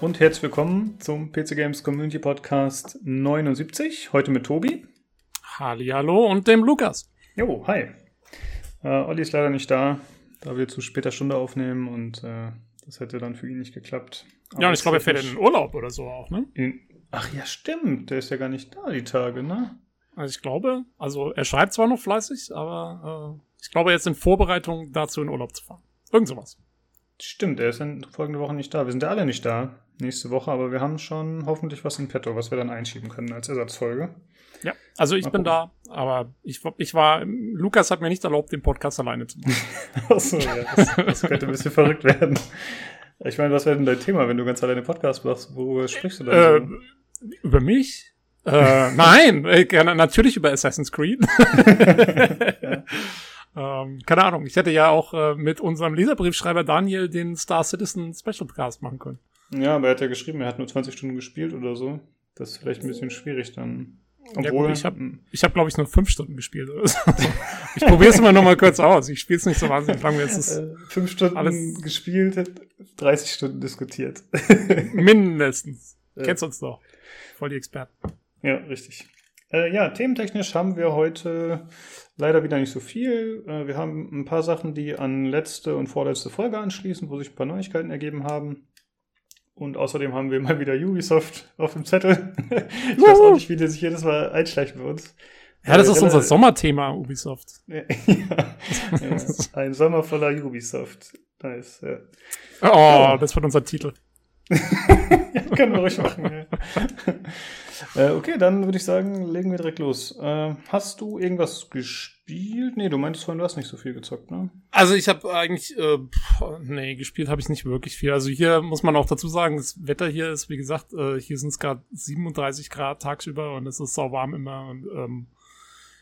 und herzlich willkommen zum PC Games Community Podcast 79. Heute mit Tobi. Hallo und dem Lukas. Jo, hi. Äh, Olli ist leider nicht da, da wir zu später Stunde aufnehmen und äh, das hätte dann für ihn nicht geklappt. Aber ja, und ich glaube, er fährt in den Urlaub oder so auch, ne? In, ach ja, stimmt. Der ist ja gar nicht da die Tage, ne? Also ich glaube, also er schreibt zwar noch fleißig, aber äh, ich glaube, er ist in Vorbereitung dazu in Urlaub zu fahren. Irgend sowas. Stimmt, er ist in folgende Woche nicht da. Wir sind ja alle nicht da nächste Woche, aber wir haben schon hoffentlich was in petto, was wir dann einschieben können als Ersatzfolge. Ja, also ich Mal bin gucken. da, aber ich, ich war, Lukas hat mir nicht erlaubt, den Podcast alleine zu machen. Achso, ja, das, das könnte ein bisschen verrückt werden. Ich meine, was wäre denn dein Thema, wenn du ganz alleine Podcast machst? Worüber sprichst du dann? Äh, so? Über mich? äh, nein, ich, natürlich über Assassin's Creed. ja. Ähm, keine Ahnung, ich hätte ja auch äh, mit unserem Leserbriefschreiber Daniel den Star Citizen Special Cast machen können. Ja, aber er hat ja geschrieben, er hat nur 20 Stunden gespielt oder so. Das ist vielleicht ein bisschen schwierig dann. Obwohl, ja, gut, ich habe, ich hab, glaube ich, nur fünf Stunden gespielt. Oder so. ich probiere es immer noch mal kurz aus. Ich spiele es nicht so wahnsinnig lange. Jetzt ist äh, fünf Stunden alles gespielt, 30 Stunden diskutiert. Mindestens. Äh. Kennst uns doch. Voll die Experten. Ja, richtig. Äh, ja, thementechnisch haben wir heute leider wieder nicht so viel. Äh, wir haben ein paar Sachen, die an letzte und vorletzte Folge anschließen, wo sich ein paar Neuigkeiten ergeben haben. Und außerdem haben wir mal wieder Ubisoft auf dem Zettel. ich weiß auch nicht, wie der sich jedes Mal einschleicht bei uns. Ja, das äh, ist unser Sommerthema, Ubisoft. ja, ja, ein Sommer voller Ubisoft. Nice, ja. Oh, das wird unser Titel. ja, können wir ruhig machen. Ja. Äh, okay, dann würde ich sagen, legen wir direkt los. Äh, hast du irgendwas gespielt? Nee, du meintest vorhin, du hast nicht so viel gezockt, ne? Also ich habe eigentlich, äh, nee, gespielt habe ich nicht wirklich viel. Also hier muss man auch dazu sagen, das Wetter hier ist, wie gesagt, äh, hier sind es gerade 37 Grad tagsüber und es ist sau warm immer und ähm,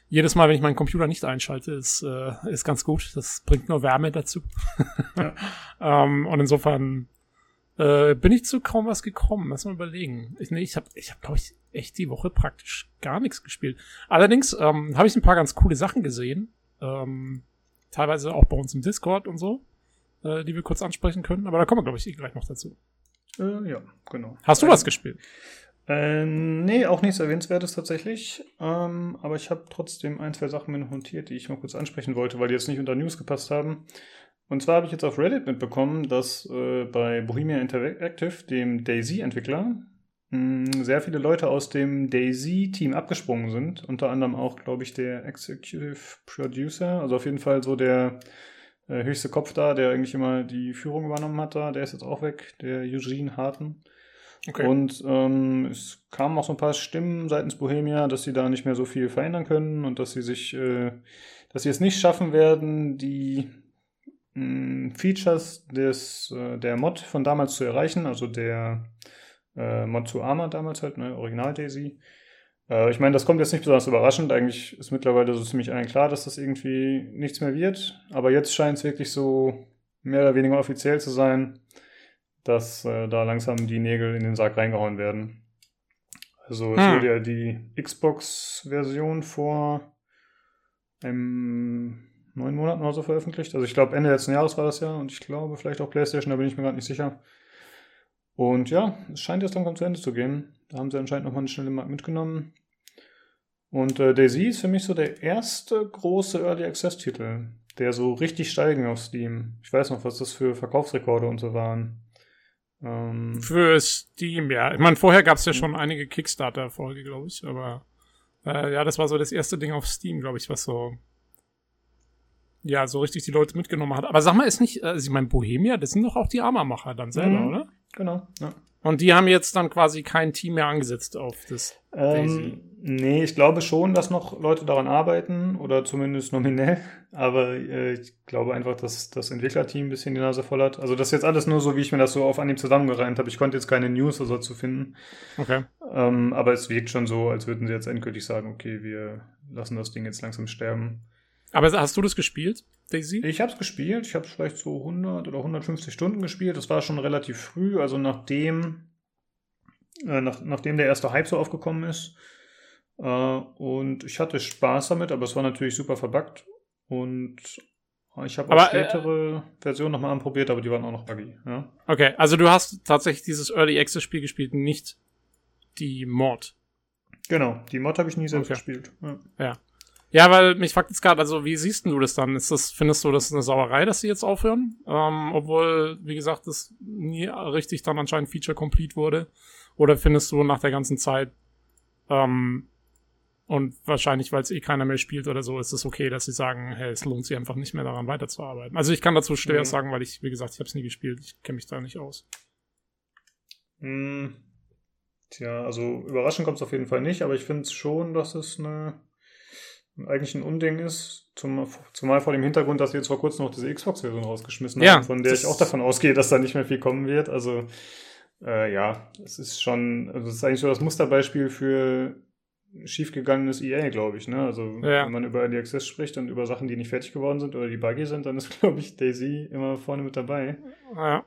jedes Mal, wenn ich meinen Computer nicht einschalte, ist, äh, ist ganz gut. Das bringt nur Wärme dazu. ja. ähm, und insofern äh, bin ich zu kaum was gekommen. Lass mal überlegen. Ich, nee, ich habe, ich hab, glaube ich, echt die Woche praktisch gar nichts gespielt. Allerdings ähm, habe ich ein paar ganz coole Sachen gesehen. Ähm, teilweise auch bei uns im Discord und so, äh, die wir kurz ansprechen können. Aber da kommen wir, glaube ich, eh gleich noch dazu. Äh, ja, genau. Hast du ähm, was gespielt? Äh, nee, auch nichts Erwähnenswertes tatsächlich. Ähm, aber ich habe trotzdem ein, zwei Sachen mir noch notiert, die ich mal kurz ansprechen wollte, weil die jetzt nicht unter News gepasst haben. Und zwar habe ich jetzt auf Reddit mitbekommen, dass äh, bei Bohemia Interactive, dem Daisy-Entwickler, sehr viele Leute aus dem Daisy-Team abgesprungen sind. Unter anderem auch, glaube ich, der Executive Producer, also auf jeden Fall so der äh, höchste Kopf da, der eigentlich immer die Führung übernommen hat da, der ist jetzt auch weg, der Eugene Harten. Okay. Und ähm, es kamen auch so ein paar Stimmen seitens Bohemia, dass sie da nicht mehr so viel verändern können und dass sie sich, äh, dass sie es nicht schaffen werden, die mh, Features des, äh, der Mod von damals zu erreichen, also der äh, Arma damals halt, ne, Original Daisy. Äh, ich meine, das kommt jetzt nicht besonders überraschend. Eigentlich ist mittlerweile so ziemlich allen klar, dass das irgendwie nichts mehr wird. Aber jetzt scheint es wirklich so mehr oder weniger offiziell zu sein, dass äh, da langsam die Nägel in den Sarg reingehauen werden. Also es hm. wurde ja die Xbox-Version vor einem neun Monaten oder so veröffentlicht. Also ich glaube Ende letzten Jahres war das ja und ich glaube vielleicht auch PlayStation, da bin ich mir gerade nicht sicher. Und ja, es scheint jetzt langsam zu Ende zu gehen. Da haben sie anscheinend nochmal eine schnelle Markt mitgenommen. Und äh, Daisy ist für mich so der erste große Early Access Titel, der so richtig steigen auf Steam. Ich weiß noch, was das für Verkaufsrekorde und so waren. Ähm, für Steam, ja. Ich meine, vorher gab es ja schon einige Kickstarter-Erfolge, glaube ich, aber äh, ja, das war so das erste Ding auf Steam, glaube ich, was so ja, so richtig die Leute mitgenommen hat. Aber sag mal, ist nicht, äh, ich meine, Bohemia, das sind doch auch die Arma-Macher dann selber, mhm. oder? Genau, ja. Und die haben jetzt dann quasi kein Team mehr angesetzt auf das ähm, Nee, ich glaube schon, dass noch Leute daran arbeiten oder zumindest nominell. Aber äh, ich glaube einfach, dass das Entwicklerteam ein bisschen die Nase voll hat. Also das ist jetzt alles nur so, wie ich mir das so auf Anhieb zusammengereimt habe. Ich konnte jetzt keine News oder so zu finden. Okay. Ähm, aber es wirkt schon so, als würden sie jetzt endgültig sagen, okay, wir lassen das Ding jetzt langsam sterben. Aber hast du das gespielt, Daisy? Ich habe es gespielt. Ich habe vielleicht so 100 oder 150 Stunden gespielt. Das war schon relativ früh, also nachdem, äh, nach, nachdem der erste Hype so aufgekommen ist. Äh, und ich hatte Spaß damit, aber es war natürlich super verbuggt. Und Ich habe auch spätere äh, Versionen nochmal anprobiert, aber die waren auch noch buggy. Ja? Okay, also du hast tatsächlich dieses Early Access Spiel gespielt, nicht die Mod. Genau, die Mod habe ich nie selbst okay. gespielt. Ja. ja. Ja, weil mich fragt jetzt gerade, also wie siehst du das dann? Ist das, findest du das eine Sauerei, dass sie jetzt aufhören? Ähm, obwohl, wie gesagt, das nie richtig dann anscheinend Feature complete wurde. Oder findest du nach der ganzen Zeit, ähm, und wahrscheinlich, weil es eh keiner mehr spielt oder so, ist es okay, dass sie sagen, hey, es lohnt sich einfach nicht mehr daran weiterzuarbeiten. Also ich kann dazu schwer mhm. sagen, weil ich, wie gesagt, ich habe es nie gespielt. Ich kenne mich da nicht aus. Hm. Tja, also überraschend kommt es auf jeden Fall nicht, aber ich finde schon, dass es eine, eigentlich ein Unding ist, zum, zumal vor dem Hintergrund, dass sie jetzt vor kurzem noch diese Xbox-Version rausgeschmissen ja, haben, von der ich auch davon ausgehe, dass da nicht mehr viel kommen wird. Also äh, ja, es ist schon, also es ist eigentlich so das Musterbeispiel für schiefgegangenes EA, glaube ich. Ne? Also ja. wenn man über Early Access spricht und über Sachen, die nicht fertig geworden sind oder die buggy sind, dann ist, glaube ich, Daisy immer vorne mit dabei. Ja.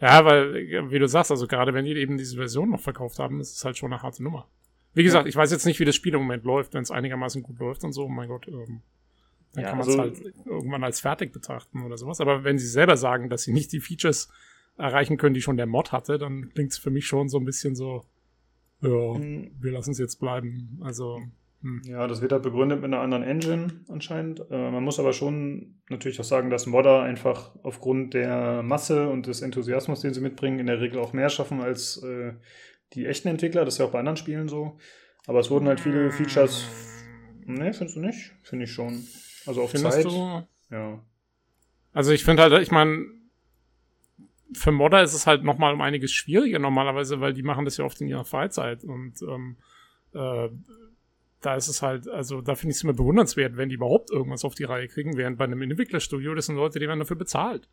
Ja, weil, wie du sagst, also gerade wenn die eben diese Version noch verkauft haben, ist es halt schon eine harte Nummer. Wie gesagt, ja. ich weiß jetzt nicht, wie das Spiel im Moment läuft, wenn es einigermaßen gut läuft und so, oh mein Gott, ähm, dann ja, kann man es also, halt irgendwann als fertig betrachten oder sowas. Aber wenn sie selber sagen, dass sie nicht die Features erreichen können, die schon der Mod hatte, dann klingt es für mich schon so ein bisschen so, ja, mhm. wir lassen es jetzt bleiben. Also. Hm. Ja, das wird halt begründet mit einer anderen Engine anscheinend. Äh, man muss aber schon natürlich auch sagen, dass Modder einfach aufgrund der Masse und des Enthusiasmus, den sie mitbringen, in der Regel auch mehr schaffen als äh, die echten Entwickler. Das ist ja auch bei anderen Spielen so. Aber es wurden halt viele Features. Ne, findest du nicht? Finde ich schon. Also auf Findest Zeit. Du? Ja. Also ich finde halt, ich meine, für Modder ist es halt nochmal um einiges schwieriger normalerweise, weil die machen das ja oft in ihrer Freizeit und ähm, äh, da ist es halt, also da finde ich es immer bewundernswert, wenn die überhaupt irgendwas auf die Reihe kriegen, während bei einem Entwicklerstudio, das sind Leute, die werden dafür bezahlt.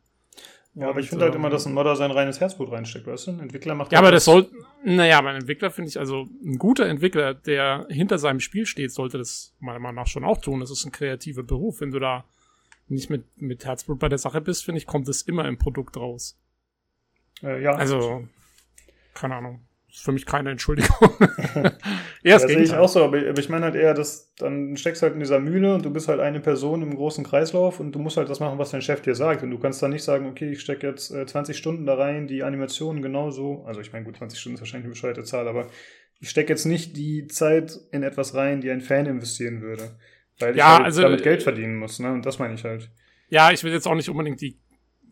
Ja, und, aber ich finde halt ähm, immer, dass ein Modder sein reines Herzblut reinsteckt, weißt du? Ein Entwickler macht Ja, aber das soll, naja, aber ein Entwickler finde ich, also ein guter Entwickler, der hinter seinem Spiel steht, sollte das meiner Meinung nach schon auch tun. Das ist ein kreativer Beruf. Wenn du da nicht mit, mit Herzblut bei der Sache bist, finde ich, kommt es immer im Produkt raus. Äh, ja. Also, keine Ahnung. Ist für mich keine Entschuldigung. ja, das sehe ich auch so, aber, ich meine halt eher, dass dann steckst halt in dieser Mühle und du bist halt eine Person im großen Kreislauf und du musst halt das machen, was dein Chef dir sagt. Und du kannst dann nicht sagen, okay, ich stecke jetzt äh, 20 Stunden da rein, die Animationen genauso, also ich meine, gut, 20 Stunden ist wahrscheinlich eine bescheuerte Zahl, aber ich stecke jetzt nicht die Zeit in etwas rein, die ein Fan investieren würde. Weil ja, ich halt also, damit Geld verdienen muss, ne? Und das meine ich halt. Ja, ich will jetzt auch nicht unbedingt die,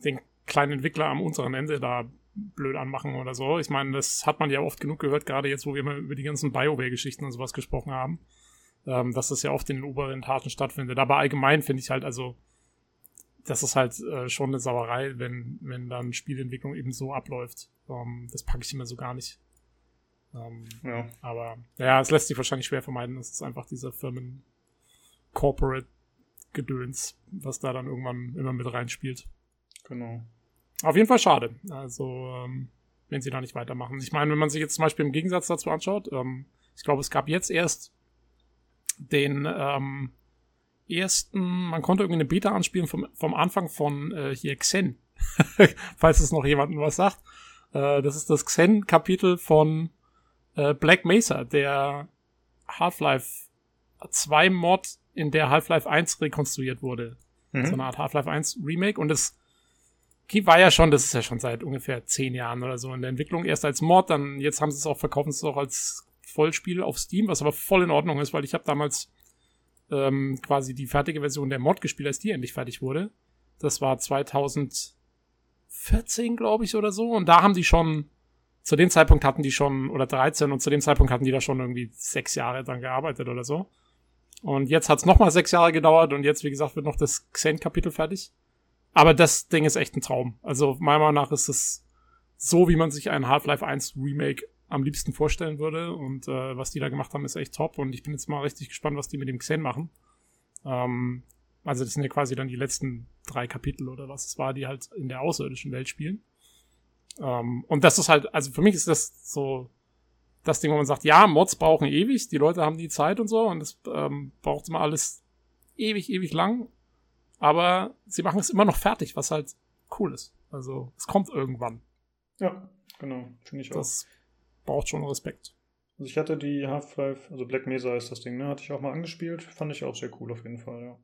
den kleinen Entwickler am unteren Ende da blöd anmachen oder so. Ich meine, das hat man ja oft genug gehört, gerade jetzt, wo wir mal über die ganzen BioWare-Geschichten und sowas gesprochen haben, ähm, dass das ja oft in den oberen Taten stattfindet. Aber allgemein finde ich halt, also, das ist halt äh, schon eine Sauerei, wenn, wenn dann Spielentwicklung eben so abläuft. Ähm, das packe ich immer so gar nicht. Ähm, ja. Aber ja, es lässt sich wahrscheinlich schwer vermeiden. Es ist einfach dieser Firmen-Corporate-Gedöns, was da dann irgendwann immer mit reinspielt. Genau. Auf jeden Fall schade. Also, ähm, wenn sie da nicht weitermachen. Ich meine, wenn man sich jetzt zum Beispiel im Gegensatz dazu anschaut, ähm, ich glaube, es gab jetzt erst den ähm, ersten, man konnte irgendwie eine Beta anspielen vom, vom Anfang von äh, hier Xen, falls es noch jemandem was sagt. Äh, das ist das Xen-Kapitel von äh, Black Mesa, der Half-Life 2 Mod, in der Half-Life 1 rekonstruiert wurde. Mhm. So eine Art Half-Life 1 Remake und es war ja schon, das ist ja schon seit ungefähr zehn Jahren oder so in der Entwicklung. Erst als Mod, dann jetzt haben sie es auch verkauft, es auch als Vollspiel auf Steam, was aber voll in Ordnung ist, weil ich habe damals ähm, quasi die fertige Version der Mod gespielt, als die endlich fertig wurde. Das war 2014, glaube ich, oder so. Und da haben die schon, zu dem Zeitpunkt hatten die schon, oder 13, und zu dem Zeitpunkt hatten die da schon irgendwie sechs Jahre dran gearbeitet oder so. Und jetzt hat es nochmal sechs Jahre gedauert und jetzt, wie gesagt, wird noch das Xen-Kapitel fertig. Aber das Ding ist echt ein Traum. Also meiner Meinung nach ist es so, wie man sich ein Half-Life 1 Remake am liebsten vorstellen würde. Und äh, was die da gemacht haben, ist echt top. Und ich bin jetzt mal richtig gespannt, was die mit dem Xen machen. Ähm, also das sind ja quasi dann die letzten drei Kapitel oder was es war, die halt in der außerirdischen Welt spielen. Ähm, und das ist halt, also für mich ist das so das Ding, wo man sagt, ja, Mods brauchen ewig, die Leute haben die Zeit und so und es ähm, braucht immer alles ewig, ewig lang aber sie machen es immer noch fertig, was halt cool ist. Also es kommt irgendwann. Ja, genau, finde ich auch. Das braucht schon Respekt. Also ich hatte die Half-Life, also Black Mesa ist das Ding, ne? Hatte ich auch mal angespielt. Fand ich auch sehr cool auf jeden Fall, ja.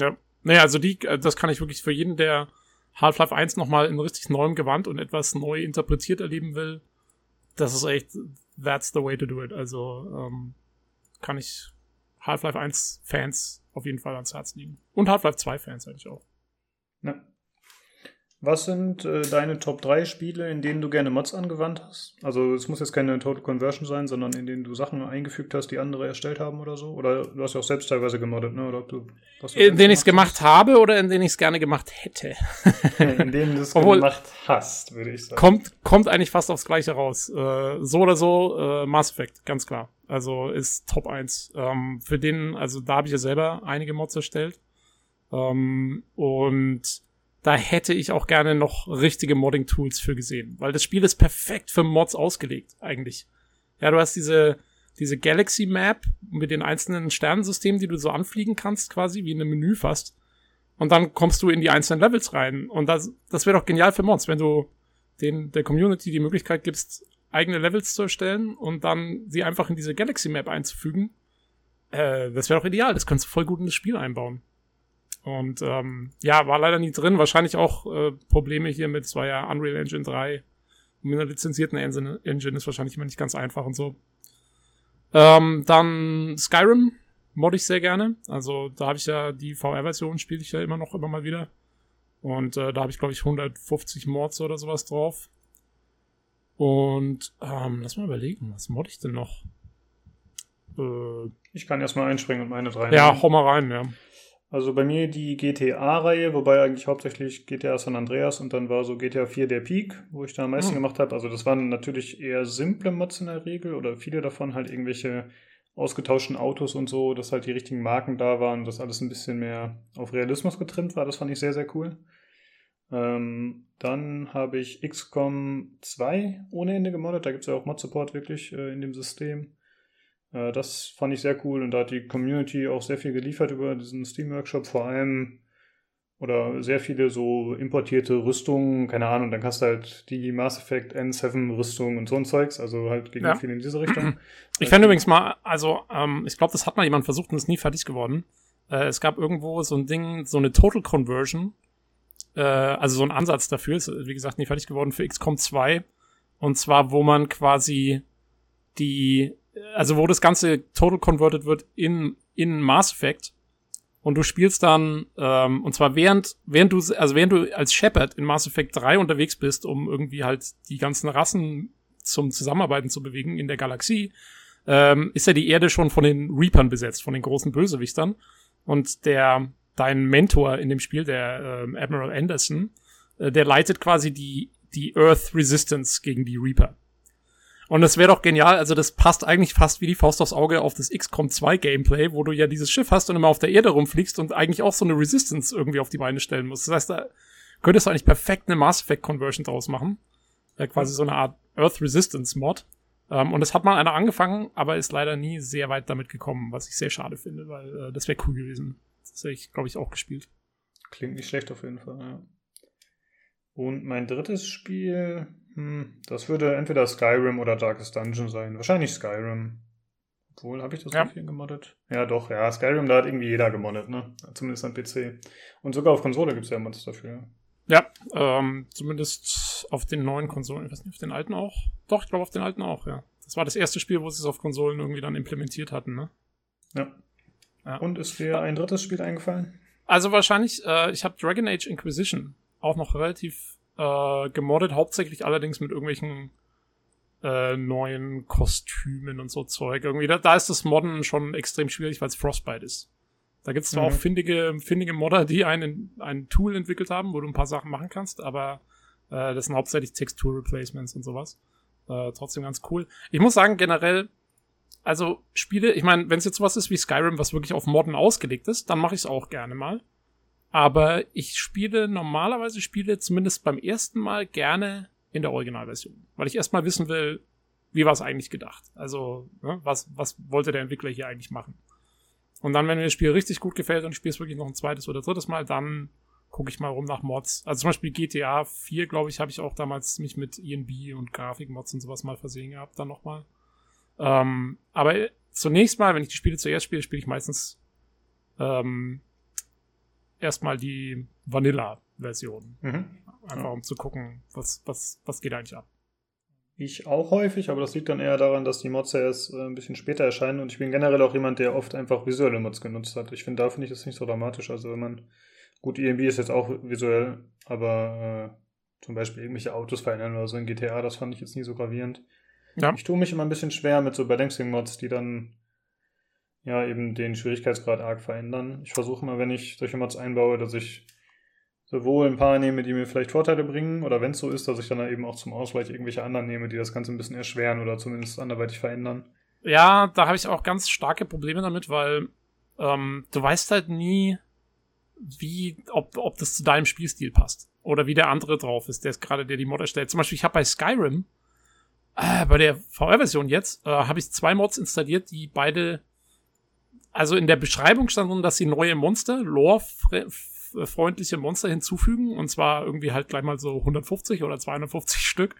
Ja, Naja, also die, äh, das kann ich wirklich für jeden, der Half-Life 1 nochmal in richtig neuem Gewand und etwas neu interpretiert erleben will, das ist echt, that's the way to do it. Also ähm, kann ich Half-Life 1 Fans auf jeden Fall ans Herz legen. Und Half-Life 2 Fans eigentlich auch. Ja. Was sind äh, deine Top 3 Spiele, in denen du gerne Mods angewandt hast? Also es muss jetzt keine Total Conversion sein, sondern in denen du Sachen eingefügt hast, die andere erstellt haben oder so? Oder du hast ja auch selbst teilweise gemoddet, ne? Oder du, du in denen ich es gemacht habe oder in denen ich es gerne gemacht hätte? in denen du es gemacht hast, würde ich sagen. Kommt, kommt eigentlich fast aufs Gleiche raus. Äh, so oder so, äh, Mass Effect, ganz klar. Also ist Top 1. Ähm, für den, also da habe ich ja selber einige Mods erstellt. Ähm, und da hätte ich auch gerne noch richtige Modding-Tools für gesehen, weil das Spiel ist perfekt für Mods ausgelegt, eigentlich. Ja, du hast diese, diese Galaxy Map mit den einzelnen Sternensystemen, die du so anfliegen kannst, quasi, wie in einem Menü fast. Und dann kommst du in die einzelnen Levels rein. Und das, das wäre doch genial für Mods, wenn du den, der Community die Möglichkeit gibst, eigene Levels zu erstellen und dann sie einfach in diese Galaxy Map einzufügen. Äh, das wäre doch ideal. Das kannst du voll gut in das Spiel einbauen. Und ähm, ja, war leider nie drin. Wahrscheinlich auch äh, Probleme hier mit, es war ja Unreal Engine 3. Mit einer lizenzierten Engine, ist wahrscheinlich immer nicht ganz einfach und so. Ähm, dann Skyrim mod ich sehr gerne. Also da habe ich ja die VR-Version, spiele ich ja immer noch immer mal wieder. Und äh, da habe ich, glaube ich, 150 Mods oder sowas drauf. Und ähm, lass mal überlegen, was mod ich denn noch? Äh, ich kann erstmal einspringen und meine drei. Ja, hau mal rein, ja. Also bei mir die GTA-Reihe, wobei eigentlich hauptsächlich GTA San Andreas und dann war so GTA 4 der Peak, wo ich da am meisten mhm. gemacht habe. Also das waren natürlich eher simple Mods in der Regel oder viele davon halt irgendwelche ausgetauschten Autos und so, dass halt die richtigen Marken da waren, dass alles ein bisschen mehr auf Realismus getrimmt war. Das fand ich sehr, sehr cool. Ähm, dann habe ich XCOM 2 ohne Ende gemoddet. Da gibt es ja auch Mod-Support wirklich äh, in dem System. Äh, das fand ich sehr cool und da hat die Community auch sehr viel geliefert über diesen Steam-Workshop, vor allem oder sehr viele so importierte Rüstungen, keine Ahnung, dann kannst du halt die Mass Effect N7 Rüstung und so ein Zeugs, also halt gegen ja. viel in diese Richtung. Ich fände übrigens mal, also ähm, ich glaube, das hat mal jemand versucht und ist nie fertig geworden. Äh, es gab irgendwo so ein Ding, so eine Total Conversion, äh, also so ein Ansatz dafür, ist wie gesagt nie fertig geworden für XCOM 2. Und zwar, wo man quasi die also wo das Ganze total converted wird in, in Mass Effect. Und du spielst dann, ähm, und zwar während, während du, also während du als Shepard in Mass Effect 3 unterwegs bist, um irgendwie halt die ganzen Rassen zum Zusammenarbeiten zu bewegen in der Galaxie, ähm, ist ja die Erde schon von den Reapern besetzt, von den großen Bösewichtern. Und der, dein Mentor in dem Spiel, der ähm, Admiral Anderson, äh, der leitet quasi die, die Earth Resistance gegen die Reaper. Und das wäre doch genial, also das passt eigentlich fast wie die Faust aufs Auge auf das XCOM 2 Gameplay, wo du ja dieses Schiff hast und immer auf der Erde rumfliegst und eigentlich auch so eine Resistance irgendwie auf die Beine stellen musst. Das heißt, da könntest du eigentlich perfekt eine Mass Effect Conversion draus machen. Äh, quasi so eine Art Earth Resistance Mod. Ähm, und das hat mal einer angefangen, aber ist leider nie sehr weit damit gekommen, was ich sehr schade finde, weil äh, das wäre cool gewesen. Das ich, glaube ich, auch gespielt. Klingt nicht schlecht auf jeden Fall, ja. Und mein drittes Spiel, hm, das würde entweder Skyrim oder Darkest Dungeon sein. Wahrscheinlich Skyrim. Obwohl, habe ich das ja. hier gemoddet? Ja, doch, ja. Skyrim, da hat irgendwie jeder gemoddet, ne? Zumindest am PC. Und sogar auf Konsole gibt es ja Mods dafür. Ja, ähm, zumindest auf den neuen Konsolen. Ich weiß nicht, auf den alten auch? Doch, ich glaube auf den alten auch, ja. Das war das erste Spiel, wo sie es auf Konsolen irgendwie dann implementiert hatten, ne? Ja. Ja. Und ist dir ein drittes Spiel eingefallen? Also wahrscheinlich, äh, ich habe Dragon Age Inquisition auch noch relativ äh, gemoddet, hauptsächlich allerdings mit irgendwelchen äh, neuen Kostümen und so Zeug. Irgendwie, da, da ist das Modden schon extrem schwierig, weil es Frostbite ist. Da gibt es zwar mhm. auch findige, findige Modder, die einen, ein Tool entwickelt haben, wo du ein paar Sachen machen kannst, aber äh, das sind hauptsächlich Textur-Replacements und sowas. Äh, trotzdem ganz cool. Ich muss sagen, generell, also Spiele, ich meine, wenn es jetzt sowas ist wie Skyrim, was wirklich auf Modden ausgelegt ist, dann mache ich es auch gerne mal. Aber ich spiele normalerweise Spiele zumindest beim ersten Mal gerne in der Originalversion, weil ich erstmal wissen will, wie war es eigentlich gedacht? Also, ne, was, was wollte der Entwickler hier eigentlich machen? Und dann, wenn mir das Spiel richtig gut gefällt und ich spiele es wirklich noch ein zweites oder drittes Mal, dann gucke ich mal rum nach Mods. Also zum Beispiel GTA 4, glaube ich, habe ich auch damals mich mit ENB und Grafikmods und sowas mal versehen gehabt, dann nochmal. Ähm, aber zunächst mal, wenn ich die Spiele zuerst spiele, spiele ich meistens ähm, erstmal die Vanilla-Version. Mhm. Einfach Ja. um zu gucken, was, was, was geht eigentlich ab. Ich auch häufig, aber das liegt dann eher daran, dass die Mods ja erst äh, ein bisschen später erscheinen und ich bin generell auch jemand, der oft einfach visuelle Mods genutzt hat. Ich finde, da finde ich das nicht so dramatisch. Also wenn man, gut, EMB ist jetzt auch visuell, aber äh, zum Beispiel irgendwelche Autos verändern oder so in GTA, das fand ich jetzt nie so gravierend. Ja. Ich tue mich immer ein bisschen schwer mit so Balancing-Mods, die dann ja eben den Schwierigkeitsgrad arg verändern. Ich versuche mal, wenn ich solche Mods einbaue, dass ich sowohl ein paar nehme, die mir vielleicht Vorteile bringen, oder wenn es so ist, dass ich dann eben auch zum Ausgleich irgendwelche anderen nehme, die das Ganze ein bisschen erschweren oder zumindest anderweitig verändern. Ja, da habe ich auch ganz starke Probleme damit, weil ähm, du weißt halt nie, wie, ob, ob das zu deinem Spielstil passt. Oder wie der andere drauf ist, der gerade der die Mod erstellt. Zum Beispiel, ich habe bei Skyrim, äh, bei der VR-Version jetzt, äh, habe ich zwei Mods installiert, die beide, also in der Beschreibung stand drin, dass sie neue Monster, lore-freundliche Monster hinzufügen. Und zwar irgendwie halt gleich mal so 150 oder 250 Stück.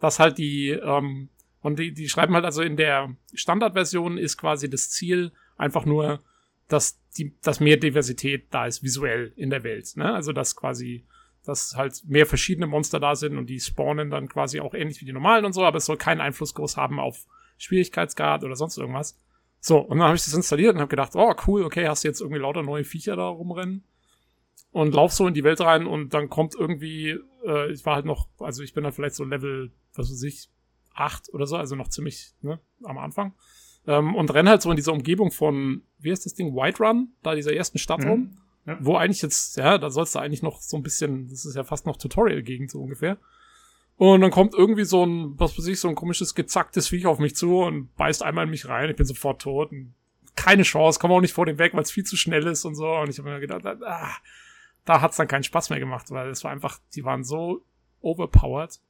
Das halt die, ähm, und die, die schreiben halt also in der Standardversion ist quasi das Ziel einfach nur, dass die, dass mehr Diversität da ist visuell in der Welt. Ne? Also dass quasi, dass halt mehr verschiedene Monster da sind und die spawnen dann quasi auch ähnlich wie die normalen und so, aber es soll keinen Einfluss groß haben auf Schwierigkeitsgrad oder sonst irgendwas. So, und dann habe ich das installiert und habe gedacht, oh cool, okay, hast du jetzt irgendwie lauter neue Viecher da rumrennen und lauf so in die Welt rein und dann kommt irgendwie, äh, ich war halt noch, also ich bin dann vielleicht so Level, was weiß ich, acht oder so, also noch ziemlich ne, am Anfang. Ähm, und renn halt so in dieser Umgebung von, wie heißt das Ding, White Run, da dieser ersten Stadt Mhm. rum, Ja. wo eigentlich jetzt, ja, da sollst du eigentlich noch so ein bisschen, das ist ja fast noch Tutorial-Gegend so ungefähr. Und dann kommt irgendwie so ein, was weiß ich, so ein komisches, gezacktes Viech auf mich zu und beißt einmal in mich rein. Ich bin sofort tot. Und keine Chance, komme auch nicht vor dem weg, weil es viel zu schnell ist und so. Und ich habe mir gedacht, ah, da hat's dann keinen Spaß mehr gemacht, weil es war einfach, die waren so overpowered.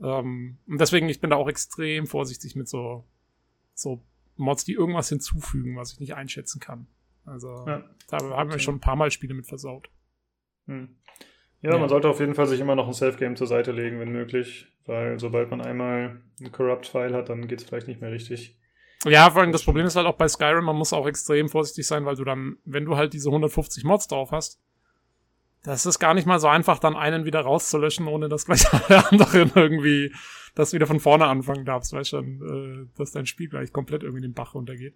Ähm, und deswegen, ich bin da auch extrem vorsichtig mit so, so Mods, die irgendwas hinzufügen, was ich nicht einschätzen kann. Also, Ja. da haben wir schon ein paar Mal Spiele mit versaut. Hm. Ja, Ja. man sollte auf jeden Fall sich immer noch ein Safe-Game zur Seite legen, wenn möglich, weil sobald man einmal einen Corrupt-File hat, dann geht es vielleicht nicht mehr richtig. Ja, vor allem das Problem ist halt auch bei Skyrim, man muss auch extrem vorsichtig sein, weil du dann, wenn du halt diese 150 Mods drauf hast, das ist gar nicht mal so einfach, dann einen wieder rauszulöschen, ohne dass gleich alle anderen irgendwie das wieder von vorne anfangen darfst, weißt schon, äh, dass dein Spiel gleich komplett irgendwie den Bach runtergeht.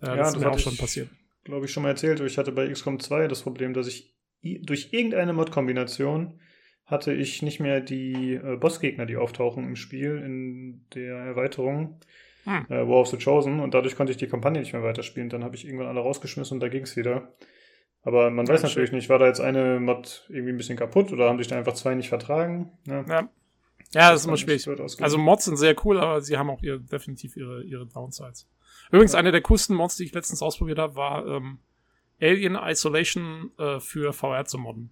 Äh, Ja, das ist mir auch schon passiert. Glaube ich schon mal erzählt. Ich hatte bei XCOM 2 das Problem, dass ich durch irgendeine Mod-Kombination hatte ich nicht mehr die äh, Bossgegner, die auftauchen im Spiel in der Erweiterung Hm. äh, War of the Chosen und dadurch konnte ich die Kampagne nicht mehr weiterspielen. Dann habe ich irgendwann alle rausgeschmissen und da ging es wieder. Aber man weiß Ja, natürlich nicht, war da jetzt eine Mod irgendwie ein bisschen kaputt oder haben sich da einfach zwei nicht vertragen? Ja, Ja, ja das ist kann immer schwierig. Also Mods sind sehr cool, aber sie haben auch ihre, definitiv ihre, ihre Downsides. Übrigens, Ja. eine der coolsten Mods, die ich letztens ausprobiert habe, war ähm, Alien Isolation äh, für VR zu modden.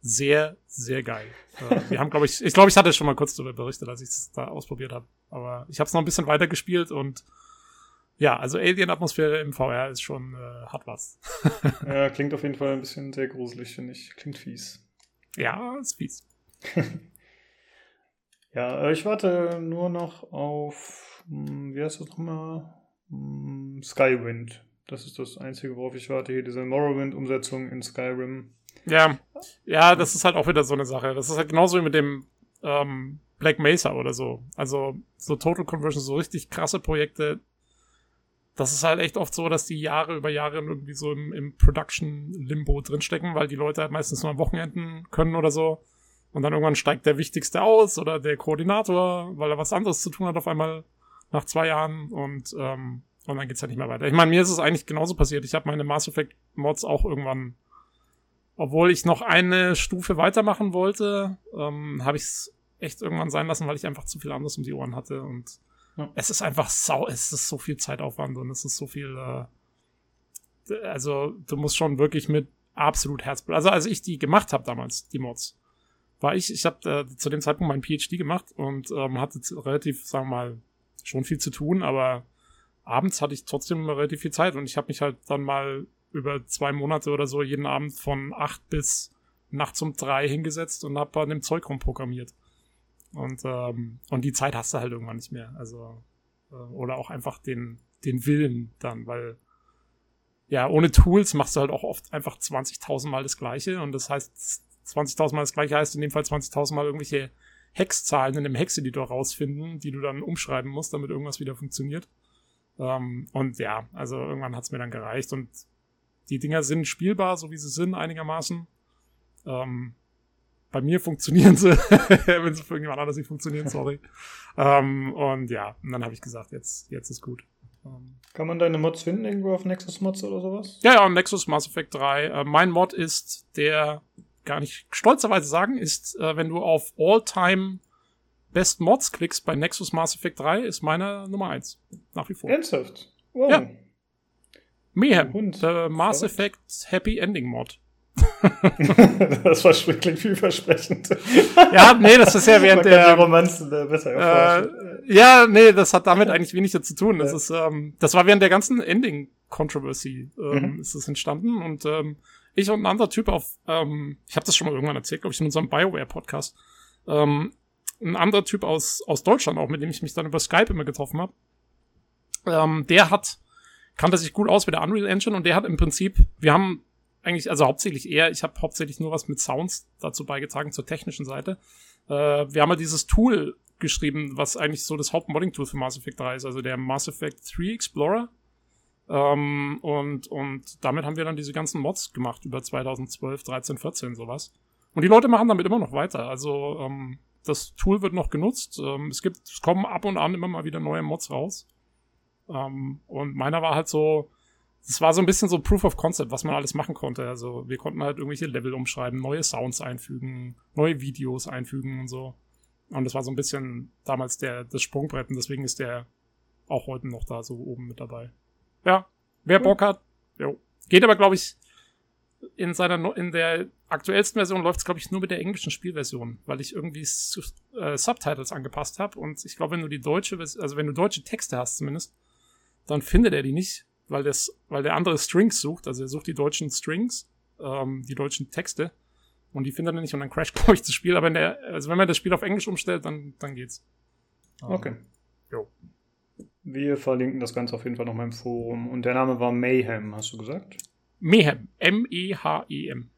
Sehr, sehr geil. äh, wir haben, glaube ich, ich glaube, ich hatte schon mal kurz darüber berichtet, als ich es da ausprobiert habe. Aber ich habe es noch ein bisschen weiter gespielt und ja, also Alien-Atmosphäre im VR ist schon, äh, hat was. ja, klingt auf jeden Fall ein bisschen sehr gruselig, finde ich. Klingt fies. Ja, ist fies. Ja, äh, ich warte nur noch auf, hm, wie heißt das nochmal? Hm, Skywind. Das ist das Einzige, worauf ich warte. Hier diese Morrowind-Umsetzung in Skyrim. Ja, ja, das ist halt auch wieder so eine Sache. Das ist halt genauso wie mit dem ähm, Black Mesa oder so. Also so Total Conversion, so richtig krasse Projekte. Das ist halt echt oft so, dass die Jahre über Jahre irgendwie so im, im Production-Limbo drinstecken, weil die Leute halt meistens nur am Wochenenden können oder so. Und dann irgendwann steigt der Wichtigste aus oder der Koordinator, weil er was anderes zu tun hat auf einmal nach zwei Jahren und, ähm, und dann geht's halt nicht mehr weiter. Ich meine, mir ist es eigentlich genauso passiert. Ich habe meine Mass Effect Mods auch irgendwann obwohl ich noch eine Stufe weitermachen wollte, ähm, habe ich es echt irgendwann sein lassen, weil ich einfach zu viel anderes um die Ohren hatte. Und Ja. es ist einfach sau, es ist so viel Zeitaufwand und es ist so viel, äh, also du musst schon wirklich mit absolut Herzblut. Also als ich die gemacht habe damals, die Mods, war ich, ich habe äh, zu dem Zeitpunkt meinen PhD gemacht und ähm, hatte relativ, sagen wir mal, schon viel zu tun, aber abends hatte ich trotzdem relativ viel Zeit und ich habe mich halt dann mal über zwei Monate oder so jeden Abend von acht bis nachts um drei hingesetzt und habe an dem Zeug rumprogrammiert. Und, ähm, und die Zeit hast du halt irgendwann nicht mehr. Also, äh, oder auch einfach den, den Willen dann, weil ja, ohne Tools machst du halt auch oft einfach 20.000 Mal das Gleiche und das heißt, 20.000 Mal das Gleiche heißt in dem Fall 20.000 Mal irgendwelche Hexzahlen in einem Hexeditor rausfinden, die du dann umschreiben musst, damit irgendwas wieder funktioniert. Ähm, und ja, also irgendwann hat's mir dann gereicht und die Dinger sind spielbar, so wie sie sind, einigermaßen. Ähm, bei mir funktionieren sie, wenn sie für irgendjemand anders nicht funktionieren, sorry. ähm, und ja, und dann habe ich gesagt, jetzt, jetzt ist gut. Ähm, Kann man deine Mods finden irgendwo auf Nexus Mods oder sowas? Ja, ja, Nexus Mass Effect 3. Äh, mein Mod ist der, gar nicht stolzerweise sagen, ist, äh, wenn du auf All-Time Best Mods klickst bei Nexus Mass Effect 3, ist meiner Nummer 1. Nach wie vor. Ernsthaft? Wow. Ja. Mayhem, Hund. der Mass Verrückt. Effect Happy Ending Mod. das war klingt vielversprechend. Ja, nee, das ist ja während der, Romanzen äh, besser erforschen. äh, ja, nee, das hat damit eigentlich wenig zu tun. Das Ja. ist, ähm, das war während der ganzen Ending Controversy ähm, Mhm. ist das entstanden und ähm, ich und ein anderer Typ auf, ähm, ich habe das schon mal irgendwann erzählt, glaube ich, in unserem Bioware Podcast. Ähm, ein anderer Typ aus aus Deutschland auch, mit dem ich mich dann über Skype immer getroffen habe. Ähm, der hat kannte sich gut aus mit der Unreal Engine und der hat im Prinzip, wir haben eigentlich, also hauptsächlich er, ich habe hauptsächlich nur was mit Sounds dazu beigetragen zur technischen Seite. Äh, wir haben ja dieses Tool geschrieben, was eigentlich so das Hauptmodding-Tool für Mass Effect 3 ist, also der Mass Effect 3 Explorer. Ähm, und, und damit haben wir dann diese ganzen Mods gemacht über 2012, 13, 14, sowas. Und die Leute machen damit immer noch weiter. Also ähm, das Tool wird noch genutzt. Ähm, es gibt, es kommen ab und an immer mal wieder neue Mods raus. Ähm, und meiner war halt so, es war so ein bisschen so Proof of Concept, was man alles machen konnte. Also wir konnten halt irgendwelche Level umschreiben, neue Sounds einfügen, neue Videos einfügen und so. Und das war so ein bisschen damals der, das Sprungbrett und deswegen ist der auch heute noch da so oben mit dabei. Ja, wer Bock hat, jo. Geht aber, glaube ich, in seiner, in der aktuellsten Version läuft es, glaube ich, nur mit der englischen Spielversion, weil ich irgendwie äh, Subtitles angepasst habe und ich glaube, wenn du die deutsche, also wenn du deutsche Texte hast zumindest, dann findet er die nicht, weil das, weil der andere Strings sucht, also er sucht die deutschen Strings, ähm, die deutschen Texte und die findet er nicht und dann crasht, glaube ich, das Spiel, aber der, also wenn man das Spiel auf Englisch umstellt, dann, dann geht's. Okay. Jo. Wir verlinken das Ganze auf jeden Fall noch mal im Forum. Und der Name war Mayhem, hast du gesagt? Mayhem, M-E-H-E-M.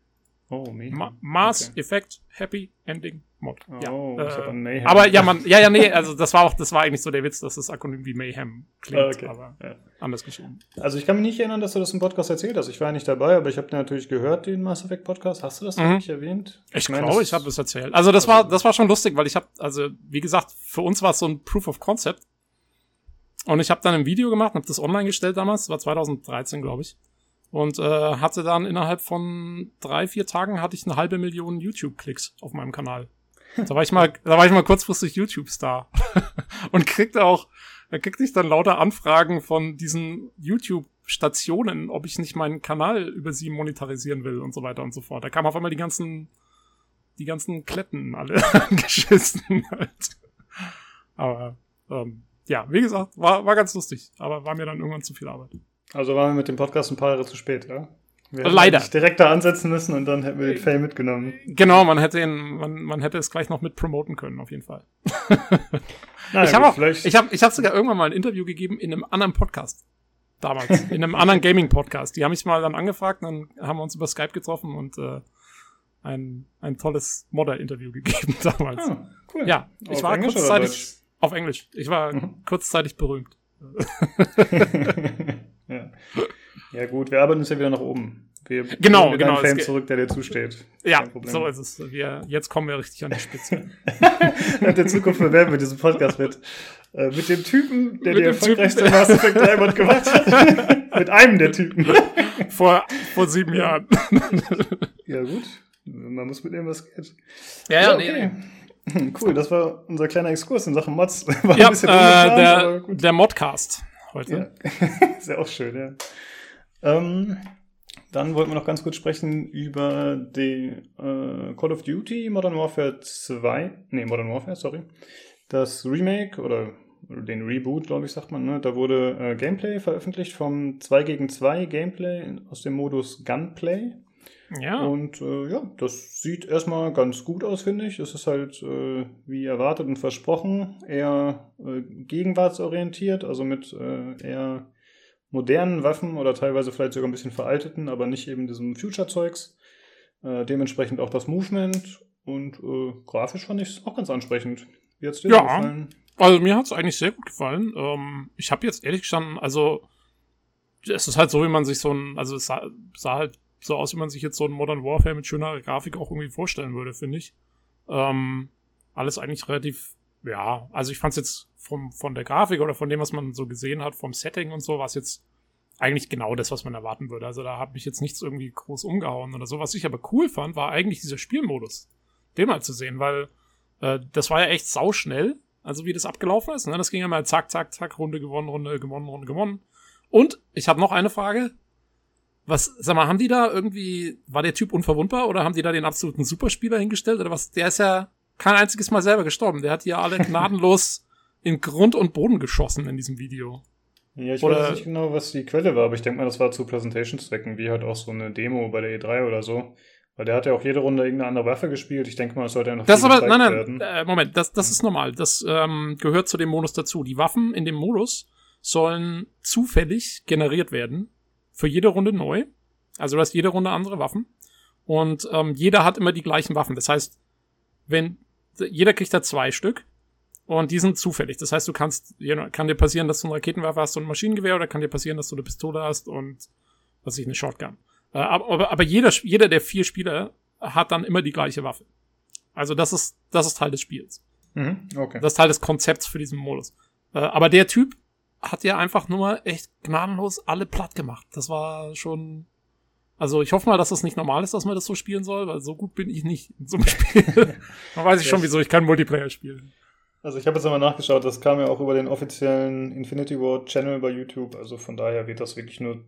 Oh, Mayhem. E Ma Mass Okay. Effect Happy Ending Mod. Oh, ja, ich hab an Mayhem aber ja, man, ja, ja, nee, also das war auch, das war eigentlich so der Witz, dass das Akronym wie Mayhem klingt, okay. aber Ja. anders geschrieben. Also ich kann mich nicht erinnern, dass du das im Podcast erzählt hast. Ich war nicht dabei, aber ich habe natürlich gehört, den Mass Effect Podcast. Hast du das Mhm. nicht erwähnt? Ich meine, glaube, das- ich habe es erzählt. Also das war, das war schon lustig, weil ich habe, also wie gesagt, für uns war es so ein Proof of Concept. Und ich habe dann ein Video gemacht, habe das online gestellt damals, war 2013, glaube ich. Und äh, hatte dann innerhalb von drei, vier Tagen hatte ich eine halbe Million YouTube-Klicks auf meinem Kanal. Da war ich mal, da war ich mal kurzfristig YouTube-Star. Und kriegte auch, da kriegte ich dann lauter Anfragen von diesen YouTube-Stationen, ob ich nicht meinen Kanal über sie monetarisieren will und so weiter und so fort. Da kamen auf einmal die ganzen die ganzen Kletten alle angeschissen halt. Aber ähm, ja, wie gesagt, war, war ganz lustig, aber war mir dann irgendwann zu viel Arbeit. Also waren wir mit dem Podcast ein paar Jahre zu spät, ja? Wir hätten Leider. direkt da ansetzen müssen und dann hätten wir den Fail mitgenommen. Genau, man hätte ihn, man, man hätte es gleich noch mit promoten können, auf jeden Fall. Naja, ich habe ich habe, ich habe sogar irgendwann mal ein Interview gegeben in einem anderen Podcast. Damals, in einem anderen Gaming-Podcast. Die haben mich mal dann angefragt, dann haben wir uns über Skype getroffen und äh, ein, ein tolles Modder-Interview gegeben damals. ah, cool. Ja, ich Auf war Englisch kurzzeitig? Auf Englisch. Ich war Mhm. kurzzeitig berühmt. ja. ja gut, wir arbeiten uns ja wieder nach oben. Wir Genau, bringen genau, geht- zurück, der dir zusteht. Ja, so ist es. Wir, jetzt kommen wir richtig an die Spitze. In der Zukunft bewerben wir diesen Podcast mit, äh, mit dem Typen, der Mit die erfolgreichste Mass Effect 3 Mod gemacht hat. mit einem der Typen. vor, vor sieben Jahren. Ja gut, man muss mitnehmen, was geht. Ja, okay. Cool, das war unser kleiner Exkurs in Sachen Mods. War Ja, ein bisschen äh, der, der Modcast heute. Ja. Ist ja auch schön, ja. Ähm, dann wollten wir noch ganz kurz sprechen über die äh, Call of Duty Modern Warfare 2. Nee, Modern Warfare, sorry. Das Remake oder den Reboot, glaube ich, sagt man. Ne? Da wurde äh, Gameplay veröffentlicht vom 2 gegen 2 Gameplay aus dem Modus Gunplay. Ja, Und äh, ja, das sieht erstmal ganz gut aus, finde ich. Es ist halt, äh, wie erwartet und versprochen, eher äh, gegenwartsorientiert, also mit äh, eher modernen Waffen oder teilweise vielleicht sogar ein bisschen veralteten, aber nicht eben diesem Future-Zeugs. Äh, dementsprechend auch das Movement und äh, grafisch fand ich es auch ganz ansprechend. Wie hat's dir ja, gefallen? Also mir hat es eigentlich sehr gut gefallen. Ähm, ich habe jetzt ehrlich gestanden, also es ist halt so, wie man sich so ein, also es sah, sah halt so aus, wie man sich jetzt so ein Modern Warfare mit schöner Grafik auch irgendwie vorstellen würde, finde ich. Ähm, alles eigentlich relativ, ja, also ich fand es jetzt vom, von der Grafik oder von dem, was man so gesehen hat, vom Setting und so, war es jetzt eigentlich genau das, was man erwarten würde. Also da habe ich jetzt nichts irgendwie groß umgehauen oder so. Was ich aber cool fand, war eigentlich dieser Spielmodus. Den mal zu sehen, weil äh, das war ja echt sauschnell, also wie das abgelaufen ist. Ne? Das ging ja mal zack, zack, zack, Runde gewonnen, Runde gewonnen, Runde gewonnen. Und ich habe noch eine Frage. Was, sag mal, haben die da irgendwie, war der Typ unverwundbar oder haben die da den absoluten Superspieler hingestellt oder was? Der ist ja kein einziges Mal selber gestorben. Der hat die ja alle gnadenlos in Grund und Boden geschossen in diesem Video. Ja, ich oder, weiß nicht genau, was die Quelle war, aber ich denke mal, das war zu Präsentationszwecken, wie halt auch so eine Demo bei der E3 oder so. Weil der hat ja auch jede Runde irgendeine andere Waffe gespielt. Ich denke mal, das sollte ja noch Das aber, nein, nein, äh, Moment, das, das ist normal. Das ähm, gehört zu dem Modus dazu. Die Waffen in dem Modus sollen zufällig generiert werden. Für jede Runde neu. Also du hast jede Runde andere Waffen. Und ähm, jeder hat immer die gleichen Waffen. Das heißt, wenn jeder kriegt da zwei Stück und die sind zufällig. Das heißt, du kannst, kann dir passieren, dass du eine Raketenwaffe hast und ein Maschinengewehr oder kann dir passieren, dass du eine Pistole hast und was ich, eine Shotgun. Äh, aber, aber jeder, jeder der vier Spieler hat dann immer die gleiche Waffe. Also das ist, das ist Teil des Spiels. Mhm, okay. Das ist Teil des Konzepts für diesen Modus. Äh, aber der Typ hat ja einfach nur echt gnadenlos alle platt gemacht. Das war schon. Also ich hoffe mal, dass das nicht normal ist, dass man das so spielen soll, weil so gut bin ich nicht in so einem Spiel. Dann weiß ich schon, wieso ich kein Multiplayer spielen. Also ich habe jetzt mal nachgeschaut, das kam ja auch über den offiziellen Infinity War Channel bei YouTube. Also von daher wird das wirklich nur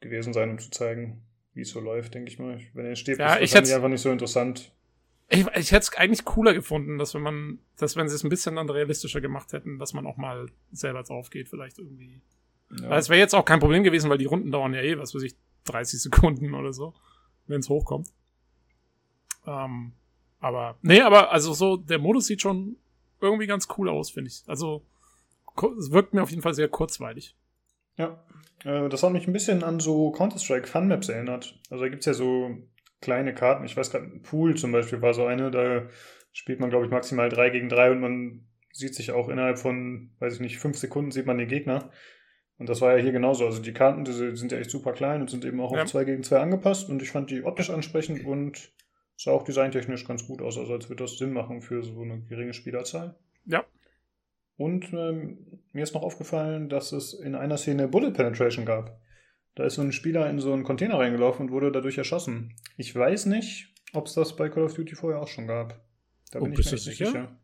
gewesen sein, um zu zeigen, wie es so läuft, denke ich mal. Wenn er steht, ja, ist es einfach nicht so interessant. Ich, ich hätte es eigentlich cooler gefunden, dass wenn man, dass wenn sie es ein bisschen dann realistischer gemacht hätten, dass man auch mal selber drauf geht, vielleicht irgendwie. Ja. Weil es wäre jetzt auch kein Problem gewesen, weil die Runden dauern ja eh, was weiß ich, 30 Sekunden oder so, wenn es hochkommt. Ähm, aber, nee, aber also so, der Modus sieht schon irgendwie ganz cool aus, finde ich. Also, es wirkt mir auf jeden Fall sehr kurzweilig. Ja, äh, das hat mich ein bisschen an so Counter-Strike Fun Maps erinnert. Also da gibt es ja so kleine Karten. Ich weiß gerade, Pool zum Beispiel war so eine, da spielt man, glaube ich, maximal 3 gegen 3 und man sieht sich auch innerhalb von, weiß ich nicht, 5 Sekunden sieht man den Gegner. Und das war ja hier genauso. Also die Karten, die sind ja echt super klein und sind eben auch ja. auf 2 gegen 2 angepasst. Und ich fand die optisch ansprechend und sah auch designtechnisch ganz gut aus. Also als würde das Sinn machen für so eine geringe Spielerzahl. Ja. Und ähm, mir ist noch aufgefallen, dass es in einer Szene Bullet Penetration gab. Da ist so ein Spieler in so einen Container reingelaufen und wurde dadurch erschossen. Ich weiß nicht, ob es das bei Call of Duty vorher auch schon gab. Da oh, bin ich mir nicht sicher? sicher.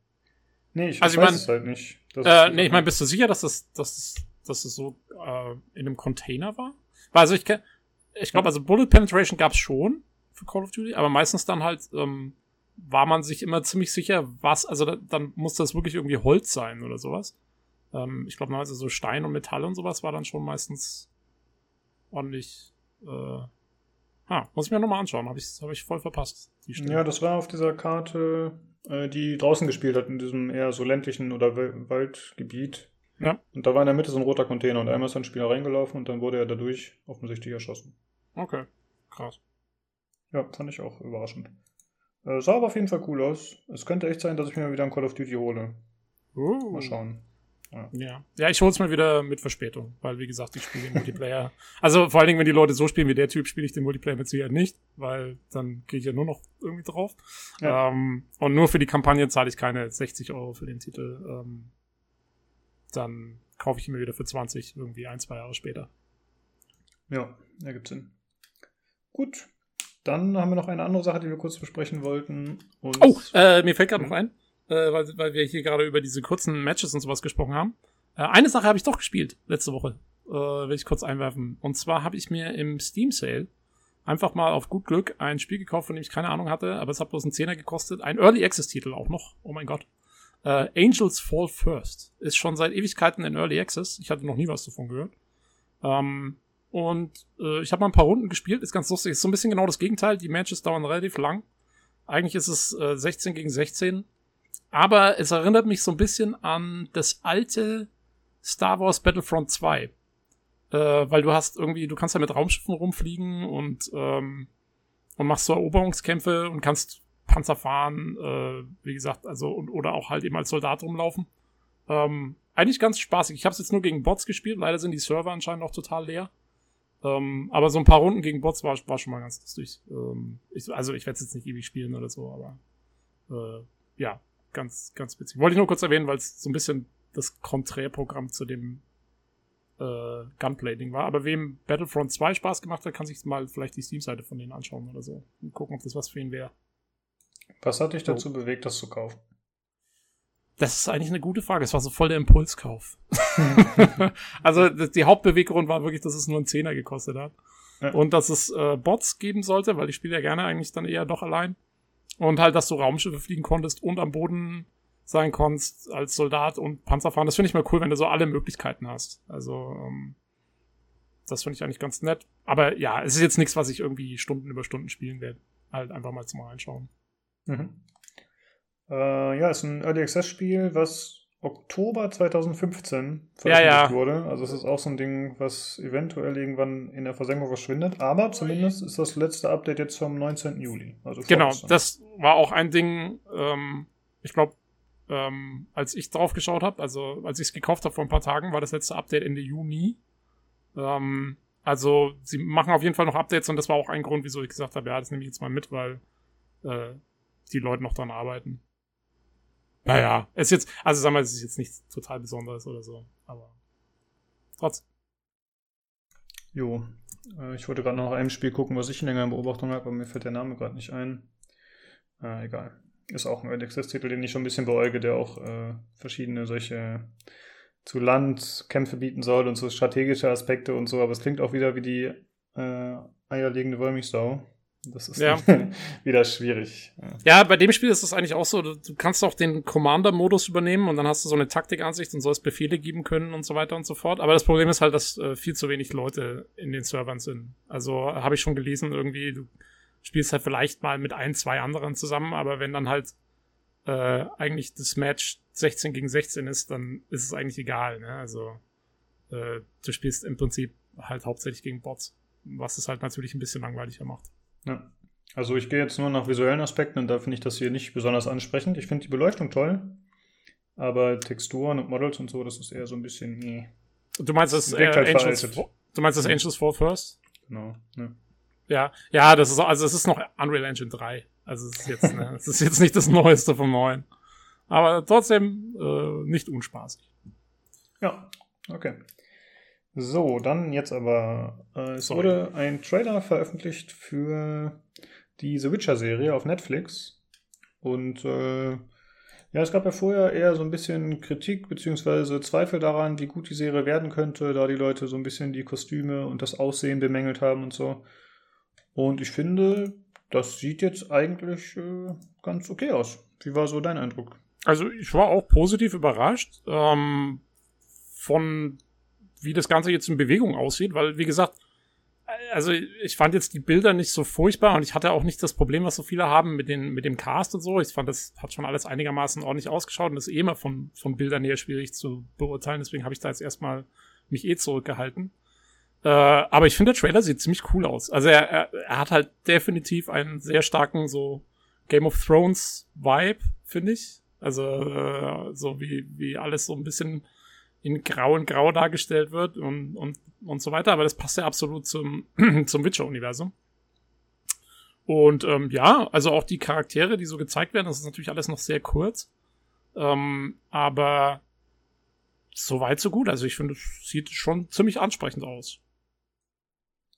Nee, ich also weiß ich mein, es halt nicht. äh, nee, ich meine, bist du sicher, dass das, dass das, dass es so äh, in einem Container war? Also ich, ich glaube, also Bullet Penetration gab es schon für Call of Duty, aber meistens dann halt ähm, war man sich immer ziemlich sicher, was, also da, dann musste das wirklich irgendwie Holz sein oder sowas. Ähm, ich glaube, also so Stein und Metall und sowas war dann schon meistens ordentlich. Äh, ha, muss ich mir nochmal anschauen. Habe ich, hab ich voll verpasst. ja, das war auf dieser Karte, äh, die draußen gespielt hat, in diesem eher so ländlichen oder Waldgebiet. Ja. Und da war in der Mitte so ein roter Container und einmal ist ein Spieler reingelaufen und dann wurde er dadurch offensichtlich erschossen. Okay, krass. Ja, fand ich auch überraschend. Äh, sah aber auf jeden Fall cool aus. Es könnte echt sein, dass ich mir wieder ein Call of Duty hole. Uh. Mal schauen. Ja. ja, ich hol's mal wieder mit Verspätung, weil wie gesagt, ich spiele den Multiplayer. also vor allen Dingen, wenn die Leute so spielen wie der Typ, spiele ich den Multiplayer mit Sicherheit nicht, weil dann gehe ich ja nur noch irgendwie drauf. Ja. Ähm, und nur für die Kampagne zahle ich keine 60 Euro für den Titel. Ähm, dann kaufe ich ihn mir wieder für 20, irgendwie ein, zwei Jahre später. Ja, ergibt Sinn. Gut. Dann haben wir noch eine andere Sache, die wir kurz besprechen wollten. oh, äh, mir fällt gerade noch ein äh, weil, weil wir hier gerade über diese kurzen Matches und sowas gesprochen haben. Äh, eine Sache habe ich doch gespielt letzte Woche. Äh, will ich kurz einwerfen. Und zwar habe ich mir im Steam Sale einfach mal auf gut Glück ein Spiel gekauft, von dem ich keine Ahnung hatte, aber es hat bloß einen Zehner gekostet. Ein Early Access Titel auch noch. Oh mein Gott. Äh, Angels Fall First. Ist schon seit Ewigkeiten in Early Access. Ich hatte noch nie was davon gehört. Ähm, und äh, ich habe mal ein paar Runden gespielt. Ist ganz lustig. Ist so ein bisschen genau das Gegenteil. Die Matches dauern relativ lang. Eigentlich ist es äh, 16 gegen 16. Aber es erinnert mich so ein bisschen an das alte Star Wars Battlefront 2. Äh, weil du hast irgendwie, du kannst ja mit Raumschiffen rumfliegen und, ähm, und machst so Eroberungskämpfe und kannst Panzer fahren, äh, wie gesagt, also und, oder auch halt eben als Soldat rumlaufen. Ähm, eigentlich ganz spaßig. Ich habe es jetzt nur gegen Bots gespielt. Leider sind die Server anscheinend auch total leer. Ähm, aber so ein paar Runden gegen Bots war, war schon mal ganz lustig. Ähm, ich, also ich werde es jetzt nicht ewig spielen oder so, aber äh, ja, ganz, ganz witzig. Wollte ich nur kurz erwähnen, weil es so ein bisschen das Konträrprogramm zu dem äh, Gunplay-Ding war. Aber wem Battlefront 2 Spaß gemacht hat, kann sich mal vielleicht die Steam-Seite von denen anschauen oder so. Und gucken, ob das was für ihn wäre. Was hat dich dazu so. bewegt, das zu kaufen? Das ist eigentlich eine gute Frage. Es war so voll der Impulskauf. also die Hauptbeweggrund war wirklich, dass es nur einen Zehner gekostet hat. Ja. Und dass es äh, Bots geben sollte, weil ich spiele ja gerne eigentlich dann eher doch allein. Und halt, dass du Raumschiffe fliegen konntest und am Boden sein konntest als Soldat und Panzer fahren. Das finde ich mal cool, wenn du so alle Möglichkeiten hast. Also ähm, das finde ich eigentlich ganz nett. Aber ja, es ist jetzt nichts, was ich irgendwie Stunden über Stunden spielen werde. Halt einfach mal zum Reinschauen. Mhm. Äh, ja, ist ein Early Access Spiel, was Oktober 2015 veröffentlicht ja, ja. wurde. Also es ist auch so ein Ding, was eventuell irgendwann in der Versenkung verschwindet. Aber zumindest ist das letzte Update jetzt vom 19. Juli. Also genau, das war auch ein Ding, ähm, ich glaube, ähm, als ich drauf geschaut habe, also als ich es gekauft habe vor ein paar Tagen, war das letzte Update Ende Juni. Ähm, also sie machen auf jeden Fall noch Updates und das war auch ein Grund, wieso ich gesagt habe, ja, das nehme ich jetzt mal mit, weil äh, die Leute noch dran arbeiten. Naja, es ist jetzt, also sagen wir, es ist jetzt nichts total Besonderes oder so, aber trotzdem. Jo, äh, ich wollte gerade noch einem Spiel gucken, was ich länger in Beobachtung habe, aber mir fällt der Name gerade nicht ein. Äh, egal. Ist auch ein Early Access-Titel, den ich schon ein bisschen beäuge, der auch äh, verschiedene solche zu Land Kämpfe bieten soll und so strategische Aspekte und so, aber es klingt auch wieder wie die äh, eierlegende Wollmilchsau. Das ist ja. wieder schwierig. Ja. ja. bei dem Spiel ist es eigentlich auch so, du kannst auch den Commander-Modus übernehmen und dann hast du so eine Taktikansicht und sollst Befehle geben können und so weiter und so fort. Aber das Problem ist halt, dass äh, viel zu wenig Leute in den Servern sind. Also habe ich schon gelesen, irgendwie, du spielst halt vielleicht mal mit ein, zwei anderen zusammen, aber wenn dann halt äh, eigentlich das Match 16 gegen 16 ist, dann ist es eigentlich egal. Ne? Also äh, du spielst im Prinzip halt hauptsächlich gegen Bots, was es halt natürlich ein bisschen langweiliger macht. Ja. Also ich gehe jetzt nur nach visuellen Aspekten und da finde ich das hier nicht besonders ansprechend. Ich finde die Beleuchtung toll, aber Texturen und Models und so, das ist eher so ein bisschen. Nee. Du meinst das, äh, halt Angels, du meinst das Angels 4 First? Genau. Ne. Ja, ja, das ist also es ist noch Unreal Engine 3. Also es ist jetzt, ne, es ist jetzt nicht das Neueste vom Neuen. Aber trotzdem äh, nicht unspaßig. Ja, okay. So, dann jetzt aber. Äh, es Sorry. wurde ein Trailer veröffentlicht für die The Witcher-Serie auf Netflix. Und äh, ja, es gab ja vorher eher so ein bisschen Kritik bzw. Zweifel daran, wie gut die Serie werden könnte, da die Leute so ein bisschen die Kostüme und das Aussehen bemängelt haben und so. Und ich finde, das sieht jetzt eigentlich äh, ganz okay aus. Wie war so dein Eindruck? Also ich war auch positiv überrascht ähm, von wie das Ganze jetzt in Bewegung aussieht, weil, wie gesagt, also ich fand jetzt die Bilder nicht so furchtbar und ich hatte auch nicht das Problem, was so viele haben mit, den, mit dem Cast und so. Ich fand, das hat schon alles einigermaßen ordentlich ausgeschaut und ist eh immer von, von Bildern her schwierig zu beurteilen. Deswegen habe ich da jetzt erstmal mich eh zurückgehalten. Äh, aber ich finde, der Trailer sieht ziemlich cool aus. Also er, er, er hat halt definitiv einen sehr starken so Game of Thrones Vibe, finde ich. Also äh, so wie, wie alles so ein bisschen in grau und grau dargestellt wird und, und, und so weiter. Aber das passt ja absolut zum, zum Witcher-Universum. Und ähm, ja, also auch die Charaktere, die so gezeigt werden, das ist natürlich alles noch sehr kurz. Ähm, aber so weit, so gut. Also ich finde, es sieht schon ziemlich ansprechend aus.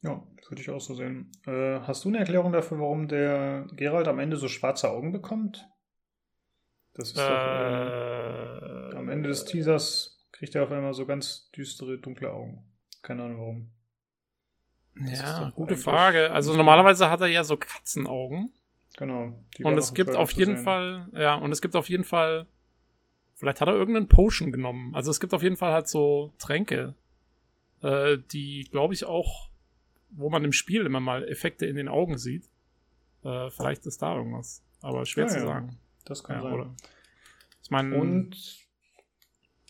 Ja, würde ich auch so sehen. Äh, hast du eine Erklärung dafür, warum der Gerald am Ende so schwarze Augen bekommt? Das ist äh, doch, äh, am Ende des Teasers kriegt er auf einmal so ganz düstere, dunkle Augen. Keine Ahnung warum. Das ja, gute Frage. Also normalerweise hat er ja so Katzenaugen. Genau. Und es gibt auf jeden Fall, ja, und es gibt auf jeden Fall, vielleicht hat er irgendeinen Potion genommen. Also es gibt auf jeden Fall halt so Tränke, äh, die, glaube ich, auch, wo man im Spiel immer mal Effekte in den Augen sieht. Äh, vielleicht ist da irgendwas. Aber schwer ja, zu ja. sagen. Das kann ja, sein. Oder? Ich meine. Und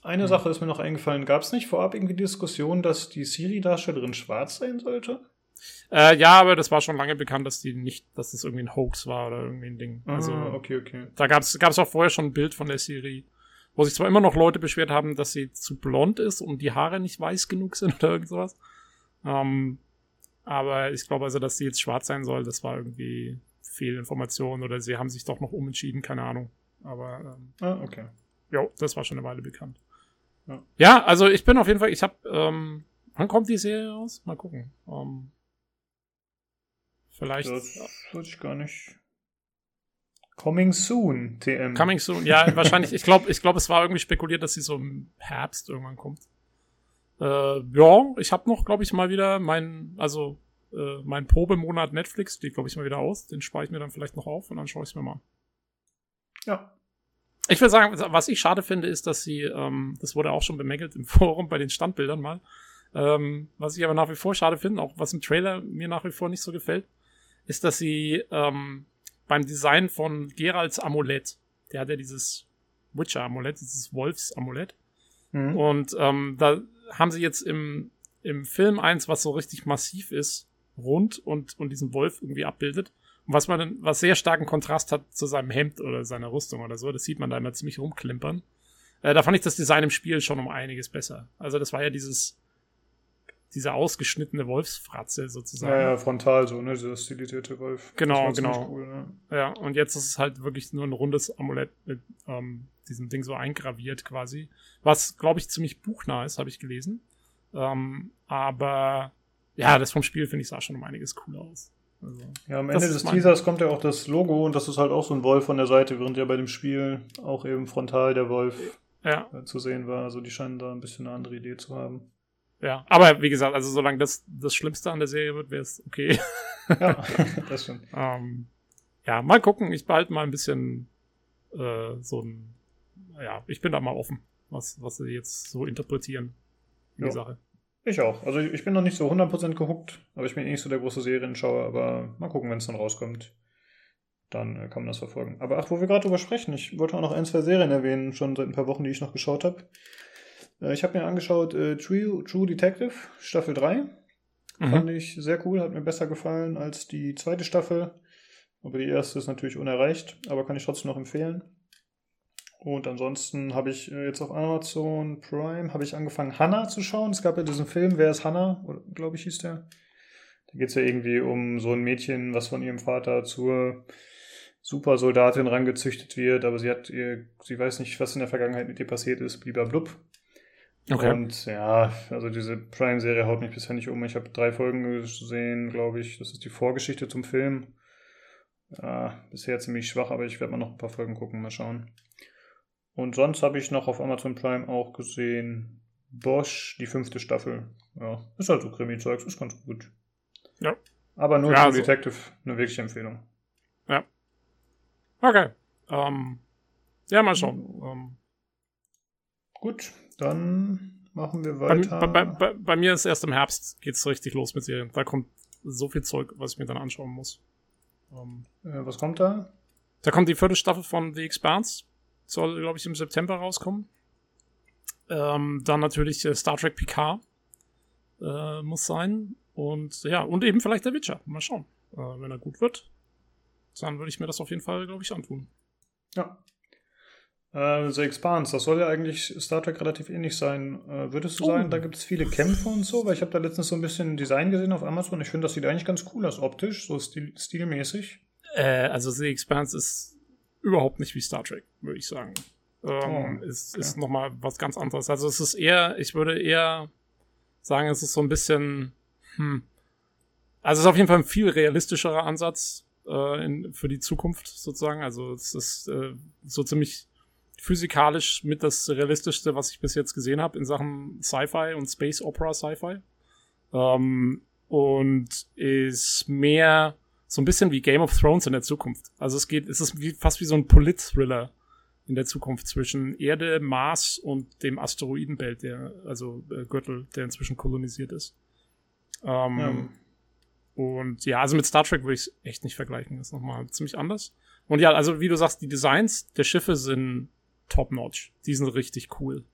Eine hm. Sache ist mir noch eingefallen. Gab es nicht vorab irgendwie Diskussion, dass die Siri-Darstellerin schwarz sein sollte? Äh, ja, aber das war schon lange bekannt, dass die nicht, dass das irgendwie ein Hoax war oder irgendwie ein Ding. Also, ah, okay, okay. Da gab es auch vorher schon ein Bild von der Siri, wo sich zwar immer noch Leute beschwert haben, dass sie zu blond ist und die Haare nicht weiß genug sind oder irgend sowas. Ähm, aber ich glaube also, dass sie jetzt schwarz sein soll, das war irgendwie Fehlinformation oder sie haben sich doch noch umentschieden, keine Ahnung. Aber ähm, ah, okay. Ja, das war schon eine Weile bekannt. Ja, ja also ich bin auf jeden Fall, ich habe, ähm, wann kommt die Serie raus? Mal gucken. Ähm, vielleicht. Das würde ich gar nicht. Coming soon, TM. Coming soon, ja, wahrscheinlich. Ich glaube, ich glaube, es war irgendwie spekuliert, dass sie so im Herbst irgendwann kommt. Äh, ja, ich habe noch, glaube ich, mal wieder mein, also äh, mein Probemonat Netflix steht, glaube ich, mal wieder aus. Den spare ich mir dann vielleicht noch auf und dann schaue ich es mir mal. Ja. Ich würde sagen, was ich schade finde, ist, dass sie, ähm, das wurde auch schon bemängelt im Forum bei den Standbildern mal, ähm, was ich aber nach wie vor schade finde, auch was im Trailer mir nach wie vor nicht so gefällt, ist, dass sie ähm, beim Design von Geralds Amulett, der hat ja dieses Witcher-Amulett, dieses Wolfs-Amulett, mhm. und ähm, da haben sie jetzt im, im Film eins, was so richtig massiv ist, rund und, und diesen Wolf irgendwie abbildet. Was man dann, was sehr starken Kontrast hat zu seinem Hemd oder seiner Rüstung oder so, das sieht man da immer ziemlich rumklimpern. Äh, da fand ich das Design im Spiel schon um einiges besser. Also das war ja dieses, diese ausgeschnittene Wolfsfratze sozusagen. Ja, ja, frontal so, ne, dieser stilisierte Wolf. Genau, genau. Cool, ne? Ja, und jetzt ist es halt wirklich nur ein rundes Amulett mit ähm, diesem Ding so eingraviert quasi. Was, glaube ich, ziemlich buchnah ist, habe ich gelesen. Ähm, aber ja, das vom Spiel finde ich sah schon um einiges cooler aus. Ja, am Ende des Teasers kommt ja auch das Logo und das ist halt auch so ein Wolf von der Seite, während ja bei dem Spiel auch eben frontal der Wolf ja. Äh, zu sehen war. Also die scheinen da ein bisschen eine andere Idee zu haben. Ja, aber wie gesagt, also solange das das Schlimmste an der Serie wird, wäre es okay. ja, das stimmt. ähm, ja, mal gucken. Ich behalte mal ein bisschen äh, so ein, ja, ich bin da mal offen, was, was sie jetzt so interpretieren in die Sache. Ich auch. Also ich bin noch nicht so 100% gehuckt, aber ich bin eh nicht so der große Serienschauer, aber mal gucken, wenn es dann rauskommt. Dann äh, kann man das verfolgen. Aber ach, wo wir gerade drüber sprechen, ich wollte auch noch ein, zwei Serien erwähnen, schon seit ein paar Wochen, die ich noch geschaut habe. Äh, ich habe mir angeschaut äh, True, True Detective, Staffel 3. Mhm. Fand ich sehr cool, hat mir besser gefallen als die zweite Staffel. Aber die erste ist natürlich unerreicht, aber kann ich trotzdem noch empfehlen. Und ansonsten habe ich äh, jetzt auf Amazon Prime habe ich angefangen, Hannah zu schauen. Es gab ja diesen Film, Wer ist Hannah? Glaube ich, hieß der. Da geht es ja irgendwie um so ein Mädchen, was von ihrem Vater zur Supersoldatin rangezüchtet wird, aber sie hat ihr, sie weiß nicht, was in der Vergangenheit mit ihr passiert ist, blub. Okay. Und ja, also diese Prime-Serie haut mich bisher nicht um. Ich habe drei Folgen gesehen, glaube ich. Das ist die Vorgeschichte zum Film. Ja, bisher ziemlich schwach, aber ich werde mal noch ein paar Folgen gucken, mal schauen. Und sonst habe ich noch auf Amazon Prime auch gesehen Bosch, die fünfte Staffel. Ja, ist halt so Krimi-Zeugs, ist ganz gut. Ja. Aber nur ja, also. Detective, eine wirkliche Empfehlung. Ja. Okay. Ähm, ja, mal schauen. Ähm. Gut, dann machen wir weiter. Bei, bei, bei, bei mir ist erst im Herbst geht's richtig los mit Serien. Da kommt so viel Zeug, was ich mir dann anschauen muss. Ähm, äh, was kommt da? Da kommt die vierte Staffel von The Expanse. Soll, glaube ich, im September rauskommen. Ähm, dann natürlich äh, Star Trek Picard äh, muss sein. Und ja, und eben vielleicht der Witcher. Mal schauen. Äh, wenn er gut wird, dann würde ich mir das auf jeden Fall, glaube ich, antun. Ja. Äh, The Expanse, das soll ja eigentlich Star Trek relativ ähnlich sein. Äh, würdest du oh. sagen, da gibt es viele Kämpfe und so? Weil ich habe da letztens so ein bisschen Design gesehen auf Amazon. Ich finde, das sieht eigentlich ganz cool aus, optisch, so stil stilmäßig. Äh, also The Expanse ist überhaupt nicht wie Star Trek, würde ich sagen. Ähm, oh, ist, okay. ist nochmal was ganz anderes. Also es ist eher, ich würde eher sagen, es ist so ein bisschen, hm, also es ist auf jeden Fall ein viel realistischerer Ansatz äh, in, für die Zukunft sozusagen. Also es ist äh, so ziemlich physikalisch mit das realistischste, was ich bis jetzt gesehen habe in Sachen Sci-Fi und Space Opera Sci-Fi. Ähm, und ist mehr so ein bisschen wie Game of Thrones in der Zukunft. Also es geht, es ist wie, fast wie so ein Polit-Thriller in der Zukunft zwischen Erde, Mars und dem Asteroidenbelt, der, also äh, Gürtel, der inzwischen kolonisiert ist. Ähm, ja. Und ja, also mit Star Trek würde ich es echt nicht vergleichen. Das ist nochmal ziemlich anders. Und ja, also wie du sagst, die Designs der Schiffe sind top-notch. Die sind richtig cool.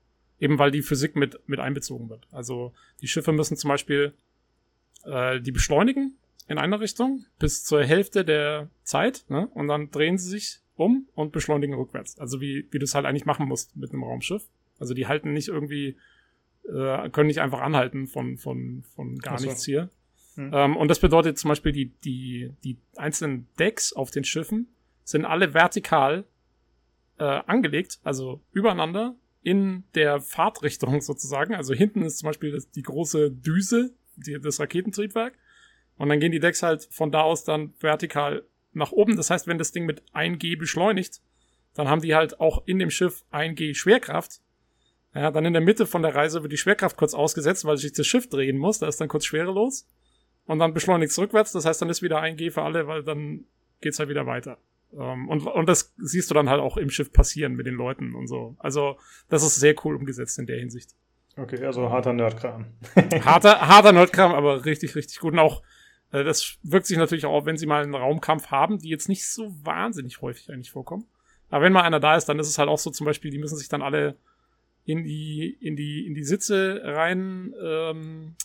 Eben weil die Physik mit, mit einbezogen wird. Also die Schiffe müssen zum Beispiel äh, die beschleunigen in einer Richtung bis zur Hälfte der Zeit ne? und dann drehen sie sich um und beschleunigen rückwärts. Also wie, wie du es halt eigentlich machen musst mit einem Raumschiff. Also die halten nicht irgendwie, äh, können nicht einfach anhalten von, von, von gar so. nichts hier. Hm. Ähm, und das bedeutet zum Beispiel, die, die, die einzelnen Decks auf den Schiffen sind alle vertikal äh, angelegt, also übereinander in der Fahrtrichtung sozusagen. Also hinten ist zum Beispiel das, die große Düse, die, das Raketentriebwerk. Und dann gehen die Decks halt von da aus dann vertikal nach oben. Das heißt, wenn das Ding mit 1G beschleunigt, dann haben die halt auch in dem Schiff 1G Schwerkraft. Ja, dann in der Mitte von der Reise wird die Schwerkraft kurz ausgesetzt, weil sich das Schiff drehen muss. Da ist dann kurz schwerelos. Und dann beschleunigt es rückwärts. Das heißt, dann ist wieder 1G für alle, weil dann geht's halt wieder weiter. Ähm, und, und das siehst du dann halt auch im Schiff passieren mit den Leuten und so. Also, das ist sehr cool umgesetzt in der Hinsicht. Okay, also harter Nerdkram. harter, harter Nerdkram, aber richtig, richtig gut. Und auch, das wirkt sich natürlich auch, wenn sie mal einen Raumkampf haben, die jetzt nicht so wahnsinnig häufig eigentlich vorkommen. Aber wenn mal einer da ist, dann ist es halt auch so zum Beispiel, die müssen sich dann alle in die, in die, in die Sitze rein ähm,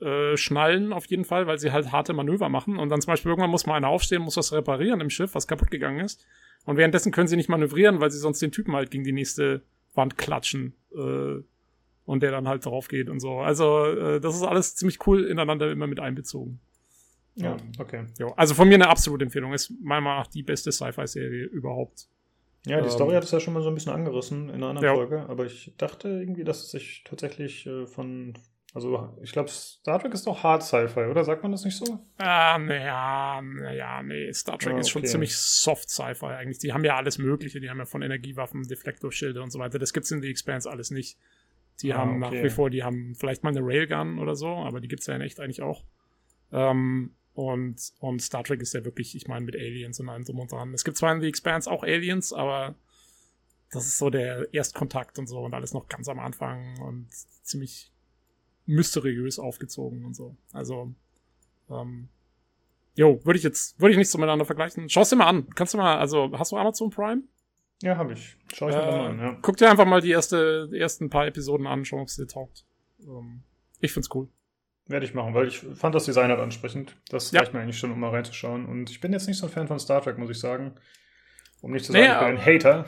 äh, schnallen auf jeden Fall, weil sie halt harte Manöver machen. Und dann zum Beispiel irgendwann muss mal einer aufstehen, muss was reparieren im Schiff, was kaputt gegangen ist. Und währenddessen können sie nicht manövrieren, weil sie sonst den Typen halt gegen die nächste Wand klatschen. Äh, und der dann halt drauf geht und so. Also, äh, das ist alles ziemlich cool ineinander immer mit einbezogen. Ja, okay. Jo, also von mir eine absolute Empfehlung. Ist meiner Meinung nach die beste Sci-Fi-Serie überhaupt. Ja, die ähm, Story hat es ja schon mal so ein bisschen angerissen in einer anderen ja. Folge, aber ich dachte irgendwie, dass es sich tatsächlich äh, von, also ich glaube, Star Trek ist doch Hard Sci-Fi, oder? Sagt man das nicht so? Ah, naja, naja, nee, Star Trek ah, okay. ist schon ziemlich Soft Sci-Fi eigentlich. Die haben ja alles Mögliche, die haben ja von Energiewaffen, Deflektorschilde und so weiter. Das gibt's in The Expanse alles nicht. Die ah, haben okay. nach wie vor, die haben vielleicht mal eine Railgun oder so, aber die gibt's ja in echt eigentlich auch. Ähm, und, und Star Trek ist ja wirklich, ich meine, mit Aliens und allem drum und dran. Es gibt zwar in The Expanse auch Aliens, aber das ist so der Erstkontakt und so und alles noch ganz am Anfang und ziemlich mysteriös aufgezogen und so. Also, ähm, jo, würde ich jetzt, würde ich nicht so miteinander vergleichen. Schau es dir mal an. Kannst du mal, also, hast du Amazon Prime? Ja, habe ich. Schau ich mir äh, mal an, ja. Guck dir einfach mal die erste, die ersten paar Episoden an, schau, ob es dir taugt. Ähm, ich find's cool. Werde ich machen, weil ich fand das Design halt ansprechend. Das ja. reicht mir eigentlich schon, um mal reinzuschauen. Und ich bin jetzt nicht so ein Fan von Star Trek, muss ich sagen. Um nicht zu sagen, naja, ich bin ein Hater.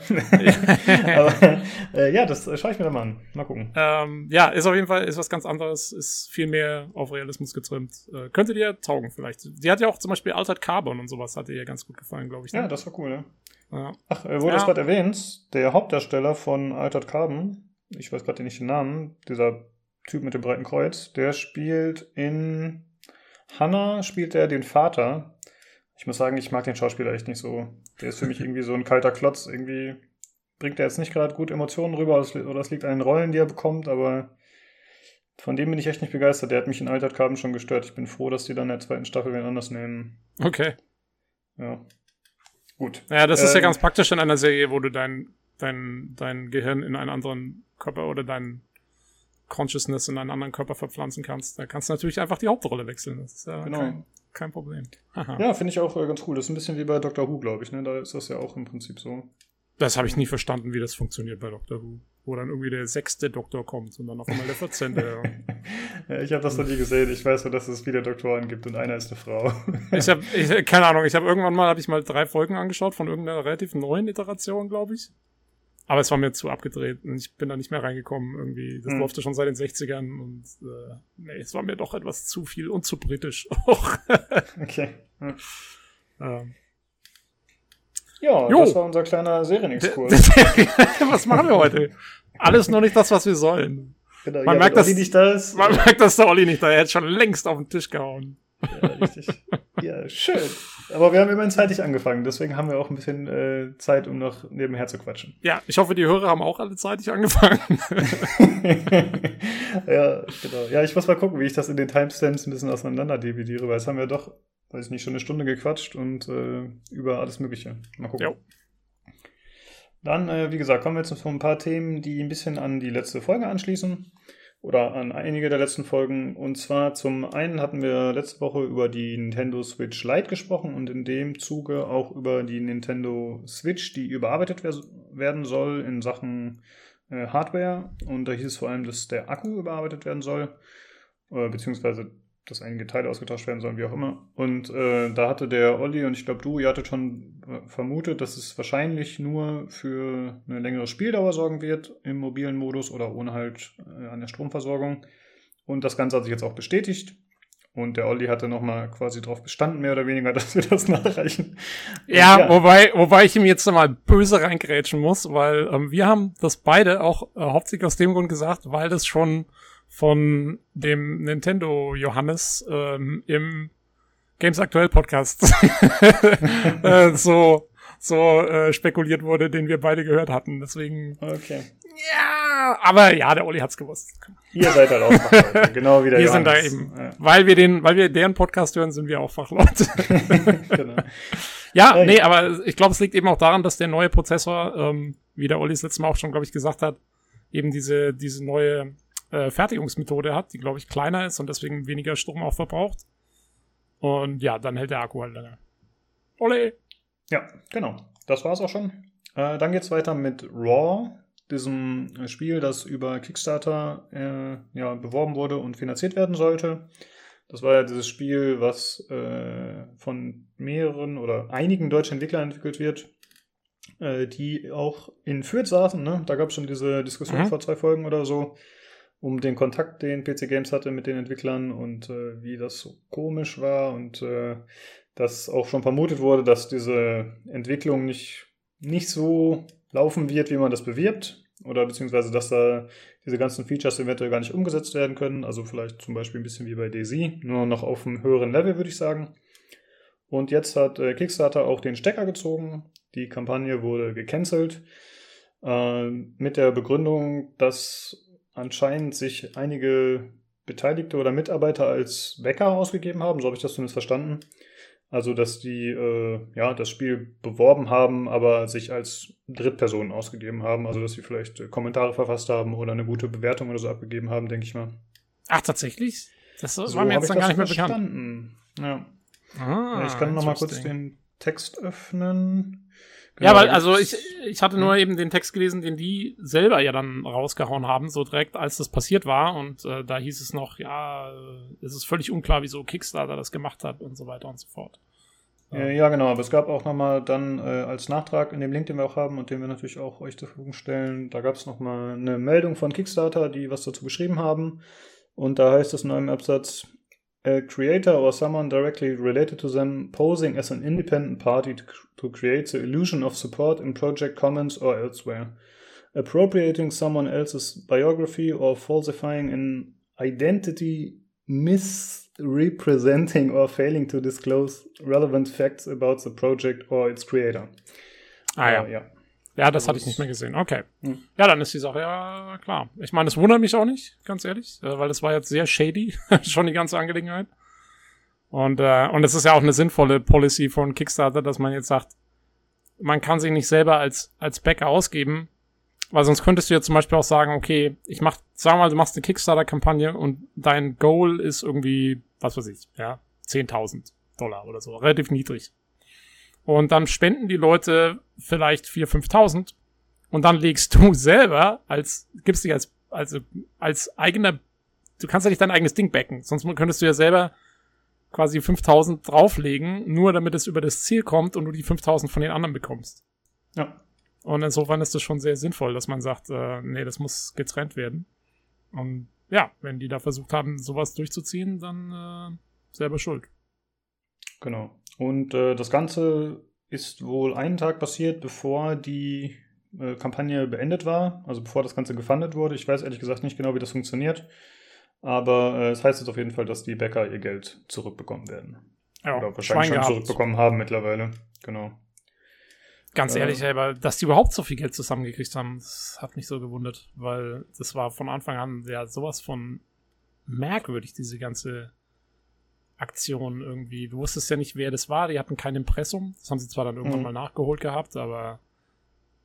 aber äh, ja, das schaue ich mir dann mal an. Mal gucken. Ähm, ja, ist auf jeden Fall ist was ganz anderes, ist viel mehr auf Realismus getrimmt. Äh, könnte dir taugen vielleicht. Die hat ja auch zum Beispiel Altered Carbon und sowas, hat dir ja ganz gut gefallen, glaube ich. Ne? Ja, das war cool, ja. ja. Ach, äh, wurde ja. das gerade erwähnt, der Hauptdarsteller von Altered Carbon, ich weiß gerade nicht den Namen, dieser Typ mit dem breiten Kreuz, der spielt in Hannah, spielt er den Vater. Ich muss sagen, ich mag den Schauspieler echt nicht so. Der ist für mich irgendwie so ein kalter Klotz. Irgendwie bringt er jetzt nicht gerade gut Emotionen rüber, oder es liegt an den Rollen, die er bekommt, aber von dem bin ich echt nicht begeistert. Der hat mich in Altered Carbon schon gestört. Ich bin froh, dass die dann in der zweiten Staffel wen anders nehmen. Okay. Ja. Gut. Ja, das ähm, ist ja ähm, ganz praktisch in einer Serie, wo du dein, dein, dein Gehirn in einen anderen Körper oder dein Consciousness in einen anderen Körper verpflanzen kannst, da kannst du natürlich einfach die Hauptrolle wechseln. Das ist ja genau. kein, kein Problem. Ja, finde ich auch äh, ganz cool. Das ist ein bisschen wie bei Doctor Who, glaube ich. Ne? Da ist das ja auch im Prinzip so. Das habe ich nie verstanden, wie das funktioniert bei Doctor Who. Wo dann irgendwie der sechste Doktor kommt und dann auf einmal der vierzehnte. ja, ich habe das noch nie gesehen. Ich weiß nur, dass es viele Doktoren gibt und einer ist eine Frau. ich habe, keine Ahnung, ich habe irgendwann mal, habe ich mal drei Folgen angeschaut von irgendeiner relativ neuen Iteration, glaube ich. Aber es war mir zu abgedreht und ich bin da nicht mehr reingekommen irgendwie. Das hm. läuft schon seit den 60ern und äh, nee, es war mir doch etwas zu viel und zu britisch auch. okay. Hm. Ähm. Ja, jo. das war unser kleiner Serienexkurs. was machen wir heute? Alles nur nicht das, was wir sollen. Genau, man, ja, merkt, dass, nicht da ist. man merkt, dass der Olli nicht da ist. Er hat schon längst auf den Tisch gehauen. Ja, richtig. ja, schön. Aber wir haben immerhin zeitig angefangen, deswegen haben wir auch ein bisschen äh, Zeit, um noch nebenher zu quatschen. Ja, ich hoffe, die Hörer haben auch alle zeitig angefangen. ja, genau. Ja, ich muss mal gucken, wie ich das in den Timestamps ein bisschen auseinander dividiere, weil es haben wir doch, weiß ich nicht, schon eine Stunde gequatscht und äh, über alles Mögliche. Mal gucken. Jo. Dann, äh, wie gesagt, kommen wir jetzt zu ein paar Themen, die ein bisschen an die letzte Folge anschließen oder an einige der letzten Folgen. Und zwar zum einen hatten wir letzte Woche über die Nintendo Switch Lite gesprochen und in dem Zuge auch über die Nintendo Switch, die überarbeitet werden soll in Sachen äh, Hardware und da hieß es vor allem, dass der Akku überarbeitet werden soll, äh, beziehungsweise dass einige Teile ausgetauscht werden sollen, wie auch immer. Und äh, da hatte der Olli und ich glaube du, ihr hattet schon äh, vermutet, dass es wahrscheinlich nur für eine längere Spieldauer sorgen wird im mobilen Modus oder ohne halt äh, an der Stromversorgung. Und das Ganze hat sich jetzt auch bestätigt. Und der Olli hatte nochmal quasi darauf bestanden, mehr oder weniger, dass wir das nachreichen. Ja, ja, Wobei, wobei ich ihm jetzt mal böse reingrätschen muss, weil ähm, wir haben das beide auch äh, hauptsächlich aus dem Grund gesagt, weil das schon von dem Nintendo Johannes ähm, im Games Aktuell Podcast äh, so so äh, spekuliert wurde, den wir beide gehört hatten. Deswegen. Okay. Ja, aber ja, der Olli hat's gewusst. Ihr seid halt auch Fachleute, genau wie der Wir Johannes. sind da eben, ja. weil wir den, weil wir deren Podcast hören, sind wir auch Fachleute. genau. Ja, hey. nee, aber ich glaube, es liegt eben auch daran, dass der neue Prozessor, ähm, wie der Olli das letzte Mal auch schon, glaube ich, gesagt hat, eben diese diese neue äh, Fertigungsmethode hat, die, glaube ich, kleiner ist und deswegen weniger Strom auch verbraucht. Und ja, dann hält der Akku halt länger. Ole! Ja, genau. Das war's auch schon. Äh, dann geht's weiter mit Raw, diesem Spiel, das über Kickstarter äh, ja, beworben wurde und finanziert werden sollte. Das war ja dieses Spiel, was äh, von mehreren oder einigen deutschen Entwicklern entwickelt wird, äh, die auch in Fürth saßen. Ne? Da gab es schon diese Diskussion mhm. vor zwei Folgen oder so um den Kontakt, den PC Games hatte mit den Entwicklern und äh, wie das so komisch war und äh, dass auch schon vermutet wurde, dass diese Entwicklung nicht, nicht so laufen wird, wie man das bewirbt oder beziehungsweise, dass da diese ganzen Features eventuell gar nicht umgesetzt werden können. Also vielleicht zum Beispiel ein bisschen wie bei Daisy, nur noch auf einem höheren Level, würde ich sagen. Und jetzt hat äh, Kickstarter auch den Stecker gezogen. Die Kampagne wurde gecancelt äh, mit der Begründung, dass anscheinend sich einige Beteiligte oder Mitarbeiter als Wecker ausgegeben haben, so habe ich das zumindest verstanden. Also, dass die äh, ja das Spiel beworben haben, aber sich als Drittpersonen ausgegeben haben. Also, dass sie vielleicht äh, Kommentare verfasst haben oder eine gute Bewertung oder so abgegeben haben, denke ich mal. Ach, tatsächlich? Das so war mir jetzt dann gar nicht mehr verstanden. bekannt. Ja. Ah, ich kann noch mal kurz den Text öffnen. Genau, ja, weil, also ich, ich hatte nur eben den Text gelesen, den die selber ja dann rausgehauen haben, so direkt, als das passiert war. Und äh, da hieß es noch, ja, es ist völlig unklar, wieso Kickstarter das gemacht hat und so weiter und so fort. Ja, ja genau, aber es gab auch nochmal dann äh, als Nachtrag in dem Link, den wir auch haben und den wir natürlich auch euch zur Verfügung stellen, da gab es nochmal eine Meldung von Kickstarter, die was dazu geschrieben haben. Und da heißt es in einem Absatz, a creator or someone directly related to them posing as an independent party to, to create the illusion of support in Project Commons or elsewhere, appropriating someone else's biography or falsifying an identity, misrepresenting or failing to disclose relevant facts about the project or its creator. Ah ja. Uh, ja. Ja, das hatte ich nicht mehr gesehen. Okay. Hm. Ja, dann ist die Sache ja klar. Ich meine, es wundert mich auch nicht, ganz ehrlich, äh, weil das war jetzt sehr shady, schon die ganze Angelegenheit. Und, äh, und es ist ja auch eine sinnvolle Policy von Kickstarter, dass man jetzt sagt, man kann sich nicht selber als, als Backer ausgeben, weil sonst könntest du ja zum Beispiel auch sagen, okay, ich mach, sagen wir mal, du machst eine Kickstarter-Kampagne und dein Goal ist irgendwie, was weiß ich, ja, 10.000 Dollar oder so, relativ niedrig. Und dann spenden die Leute vielleicht 4.000, 5.000 und dann legst du selber als, gibst dich als, also, als eigener, du kannst ja nicht dein eigenes Ding backen, sonst könntest du ja selber quasi 5.000 drauflegen, nur damit es über das Ziel kommt und du die 5.000 von den anderen bekommst. Ja. Und insofern ist das schon sehr sinnvoll, dass man sagt, äh, nee, das muss getrennt werden. Und ja, wenn die da versucht haben, sowas durchzuziehen, dann äh, selber schuld. Genau. Und äh, das Ganze ist wohl einen Tag passiert, bevor die äh, Kampagne beendet war, also bevor das Ganze gefundet wurde. Ich weiß ehrlich gesagt nicht genau, wie das funktioniert. Aber äh, es heißt jetzt auf jeden Fall, dass die Bäcker ihr Geld zurückbekommen werden. Ja, Oder wahrscheinlich schon zurückbekommen haben mittlerweile. Genau. Ganz äh, ehrlich, aber dass die überhaupt so viel Geld zusammengekriegt haben, das hat mich so gewundert, weil das war von Anfang an ja sowas von merkwürdig, diese ganze Aktion irgendwie. Du wusstest ja nicht, wer das war. Die hatten kein Impressum. Das haben sie zwar dann irgendwann mhm. mal nachgeholt gehabt, aber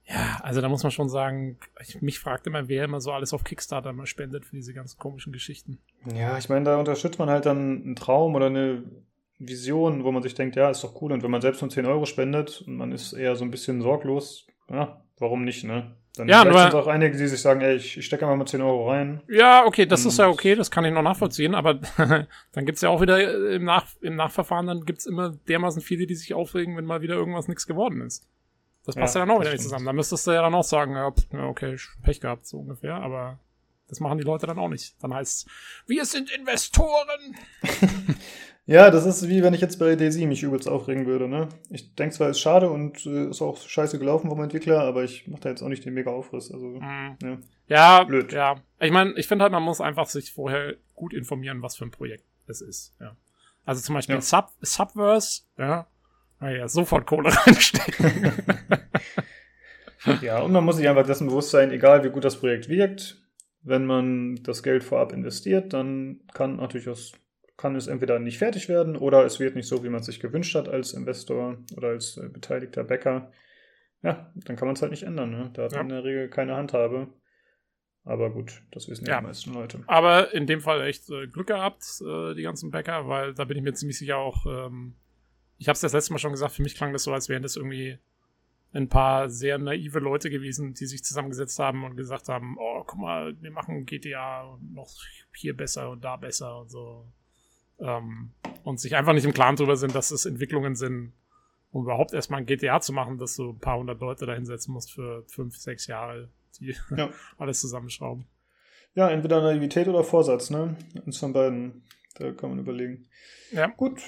ja, also da muss man schon sagen, ich, mich fragt immer, wer immer so alles auf Kickstarter mal spendet für diese ganzen komischen Geschichten. Ja, ich meine, da unterstützt man halt dann einen Traum oder eine Vision, wo man sich denkt, ja, ist doch cool. Und wenn man selbst nur 10 Euro spendet und man ist eher so ein bisschen sorglos, ja, warum nicht, ne? Dann Ja, vielleicht sind auch einige, die sich sagen, ey, ich, ich stecke einfach mal 10 Euro rein. Ja, okay, das ist ja okay, das kann ich noch nachvollziehen, aber dann gibt's ja auch wieder äh, im, Nach im Nachverfahren, dann gibt's immer dermaßen viele, die sich aufregen, wenn mal wieder irgendwas nichts geworden ist. Das passt ja, Ja, dann auch wieder nicht zusammen. Da müsstest du ja dann auch sagen, ja, okay, Pech gehabt, so ungefähr, aber das machen die Leute dann auch nicht. Dann heißt's, wir sind Investoren. Ja, das ist wie wenn ich jetzt bei Daisy mich übelst aufregen würde, ne? Ich denke zwar, ist schade und äh, ist auch scheiße gelaufen vom Entwickler, aber ich mache da jetzt auch nicht den mega Aufriss. Also, Mhm. ja. Ja, Blöd. ja. Ich meine, ich finde halt, man muss einfach sich vorher gut informieren, was für ein Projekt es ist. Ja. Also zum Beispiel Ja. Sub, Subverse, ja, naja, sofort Kohle reinstecken. ja, und man muss sich einfach dessen bewusst sein, egal wie gut das Projekt wirkt, wenn man das Geld vorab investiert, dann kann natürlich aus, kann es entweder nicht fertig werden oder es wird nicht so, wie man es sich gewünscht hat als Investor oder als äh, beteiligter Bäcker. Ja, dann kann man es halt nicht ändern, ne? Da hat Ja. man in der Regel keine Handhabe. Aber gut, das wissen ja, Ja. die meisten Leute. Aber in dem Fall echt äh, Glück gehabt, äh, die ganzen Bäcker, weil da bin ich mir ziemlich sicher auch, ähm, ich habe es das letzte Mal schon gesagt, für mich klang das so, als wären das irgendwie ein paar sehr naive Leute gewesen, die sich zusammengesetzt haben und gesagt haben, oh, guck mal, wir machen GTA und noch hier besser und da besser und so. Ähm, und sich einfach nicht im Klaren darüber sind, dass es Entwicklungen sind, um überhaupt erstmal ein GTA zu machen, dass du ein paar hundert Leute da hinsetzen musst für fünf, sechs Jahre, die Ja. alles zusammenschrauben. Ja, entweder Naivität oder Vorsatz, ne? Eins von beiden. Da kann man überlegen. Ja. Gut.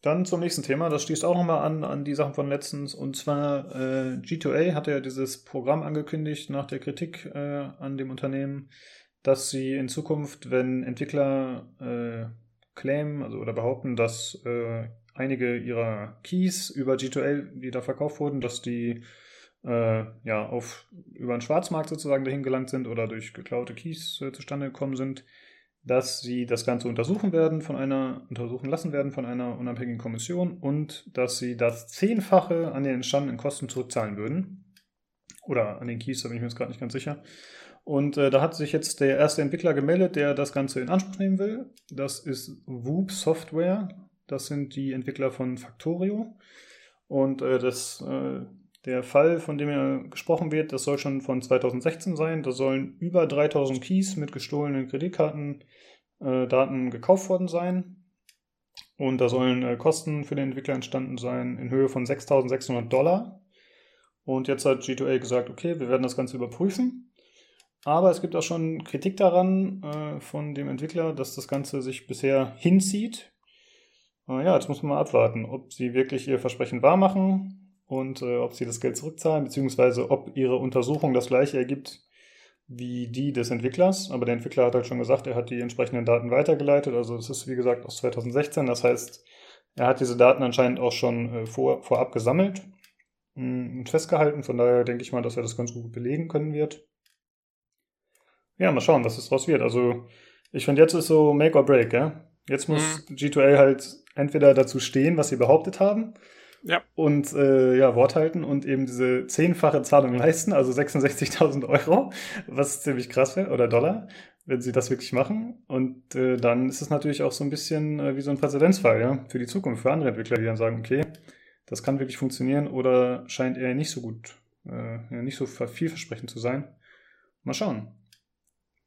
Dann zum nächsten Thema. Das schließt auch nochmal an, an die Sachen von letztens. Und zwar äh, G2A hatte ja dieses Programm angekündigt nach der Kritik äh, an dem Unternehmen, dass sie in Zukunft, wenn Entwickler äh, claimen also, oder behaupten, dass äh, einige ihrer Keys über G2A, die da verkauft wurden, dass die äh, ja, auf, über den Schwarzmarkt sozusagen dahin gelangt sind oder durch geklaute Keys äh, zustande gekommen sind, dass sie das Ganze untersuchen werden von einer, untersuchen lassen werden von einer unabhängigen Kommission und dass sie das Zehnfache an den entstandenen Kosten zurückzahlen würden. Oder an den Keys, da bin ich mir jetzt gerade nicht ganz sicher. Und äh, da hat sich jetzt der erste Entwickler gemeldet, der das Ganze in Anspruch nehmen will. Das ist Whoop Software. Das sind die Entwickler von Factorio. Und äh, das, äh, der Fall, von dem ja gesprochen wird, das soll schon von 2016 sein. Da sollen über 3000 Keys mit gestohlenen Kreditkartendaten äh, gekauft worden sein. Und da sollen äh, Kosten für den Entwickler entstanden sein in Höhe von 6600 Dollar. Und jetzt hat G2A gesagt, okay, wir werden das Ganze überprüfen. Aber es gibt auch schon Kritik daran äh, von dem Entwickler, dass das Ganze sich bisher hinzieht. Äh, ja, jetzt muss man mal abwarten, ob sie wirklich ihr Versprechen wahrmachen und äh, ob sie das Geld zurückzahlen, beziehungsweise ob ihre Untersuchung das gleiche ergibt wie die des Entwicklers. Aber der Entwickler hat halt schon gesagt, er hat die entsprechenden Daten weitergeleitet. Also es ist wie gesagt aus 2016. Das heißt, er hat diese Daten anscheinend auch schon äh, vor, vorab gesammelt mh, und festgehalten. Von daher denke ich mal, dass er das ganz gut belegen können wird. Ja, mal schauen, was es draus wird. Also ich finde, jetzt ist so Make or Break, ja. Jetzt muss G2A halt entweder dazu stehen, was sie behauptet haben, Ja. und äh, ja, Wort halten und eben diese zehnfache Zahlung leisten, also 66.000 Euro, was ziemlich krass wäre, oder Dollar, wenn sie das wirklich machen. Und äh, dann ist es natürlich auch so ein bisschen äh, wie so ein Präzedenzfall, ja, für die Zukunft, für andere Entwickler, die dann sagen, okay, das kann wirklich funktionieren oder scheint eher nicht so gut, äh, nicht so vielversprechend zu sein. Mal schauen.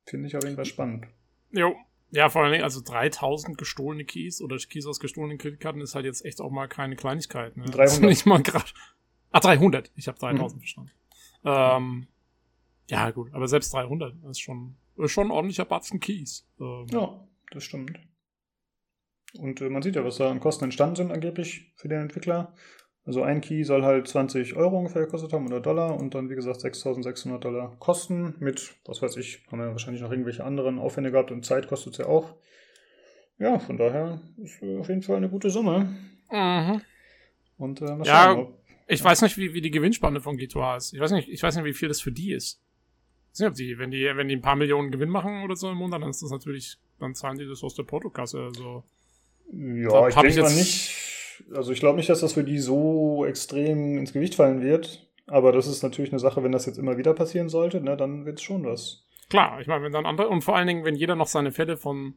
Finde ich auf jeden Fall spannend. Jo. Ja, vor allen Dingen, also 3000 gestohlene Keys oder Keys aus gestohlenen Kreditkarten ist halt jetzt echt auch mal keine Kleinigkeit. Ne? 300. Das ist nicht mal gerade. Ah, 300. Ich habe 3000 verstanden. Ähm, ja, gut, aber selbst 300 ist schon, ist schon ein ordentlicher Batzen Keys. Ähm, Ja, das stimmt. Und äh, man sieht ja, was da an Kosten entstanden sind angeblich für den Entwickler. Also ein Key soll halt 20 Euro ungefähr gekostet haben oder Dollar und dann wie gesagt 6.600 Dollar Kosten mit, was weiß ich, haben wir wahrscheinlich noch irgendwelche anderen Aufwände gehabt und Zeit kostet es ja auch. Ja, von daher ist äh, auf jeden Fall eine gute Summe. Mhm. Und äh, mal Ja, schauen, ob, Ich weiß nicht, wie, wie die Gewinnspanne von G2A ist. Ich weiß nicht, ich weiß nicht, wie viel das für die ist. Ich weiß nicht, ob die, wenn die, wenn die ein paar Millionen Gewinn machen oder so im Monat, dann ist das natürlich, dann zahlen die das aus der Portokasse. Also, Ja, ich denke mal nicht. Also ich glaube nicht, dass das für die so extrem ins Gewicht fallen wird. Aber das ist natürlich eine Sache, wenn das jetzt immer wieder passieren sollte, ne, dann wird es schon was. klar, ich meine, wenn dann andere, und vor allen Dingen, wenn jeder noch seine Fälle von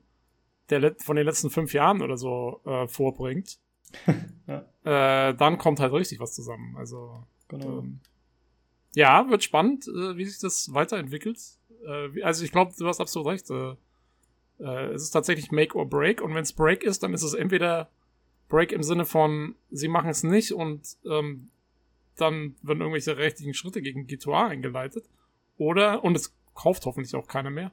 der, von den letzten fünf Jahren oder so äh, vorbringt, Ja. äh, dann kommt halt richtig was zusammen. Also, Genau. ähm, ja, wird spannend, äh, wie sich das weiterentwickelt. Äh, also ich glaube, du hast absolut recht. Äh, äh, es ist tatsächlich Make or Break und wenn es Break ist, dann ist es entweder Break im Sinne von, sie machen es nicht und ähm, dann werden irgendwelche rechtlichen Schritte gegen G2A eingeleitet. Oder, und es kauft hoffentlich auch keiner mehr.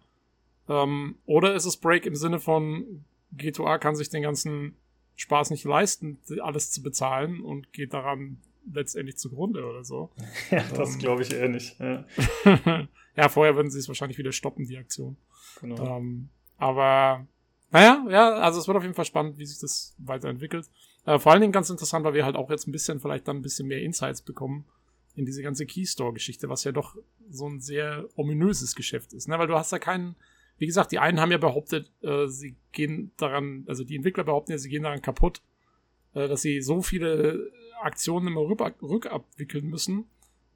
Ähm, oder ist es Break im Sinne von, G2A kann sich den ganzen Spaß nicht leisten, alles zu bezahlen und geht daran letztendlich zugrunde oder so. Ja, das ähm, glaube ich eher nicht. Ja. ja, vorher würden sie es wahrscheinlich wieder stoppen, die Aktion. Genau. Ähm, aber naja, ja, also es wird auf jeden Fall spannend, wie sich das weiterentwickelt. Äh, vor allen Dingen ganz interessant, weil wir halt auch jetzt ein bisschen, vielleicht dann ein bisschen mehr Insights bekommen in diese ganze Keystore-Geschichte, was ja doch so ein sehr ominöses Geschäft ist. Ne? Weil du hast ja keinen, wie gesagt, die einen haben ja behauptet, äh, sie gehen daran, also die Entwickler behaupten ja, sie gehen daran kaputt, äh, dass sie so viele Aktionen immer rückabwickeln müssen.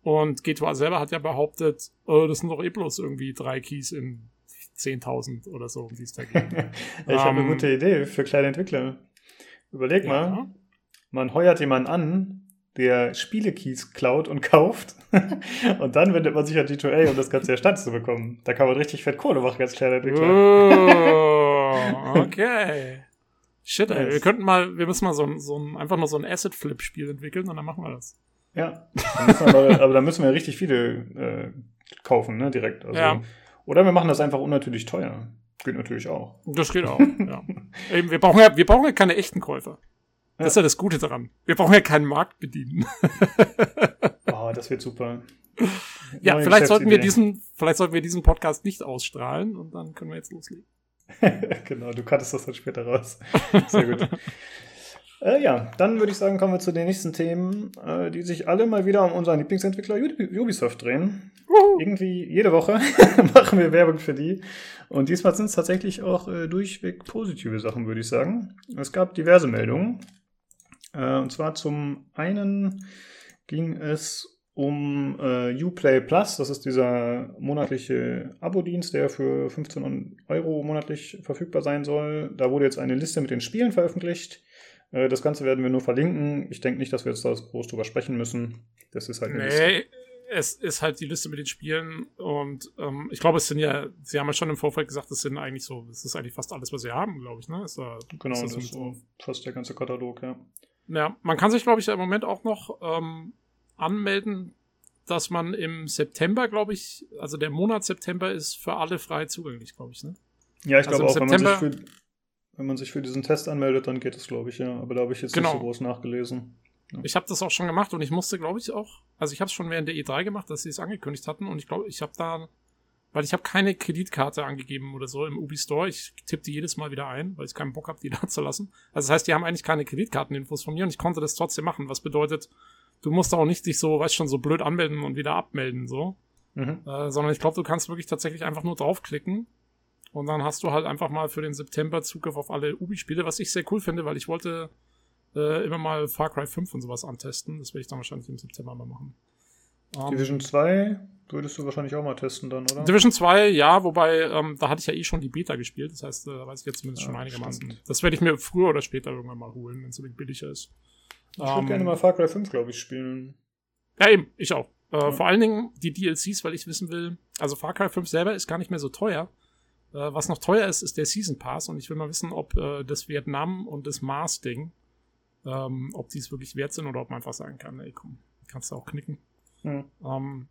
Und G2A selber hat ja behauptet, äh, das sind doch eh bloß irgendwie drei Keys in 10.000 oder so, um die es da geht. ich um, habe eine ähm, gute Idee für kleine Entwickler. Überleg ja. mal, man heuert jemanden an, der Spielekeys klaut und kauft. und dann wendet man sich an D2A, um das Ganze erstattet zu bekommen. Da kann man richtig fett Kohle machen als kleiner Entwickler. Oh, okay. Shit, ey. Wir könnten mal, wir müssen mal so ein, so ein einfach nur so ein Asset-Flip-Spiel entwickeln und dann machen wir das. Ja. aber, aber da müssen wir richtig viele äh, kaufen, ne, direkt. Also, ja. Oder wir machen das einfach unnatürlich teuer. Geht natürlich auch. Das geht auch, ja. Eben, wir, brauchen ja. Wir brauchen ja keine echten Käufer. Das ja. ist ja das Gute daran. Wir brauchen ja keinen Markt bedienen. oh, das wird super. Ja, Neue vielleicht sollten wir diesen, vielleicht sollten wir diesen Podcast nicht ausstrahlen und dann können wir jetzt loslegen. genau, du cuttest das dann später raus. Sehr gut. Äh, ja, dann würde ich sagen, kommen wir zu den nächsten Themen, äh, die sich alle mal wieder um unseren Lieblingsentwickler Ubisoft drehen. Uh. Irgendwie jede Woche machen wir Werbung für die. Und diesmal sind es tatsächlich auch äh, durchweg positive Sachen, würde ich sagen. Es gab diverse Meldungen. Äh, und zwar zum einen ging es um äh, Uplay Plus. Das ist dieser monatliche Abo-Dienst, der für 15 Euro monatlich verfügbar sein soll. Da wurde jetzt eine Liste mit den Spielen veröffentlicht das Ganze werden wir nur verlinken. Ich denke nicht, dass wir jetzt da groß drüber sprechen müssen. Das ist halt eine nee, Liste. Es ist halt die Liste mit den Spielen und ähm, ich glaube, es sind ja, sie haben ja schon im Vorfeld gesagt, es sind eigentlich so, es ist eigentlich fast alles, was sie haben, glaube ich, ne? Ist da, genau, ist das, das ist so fast der ganze Katalog, ja. Ja, man kann sich, glaube ich, im Moment auch noch ähm, anmelden, dass man im September, glaube ich, also der Monat September ist für alle frei zugänglich, glaube ich, ne? Ja, ich also glaube auch, September, wenn man sich für wenn man sich für diesen Test anmeldet, dann geht es, glaube ich, ja. Aber da habe ich jetzt genau. nicht so groß nachgelesen. Ja. Ich habe das auch schon gemacht und ich musste, glaube ich, auch, also ich habe es schon während der E3 gemacht, dass sie es angekündigt hatten und ich glaube, ich habe da, weil ich habe keine Kreditkarte angegeben oder so im Ubi Store. Ich tippe die jedes Mal wieder ein, weil ich keinen Bock habe, die da zu lassen. Also das heißt, die haben eigentlich keine Kreditkarteninfos von mir und ich konnte das trotzdem machen, was bedeutet, du musst auch nicht dich so, weißt schon, so blöd anmelden und wieder abmelden, so. Mhm. Äh, sondern ich glaube, du kannst wirklich tatsächlich einfach nur draufklicken und dann hast du halt einfach mal für den September Zugriff auf alle Ubi-Spiele, was ich sehr cool finde, weil ich wollte äh, immer mal Far Cry 5 und sowas antesten. Das werde ich dann wahrscheinlich im September mal machen. Um, ähm, Division 2 würdest du wahrscheinlich auch mal testen dann, oder? Division 2, ja, wobei, ähm, da hatte ich ja eh schon die Beta gespielt. Das heißt, äh, da weiß ich jetzt zumindest ja, schon einigermaßen. Stimmt. Das werde ich mir früher oder später irgendwann mal holen, wenn es ein billiger ist. Ich würde um, gerne ähm, mal Far Cry 5, glaube ich, spielen. Ja, eben, ich auch. Äh, ja. Vor allen Dingen die DLCs, weil ich wissen will, also Far Cry 5 selber ist gar nicht mehr so teuer. Äh, was noch teuer ist, ist der Season Pass und ich will mal wissen, ob äh, das Vietnam und das Mars-Ding, ähm, ob die es wirklich wert sind oder ob man einfach sagen kann, ey komm, kannst du auch knicken. Mhm. Ähm,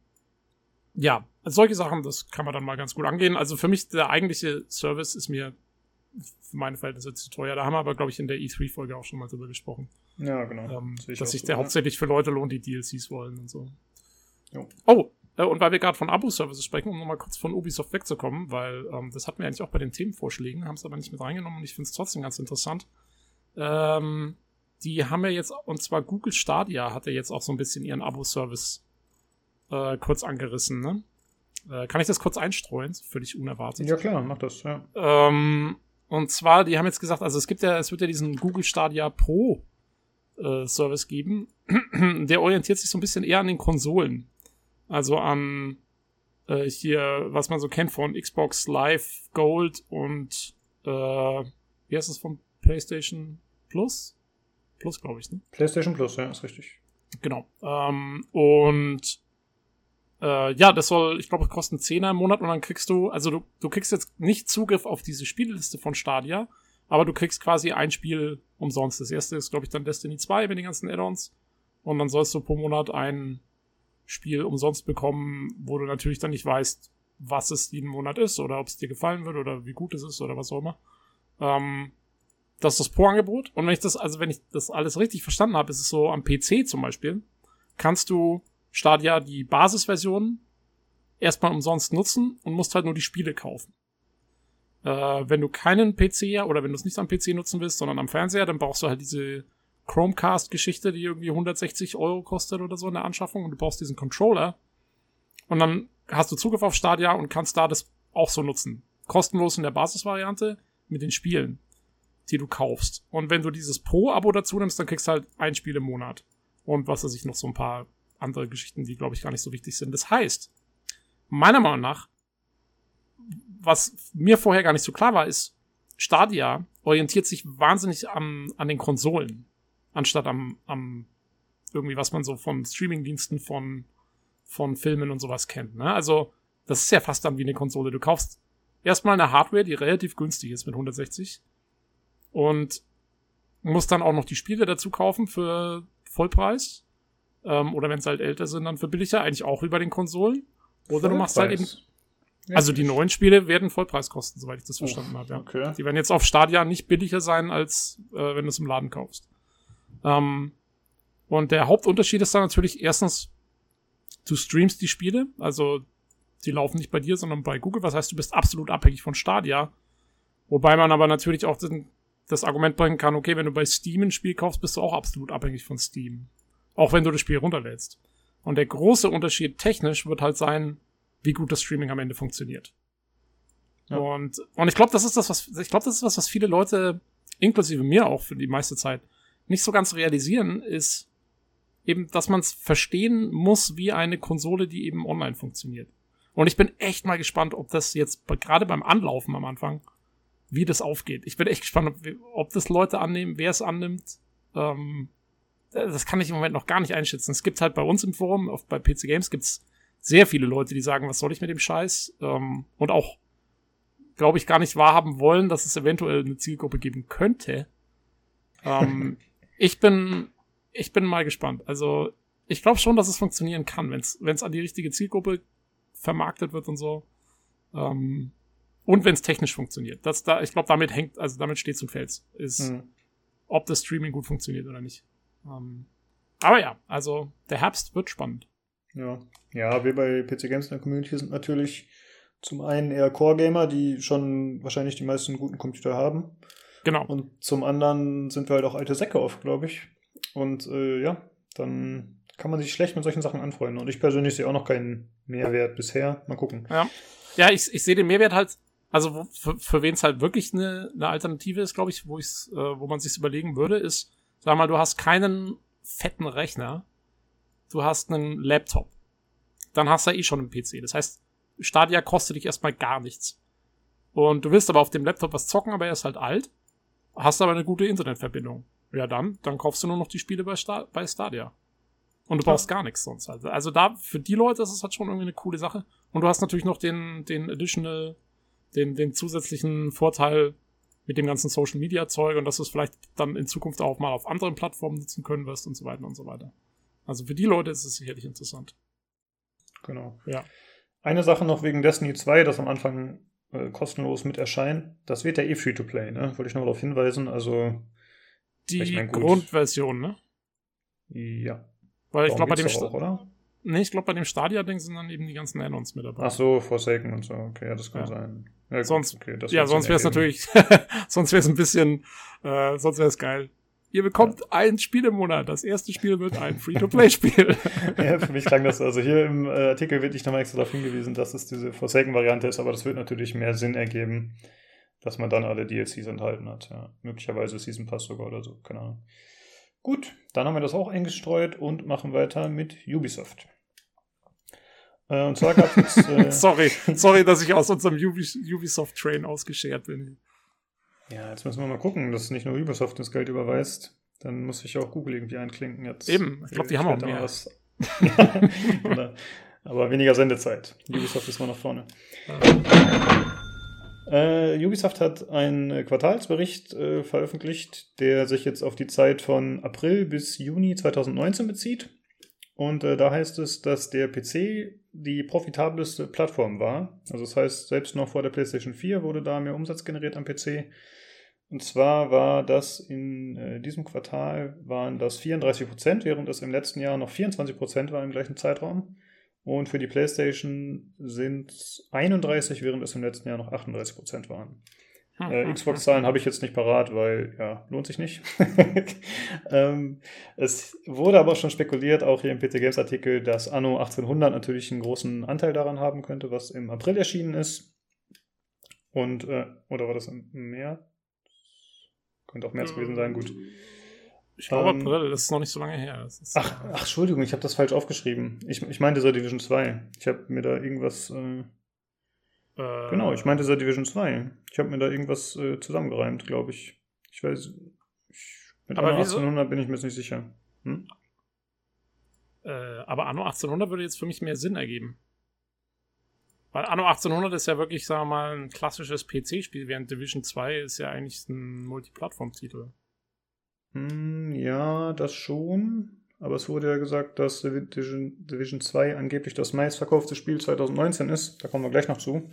ja, also solche Sachen, das kann man dann mal ganz gut angehen. Also für mich, der eigentliche Service ist mir für meine Verhältnisse zu teuer. Da haben wir aber, glaube ich, in der E3-Folge auch schon mal drüber gesprochen. Ja, genau. Ähm, dass sich der so, hauptsächlich für Leute lohnt, die DLCs wollen und so. Jo. Oh, äh, und weil wir gerade von Abo-Services sprechen, um nochmal kurz von Ubisoft wegzukommen, weil ähm, das hatten wir eigentlich auch bei den Themenvorschlägen, haben es aber nicht mit reingenommen und ich finde es trotzdem ganz interessant. Ähm, die haben ja jetzt, und zwar Google Stadia hat ja jetzt auch so ein bisschen ihren Abo-Service äh, kurz angerissen, ne? Äh, kann ich das kurz einstreuen? Völlig unerwartet. Ja klar, mach das, ja. Ähm, und zwar, die haben jetzt gesagt, also es gibt ja, es wird ja diesen Google Stadia Pro äh, Service geben. Der orientiert sich so ein bisschen eher an den Konsolen. Also an äh, hier, was man so kennt von Xbox Live Gold und äh, wie heißt es von PlayStation Plus? Plus, glaube ich, ne? PlayStation Plus, ja, ist richtig. Genau. Ähm, und Äh, ja, das soll, ich glaube, es kostet 10er im Monat und dann kriegst du, also du, du kriegst jetzt nicht Zugriff auf diese Spielliste von Stadia, aber du kriegst quasi ein Spiel umsonst. Das erste ist, glaube ich, dann Destiny 2 mit den ganzen Add-ons. Und dann sollst du pro Monat ein Spiel umsonst bekommen, wo du natürlich dann nicht weißt, was es jeden Monat ist oder ob es dir gefallen wird oder wie gut es ist oder was auch immer. Ähm, das ist das Pro-Angebot. Und wenn ich das, also wenn ich das alles richtig verstanden habe, ist es so am PC zum Beispiel, kannst du Stadia die Basisversion erstmal umsonst nutzen und musst halt nur die Spiele kaufen. Äh, wenn du keinen PC oder wenn du es nicht am PC nutzen willst, sondern am Fernseher, dann brauchst du halt diese Chromecast-Geschichte, die irgendwie 160 Euro kostet oder so in der Anschaffung und du brauchst diesen Controller. Und dann hast du Zugriff auf Stadia und kannst da das auch so nutzen. Kostenlos in der Basisvariante mit den Spielen, die du kaufst. Und wenn du dieses Pro-Abo dazu nimmst, dann kriegst du halt ein Spiel im Monat. Und was weiß ich, noch so ein paar andere Geschichten, die, glaube ich, gar nicht so wichtig sind. Das heißt, meiner Meinung nach, was mir vorher gar nicht so klar war, ist, Stadia orientiert sich wahnsinnig am, an den Konsolen, anstatt am, am irgendwie, was man so von Streamingdiensten von, von Filmen und sowas kennt. Ne? Also, das ist ja fast dann wie eine Konsole. Du kaufst erstmal eine Hardware, die relativ günstig ist mit 160 und musst dann auch noch die Spiele dazu kaufen für Vollpreis ähm, oder wenn sie halt älter sind, dann für billiger, eigentlich auch über den Konsolen. Oder Vollpreis. du machst halt eben. Also die neuen Spiele werden Vollpreis kosten, soweit ich das verstanden oh, habe. Ja. Okay. Die werden jetzt auf Stadia nicht billiger sein, als äh, wenn du es im Laden kaufst. Ähm, und der Hauptunterschied ist dann natürlich erstens, du streamst die Spiele, also die laufen nicht bei dir, sondern bei Google. Was heißt, du bist absolut abhängig von Stadia. Wobei man aber natürlich auch den, das Argument bringen kann, okay, wenn du bei Steam ein Spiel kaufst, bist du auch absolut abhängig von Steam. Auch wenn du das Spiel runterlädst. Und der große Unterschied technisch wird halt sein, wie gut das Streaming am Ende funktioniert. Ja. Und, und ich glaube, das ist das, was, ich glaube, das ist was, was viele Leute, inklusive mir auch für die meiste Zeit, nicht so ganz realisieren, ist eben, dass man es verstehen muss, wie eine Konsole, die eben online funktioniert. Und ich bin echt mal gespannt, ob das jetzt gerade beim Anlaufen am Anfang, wie das aufgeht. Ich bin echt gespannt, ob, ob das Leute annehmen, wer es annimmt. Ähm, das kann ich im Moment noch gar nicht einschätzen. Es gibt halt bei uns im Forum, auf, bei PC Games gibt's sehr viele Leute, die sagen, was soll ich mit dem Scheiß? Ähm, und auch, glaube ich, gar nicht wahrhaben wollen, dass es eventuell eine Zielgruppe geben könnte. Ähm, ich bin, ich bin mal gespannt. Also, ich glaube schon, dass es funktionieren kann, wenn es an die richtige Zielgruppe vermarktet wird und so. Ähm, und wenn es technisch funktioniert. Das da, ich glaube, damit hängt, also damit steht zum Fels, ist, mhm. ob das Streaming gut funktioniert oder nicht. Ähm, aber ja, also der Herbst wird spannend. Ja, ja, wir bei PC Games in der Community sind natürlich zum einen eher Core-Gamer, die schon wahrscheinlich die meisten guten Computer haben. Genau. Und zum anderen sind wir halt auch alte Säcke oft, glaube ich. Und äh, ja, dann kann man sich schlecht mit solchen Sachen anfreunden. Und ich persönlich sehe auch noch keinen Mehrwert bisher. Mal gucken. Ja, ja ich, ich sehe den Mehrwert halt, also für, für wen es halt wirklich eine, eine Alternative ist, glaube ich, wo, ich's, äh, wo man sich überlegen würde, ist, Sag mal, du hast keinen fetten Rechner, du hast einen Laptop. Dann hast du ja eh schon einen PC. Das heißt, Stadia kostet dich erstmal gar nichts. Und du willst aber auf dem Laptop was zocken, aber er ist halt alt. Hast aber eine gute Internetverbindung. Ja, dann, dann kaufst du nur noch die Spiele bei, Sta bei Stadia. Und du brauchst ja. gar nichts sonst. Also, also da, für die Leute ist es halt schon irgendwie eine coole Sache. Und du hast natürlich noch den, den additional, den, den zusätzlichen Vorteil, mit dem ganzen Social Media Zeug und dass du es vielleicht dann in Zukunft auch mal auf anderen Plattformen nutzen können wirst und so weiter und so weiter. Also für die Leute ist es sicherlich interessant. Genau. Ja. Eine Sache noch wegen Destiny 2, das am Anfang äh, kostenlos mit erscheint. Das wird ja eh free to play, ne? Wollte ich noch darauf hinweisen. Also. Die ich mein, Grundversion, ne? Ja. Weil ich glaube, bei dem. Auch, oder? Nee, ich glaube, bei dem Stadia-Ding sind dann eben die ganzen Add-ons mit dabei. Ach so, Forsaken und so. Okay, ja, das kann ja. sein. Ja, sonst, okay, ja, sonst wäre es natürlich, sonst wäre es ein bisschen, äh, sonst wäre es geil. Ihr bekommt ja. ein Spiel im Monat. Das erste Spiel wird ein Free-to-Play-Spiel. ja, für mich klang das, also hier im äh, Artikel wird nicht nochmal extra darauf hingewiesen, dass es diese Forsaken-Variante ist, aber das wird natürlich mehr Sinn ergeben, dass man dann alle DLCs enthalten hat. Ja. Möglicherweise Season Pass sogar oder so, keine Ahnung. Gut, dann haben wir das auch eingestreut und machen weiter mit Ubisoft. Äh, und zwar gab es. Äh, sorry, sorry, dass ich aus unserem Ubisoft-Train ausgeschert bin. Ja, jetzt müssen wir mal gucken, dass nicht nur Ubisoft das Geld überweist. Dann muss ich auch Google irgendwie einklinken. Jetzt Eben, ich glaube, die haben auch mehr. Was. Aber weniger Sendezeit. Ubisoft ist mal nach vorne. Äh, Ubisoft hat einen Quartalsbericht äh, veröffentlicht, der sich jetzt auf die Zeit von April bis Juni 2019 bezieht. Und äh, da heißt es, dass der PC die profitabelste Plattform war. Also das heißt, selbst noch vor der PlayStation 4 wurde da mehr Umsatz generiert am PC. Und zwar war das in äh, diesem Quartal waren das 34 Prozent, während es im letzten Jahr noch 24 Prozent war im gleichen Zeitraum. Und für die PlayStation sind es 31, während es im letzten Jahr noch 38 Prozent waren. Hm, äh, hm, Xbox-Zahlen hm. habe ich jetzt nicht parat, weil ja, lohnt sich nicht. ähm, es wurde aber schon spekuliert, auch hier im PC Games Artikel, dass Anno 1800 natürlich einen großen Anteil daran haben könnte, was im April erschienen ist. Und, äh, oder war das im März? Könnte auch März gewesen sein, gut. Ich glaube ähm, April, das ist noch nicht so lange her. Ist, ach, ach, Entschuldigung, ich habe das falsch aufgeschrieben. Ich, ich meinte so Division 2. Ich habe mir da irgendwas. Äh, äh, genau, ich meinte so Division 2. Ich habe mir da irgendwas äh, zusammengereimt, glaube ich. Ich weiß. Ich, mit aber Anno 1800 bin ich mir jetzt nicht sicher. Hm? Äh, aber Anno 1800 würde jetzt für mich mehr Sinn ergeben. Weil Anno 1800 ist ja wirklich, sagen wir mal, ein klassisches PC-Spiel, während Division 2 ist ja eigentlich ein Multiplattform-Titel. Hm, ja, das schon. Aber es wurde ja gesagt, dass Division, Division 2 angeblich das meistverkaufte Spiel 2019 ist. Da kommen wir gleich noch zu.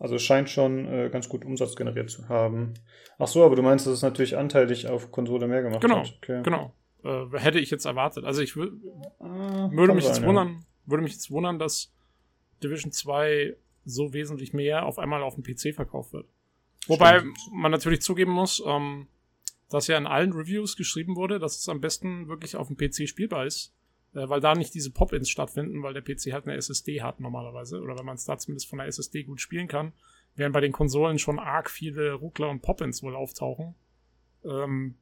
Also es scheint schon äh, ganz gut Umsatz generiert zu haben. Ach so, aber du meinst, dass es natürlich anteilig auf Konsole mehr gemacht genau, hat. Okay. Genau, äh, hätte ich jetzt erwartet. Also ich ah, würde mich sein, jetzt wundern, würde mich jetzt wundern, dass Division 2 so wesentlich mehr auf einmal auf dem PC verkauft wird. Wobei Stimmt. man natürlich zugeben muss, ähm, dass ja in allen Reviews geschrieben wurde, dass es am besten wirklich auf dem PC spielbar ist, äh, weil da nicht diese Pop-ins stattfinden, weil der PC halt eine SSD hat normalerweise, oder wenn man es da zumindest von der SSD gut spielen kann, während bei den Konsolen schon arg viele Ruckler und Pop-ins wohl auftauchen. Ähm, äh, äh,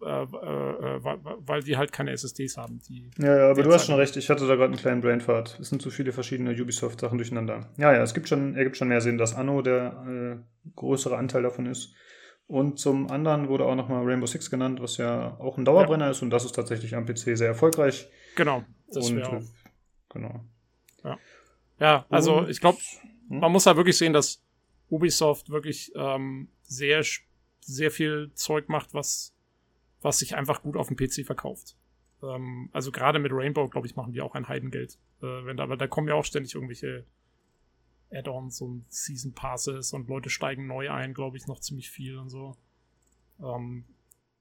weil die halt keine SSDs haben. Ja, ja, aber du hast schon recht, ich hatte da gerade einen kleinen Brainfart. Es sind zu viele verschiedene Ubisoft-Sachen durcheinander. Ja, ja, es gibt schon, ergibt schon mehr Sinn, dass Anno der äh, größere Anteil davon ist. Und zum anderen wurde auch nochmal Rainbow Six genannt, was ja auch ein Dauerbrenner ja. ist und das ist tatsächlich am PC sehr erfolgreich. Genau. Das und, auch. Genau. Ja, ja also und, ich glaube, hm? man muss da wirklich sehen, dass Ubisoft wirklich ähm, sehr, sehr viel Zeug macht, was, was sich einfach gut auf dem PC verkauft. Ähm, also gerade mit Rainbow, glaube ich, machen die auch ein Heidengeld. Äh, wenn da, aber da kommen ja auch ständig irgendwelche Add-ons und Season Passes und Leute steigen neu ein, glaube ich, noch ziemlich viel und so. Ähm,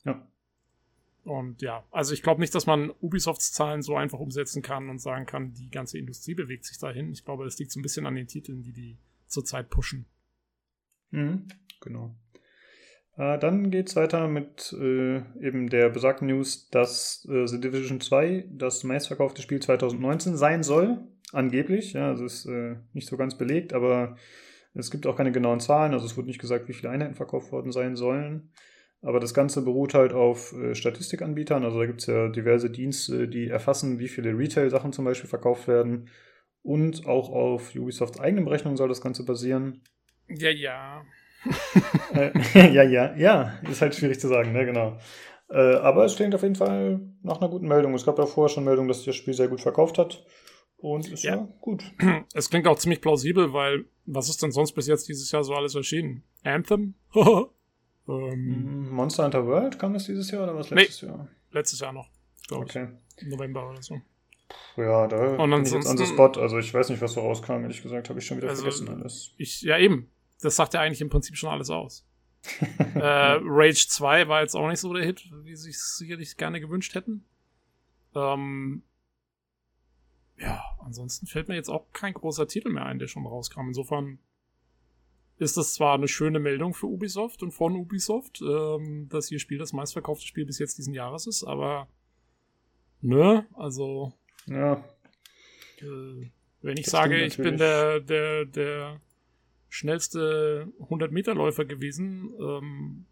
ja. Und ja, also ich glaube nicht, dass man Ubisofts Zahlen so einfach umsetzen kann und sagen kann, die ganze Industrie bewegt sich dahin. Ich glaube, das liegt so ein bisschen an den Titeln, die die zurzeit pushen. Mhm, genau. Äh, dann geht es weiter mit äh, eben der besagten News, dass äh, The Division 2 das meistverkaufte Spiel 2019 sein soll. Angeblich, ja, also ist äh, nicht so ganz belegt, aber es gibt auch keine genauen Zahlen, also es wurde nicht gesagt, wie viele Einheiten verkauft worden sein sollen. Aber das Ganze beruht halt auf äh, Statistikanbietern, also da gibt es ja diverse Dienste, die erfassen, wie viele Retail-Sachen zum Beispiel verkauft werden. Und auch auf Ubisofts eigenen Berechnungen soll das Ganze basieren. Ja, ja. Äh, ja, ja, ja, ist halt schwierig zu sagen, ne, genau. Äh, aber es klingt auf jeden Fall nach einer guten Meldung. Es gab ja vorher schon Meldungen, dass das Spiel sehr gut verkauft hat. Und ist ja. ja gut. Es klingt auch ziemlich plausibel, weil was ist denn sonst bis jetzt dieses Jahr so alles erschienen? Anthem? ähm, Monster Hunter World kam das dieses Jahr oder was letztes nee, Jahr? Letztes Jahr noch, okay. ich. November oder so. Ja, da und bin ich jetzt an the spot. Also ich weiß nicht, was so rauskam, ehrlich gesagt, habe ich schon wieder also vergessen alles. Ich, ja, eben. Das sagt ja eigentlich im Prinzip schon alles aus. äh, Rage 2 war jetzt auch nicht so der Hit, wie sie es sicherlich gerne gewünscht hätten. Ähm, ja, ansonsten fällt mir jetzt auch kein großer Titel mehr ein, der schon rauskam. Insofern ist das zwar eine schöne Meldung für Ubisoft und von Ubisoft, ähm, dass ihr Spiel das meistverkaufte Spiel bis jetzt diesen Jahres ist, aber ne, also ja. Äh, wenn ich das sage, ich bin der, der, der schnellste 100-Meter-Läufer gewesen, ähm,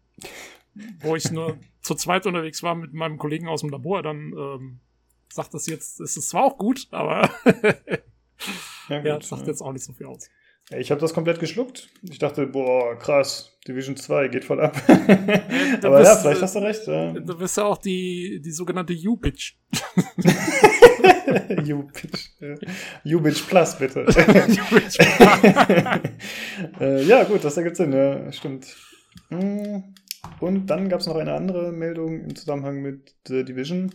wo ich nur zu zweit unterwegs war mit meinem Kollegen aus dem Labor, dann ähm, sagt das jetzt, ist es zwar auch gut, aber ja, gut, ja, sagt ja. jetzt auch nicht so viel aus. Ich habe das komplett geschluckt. Ich dachte, boah, krass, Division 2 geht voll ab. aber bist, ja, vielleicht hast du recht. Ja. Du bist ja auch die, die sogenannte U-Bitch. U-Bitch. U-Bitch Plus, bitte. äh, ja, gut, das ergibt Sinn, ja, stimmt. Hm. Und dann gab es noch eine andere Meldung im Zusammenhang mit The Division.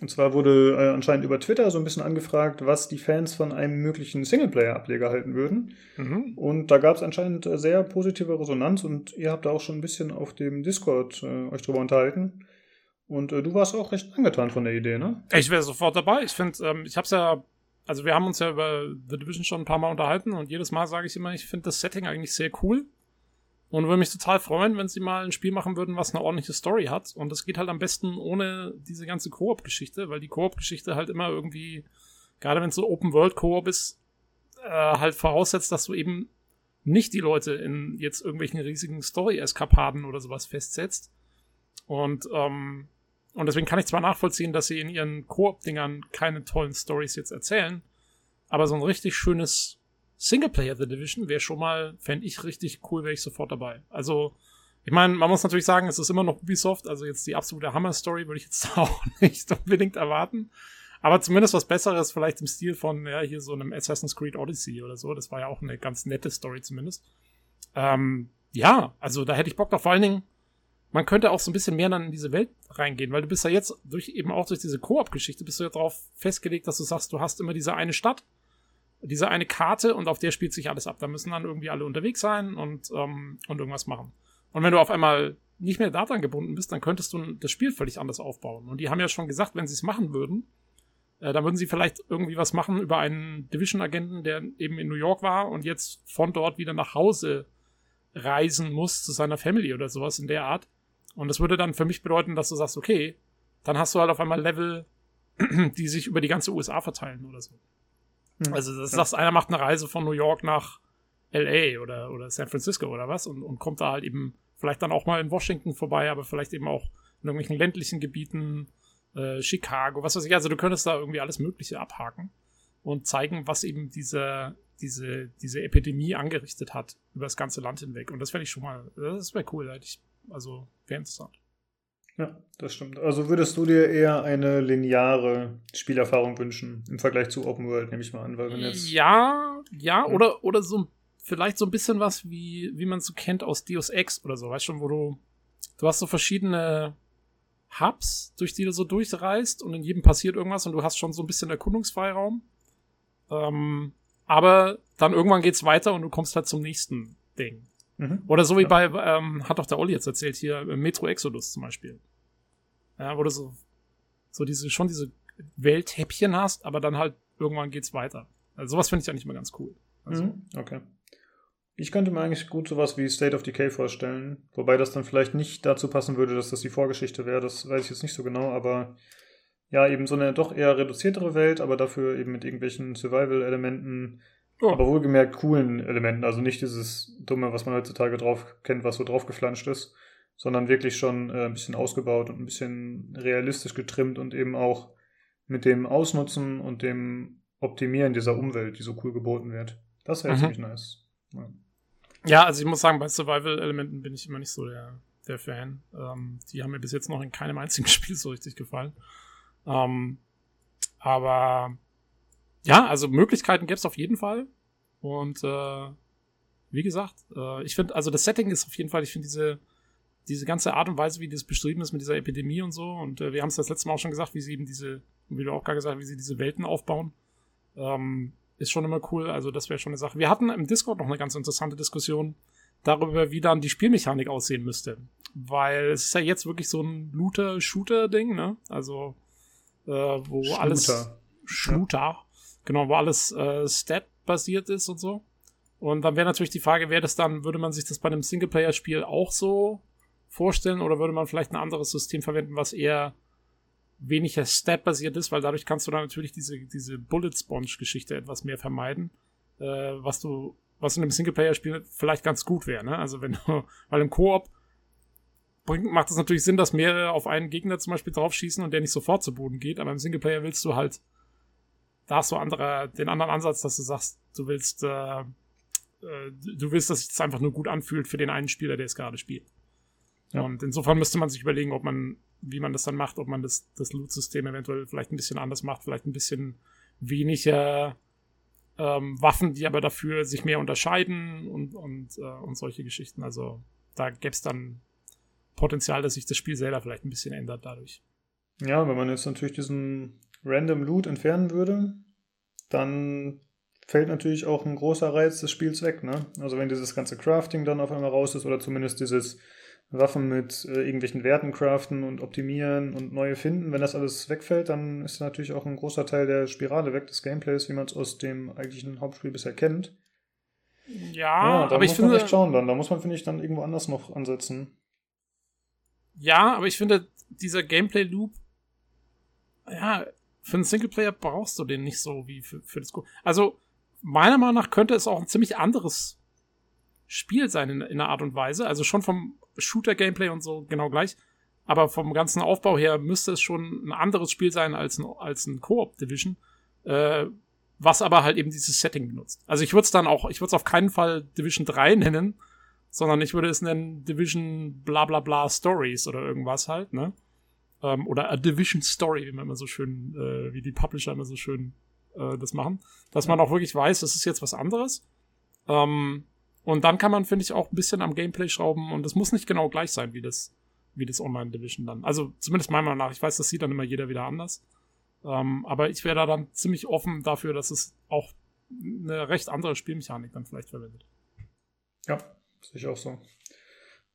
Und zwar wurde äh, anscheinend über Twitter so ein bisschen angefragt, was die Fans von einem möglichen Singleplayer-Ableger halten würden. Mhm. Und da gab es anscheinend äh, sehr positive Resonanz und ihr habt da auch schon ein bisschen auf dem Discord äh, euch drüber unterhalten. Und äh, du warst auch recht angetan von der Idee, ne? Ich wäre sofort dabei. Ich finde, ähm, ich hab's ja, also wir haben uns ja über The Division schon ein paar Mal unterhalten und jedes Mal sage ich immer, ich finde das Setting eigentlich sehr cool. Und würde mich total freuen, wenn sie mal ein Spiel machen würden, was eine ordentliche Story hat. Und das geht halt am besten ohne diese ganze Koop-Geschichte, weil die Koop-Geschichte halt immer irgendwie, gerade wenn es so Open-World-Koop ist, äh, halt voraussetzt, dass du eben nicht die Leute in jetzt irgendwelchen riesigen Story-Eskapaden oder sowas festsetzt. Und, ähm, und deswegen kann ich zwar nachvollziehen, dass sie in ihren Koop-Dingern keine tollen Stories jetzt erzählen, aber so ein richtig schönes Singleplayer The Division wäre schon mal, fände ich richtig cool, wäre ich sofort dabei. Also, ich meine, man muss natürlich sagen, es ist immer noch Ubisoft, also jetzt die absolute Hammer-Story würde ich jetzt auch nicht unbedingt erwarten. Aber zumindest was Besseres, vielleicht im Stil von, ja, hier so einem Assassin's Creed Odyssey oder so. Das war ja auch eine ganz nette Story zumindest. Ähm, ja, also da hätte ich Bock drauf. Vor allen Dingen, man könnte auch so ein bisschen mehr dann in diese Welt reingehen, weil du bist ja jetzt durch eben auch durch diese Koop-Geschichte bist du ja darauf festgelegt, dass du sagst, du hast immer diese eine Stadt diese eine Karte und auf der spielt sich alles ab. Da müssen dann irgendwie alle unterwegs sein und, ähm, und irgendwas machen. Und wenn du auf einmal nicht mehr daran gebunden bist, dann könntest du das Spiel völlig anders aufbauen. Und die haben ja schon gesagt, wenn sie es machen würden, äh, dann würden sie vielleicht irgendwie was machen über einen Division-Agenten, der eben in New York war und jetzt von dort wieder nach Hause reisen muss zu seiner Family oder sowas in der Art. Und das würde dann für mich bedeuten, dass du sagst, okay, dann hast du halt auf einmal Level, die sich über die ganze USA verteilen oder so. Hm. Also das ja. sagst, einer macht eine Reise von New York nach LA oder, oder San Francisco oder was und, und kommt da halt eben vielleicht dann auch mal in Washington vorbei, aber vielleicht eben auch in irgendwelchen ländlichen Gebieten, äh, Chicago, was weiß ich. Also du könntest da irgendwie alles Mögliche abhaken und zeigen, was eben diese, diese, diese Epidemie angerichtet hat über das ganze Land hinweg. Und das fände ich schon mal, das wäre cool, hätte ich, also wäre interessant. Ja, das stimmt. Also würdest du dir eher eine lineare Spielerfahrung wünschen im Vergleich zu Open World, nehme ich mal an, weil wenn jetzt. Ja, ja, ja. oder, oder so vielleicht so ein bisschen was, wie, wie man es so kennt aus Deus Ex oder so, weißt du, wo du, du hast so verschiedene Hubs, durch die du so durchreist und in jedem passiert irgendwas und du hast schon so ein bisschen Erkundungsfreiraum. Ähm, aber dann irgendwann geht's weiter und du kommst halt zum nächsten Ding. Mhm. Oder so wie ja. bei, ähm, hat doch der Olli jetzt erzählt, hier äh, Metro Exodus zum Beispiel. Ja, wo du so, so diese, schon diese Welthäppchen hast, aber dann halt irgendwann geht's weiter. Also sowas finde ich eigentlich mal ganz cool. Also, mhm. Okay. Ich könnte mir eigentlich gut sowas wie State of Decay vorstellen, wobei das dann vielleicht nicht dazu passen würde, dass das die Vorgeschichte wäre, das weiß ich jetzt nicht so genau, aber ja, eben so eine doch eher reduziertere Welt, aber dafür eben mit irgendwelchen Survival-Elementen, Oh. Aber wohlgemerkt coolen Elementen, also nicht dieses Dumme, was man heutzutage drauf kennt, was so draufgeflanscht ist, sondern wirklich schon äh, ein bisschen ausgebaut und ein bisschen realistisch getrimmt und eben auch mit dem Ausnutzen und dem Optimieren dieser Umwelt, die so cool geboten wird. Das wäre mhm. ziemlich nice. Ja. ja. also ich muss sagen, bei Survival-Elementen bin ich immer nicht so der, der Fan. Ähm, die haben mir bis jetzt noch in keinem einzigen Spiel so richtig gefallen. Ähm, aber ja, also Möglichkeiten gäbe es auf jeden Fall. Und äh, wie gesagt, äh, ich finde, also das Setting ist auf jeden Fall, ich finde diese, diese ganze Art und Weise, wie das beschrieben ist mit dieser Epidemie und so, und äh, wir haben es das letzte Mal auch schon gesagt, wie sie eben diese, wie du auch gerade gesagt hast, wie sie diese Welten aufbauen, ähm, ist schon immer cool. Also das wäre schon eine Sache. Wir hatten im Discord noch eine ganz interessante Diskussion darüber, wie dann die Spielmechanik aussehen müsste. Weil es ist ja jetzt wirklich so ein Looter-Shooter-Ding, ne? Also, äh, wo Shooter. alles ja. Genau, wo alles äh, Stat-basiert ist und so. Und dann wäre natürlich die Frage, wäre das dann, würde man sich das bei einem Singleplayer-Spiel auch so vorstellen oder würde man vielleicht ein anderes System verwenden, was eher weniger Stat-basiert ist, weil dadurch kannst du dann natürlich diese, diese Bullet-Sponge-Geschichte etwas mehr vermeiden, äh, was du, was in einem Singleplayer-Spiel vielleicht ganz gut wäre, ne? Also wenn du, weil im Koop bringt, macht es natürlich Sinn, dass mehrere auf einen Gegner zum Beispiel draufschießen und der nicht sofort zu Boden geht, aber im Singleplayer willst du halt da hast du andere, den anderen Ansatz, dass du sagst, du willst, äh, äh, du willst, dass sich das einfach nur gut anfühlt für den einen Spieler, der es gerade spielt. Ja. Und insofern müsste man sich überlegen, ob man, wie man das dann macht, ob man das, das Loot-System eventuell vielleicht ein bisschen anders macht, vielleicht ein bisschen weniger ähm, Waffen, die aber dafür sich mehr unterscheiden und, und, äh, und solche Geschichten. Also da gäbe es dann Potenzial, dass sich das Spiel selber vielleicht ein bisschen ändert dadurch. Ja, wenn man jetzt natürlich diesen Random Loot entfernen würde, dann fällt natürlich auch ein großer Reiz des Spiels weg. Ne? Also wenn dieses ganze Crafting dann auf einmal raus ist oder zumindest dieses Waffen mit äh, irgendwelchen Werten craften und optimieren und neue finden, wenn das alles wegfällt, dann ist natürlich auch ein großer Teil der Spirale weg des Gameplays, wie man es aus dem eigentlichen Hauptspiel bisher kennt. Ja, ja da aber muss ich man finde. echt schauen dann. Da muss man, finde ich, dann irgendwo anders noch ansetzen. Ja, aber ich finde, dieser Gameplay-Loop, ja, für einen Singleplayer brauchst du den nicht so wie für, für das Go. Also, meiner Meinung nach könnte es auch ein ziemlich anderes Spiel sein in, in einer Art und Weise. Also schon vom Shooter-Gameplay und so genau gleich. Aber vom ganzen Aufbau her müsste es schon ein anderes Spiel sein als ein, als ein Koop-Division. Äh, was aber halt eben dieses Setting benutzt. Also ich würde es dann auch, ich würde es auf keinen Fall Division 3 nennen, sondern ich würde es nennen Division bla bla bla Stories oder irgendwas halt, ne? Ähm, oder a Division Story, wie man immer so schön, äh, wie die Publisher immer so schön äh, das machen. Dass man auch wirklich weiß, das ist jetzt was anderes. Ähm, und dann kann man, finde ich, auch ein bisschen am Gameplay schrauben und es muss nicht genau gleich sein wie das, wie das Online-Division dann. Also zumindest meiner Meinung nach. Ich weiß, das sieht dann immer jeder wieder anders. Ähm, aber ich wäre da dann ziemlich offen dafür, dass es auch eine recht andere Spielmechanik dann vielleicht verwendet. Ja, sehe ich auch so.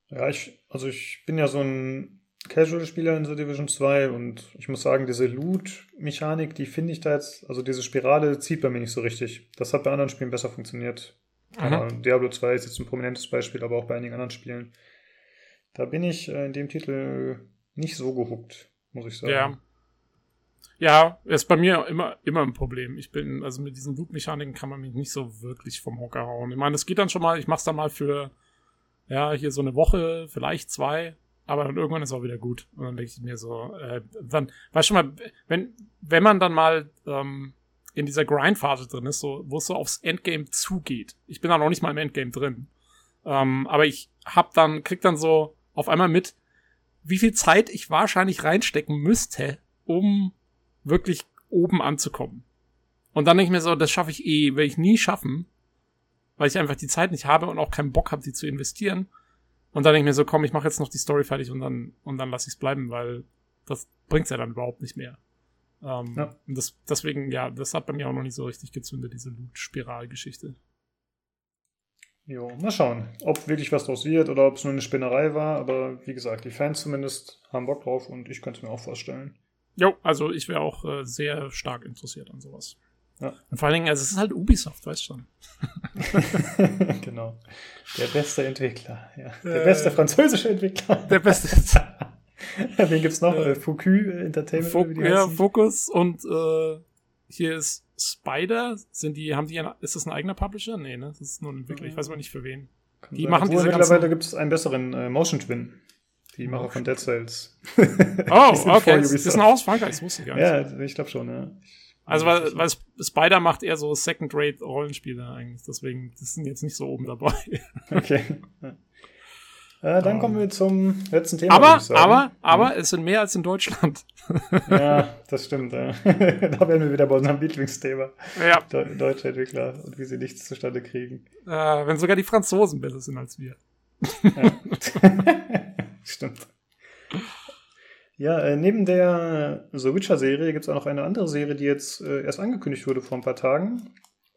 Ja, ich, also ich bin ja so ein Casual-Spieler in The Division 2 und ich muss sagen, diese Loot-Mechanik, die finde ich da jetzt, also diese Spirale zieht bei mir nicht so richtig. Das hat bei anderen Spielen besser funktioniert. Aber Diablo 2 ist jetzt ein prominentes Beispiel, aber auch bei einigen anderen Spielen. Da bin ich äh, in dem Titel nicht so gehuckt, muss ich sagen. Ja. Ja, ist bei mir immer, immer ein Problem. Ich bin, also mit diesen Loot-Mechaniken kann man mich nicht so wirklich vom Hocker hauen. Ich meine, es geht dann schon mal, ich mach's dann mal für, ja, hier so eine Woche, vielleicht zwei, aber dann irgendwann ist auch wieder gut. Und dann denke ich mir so, äh, dann, weißt du mal, wenn, wenn man dann mal ähm, in dieser Grind-Phase drin ist, so, wo es so aufs Endgame zugeht. Ich bin da noch nicht mal im Endgame drin. Ähm, aber ich hab dann, krieg dann so auf einmal mit, wie viel Zeit ich wahrscheinlich reinstecken müsste, um wirklich oben anzukommen. Und dann denke ich mir so, das schaffe ich eh, werde ich nie schaffen, weil ich einfach die Zeit nicht habe und auch keinen Bock habe, die zu investieren. Und dann denke ich mir so, komm, ich mache jetzt noch die Story fertig und dann, und dann lasse ich es bleiben, weil das bringt's ja dann überhaupt nicht mehr. Ähm, Ja. und das, deswegen, ja, das hat bei mir auch noch nicht so richtig gezündet, diese Loot-Spiral-Geschichte. Jo, mal schauen, ob wirklich was draus wird oder ob es nur eine Spinnerei war. Aber wie gesagt, die Fans zumindest haben Bock drauf und ich könnte es mir auch vorstellen. Jo, also ich wäre auch äh, sehr stark interessiert an sowas. Ja. Und vor allen Dingen, also es ist halt Ubisoft, weißt du schon. genau. Der beste Entwickler, ja. Der Äh, beste französische Entwickler. Der beste Wen gibt's noch? Äh, Foucu Entertainment. Fo wie die ja. Focus und äh, hier ist Spider. Sind die, haben die, ein, ist das ein eigener Publisher? Nee, ne? Das ist nur ein Entwickler. Ich weiß aber nicht für wen. Kann die sein. machen diese Mittlerweile gibt es einen besseren äh, Motion Twin. Die Macher von Dead Cells. Oh, okay. Das ist ein aus Frankreich, das wusste ich gar nicht. Ja, ich glaube schon, ja. Also, weil, weil Sp- Spider macht eher so Second-Rate-Rollenspiele eigentlich. Deswegen, das sind jetzt nicht so oben dabei. Okay. Ja. Äh, dann Ähm. kommen wir zum letzten Thema. aber, aber, aber, es sind mehr als in Deutschland. Ja, das stimmt. Ja. da werden wir wieder bei unserem Lieblingsthema. ja. De deutsche Entwickler und wie sie nichts zustande kriegen. Äh, wenn sogar die Franzosen besser sind als wir. Ja. Stimmt. Ja, äh, neben der The Witcher-Serie gibt es auch noch eine andere Serie, die jetzt äh, erst angekündigt wurde vor ein paar Tagen.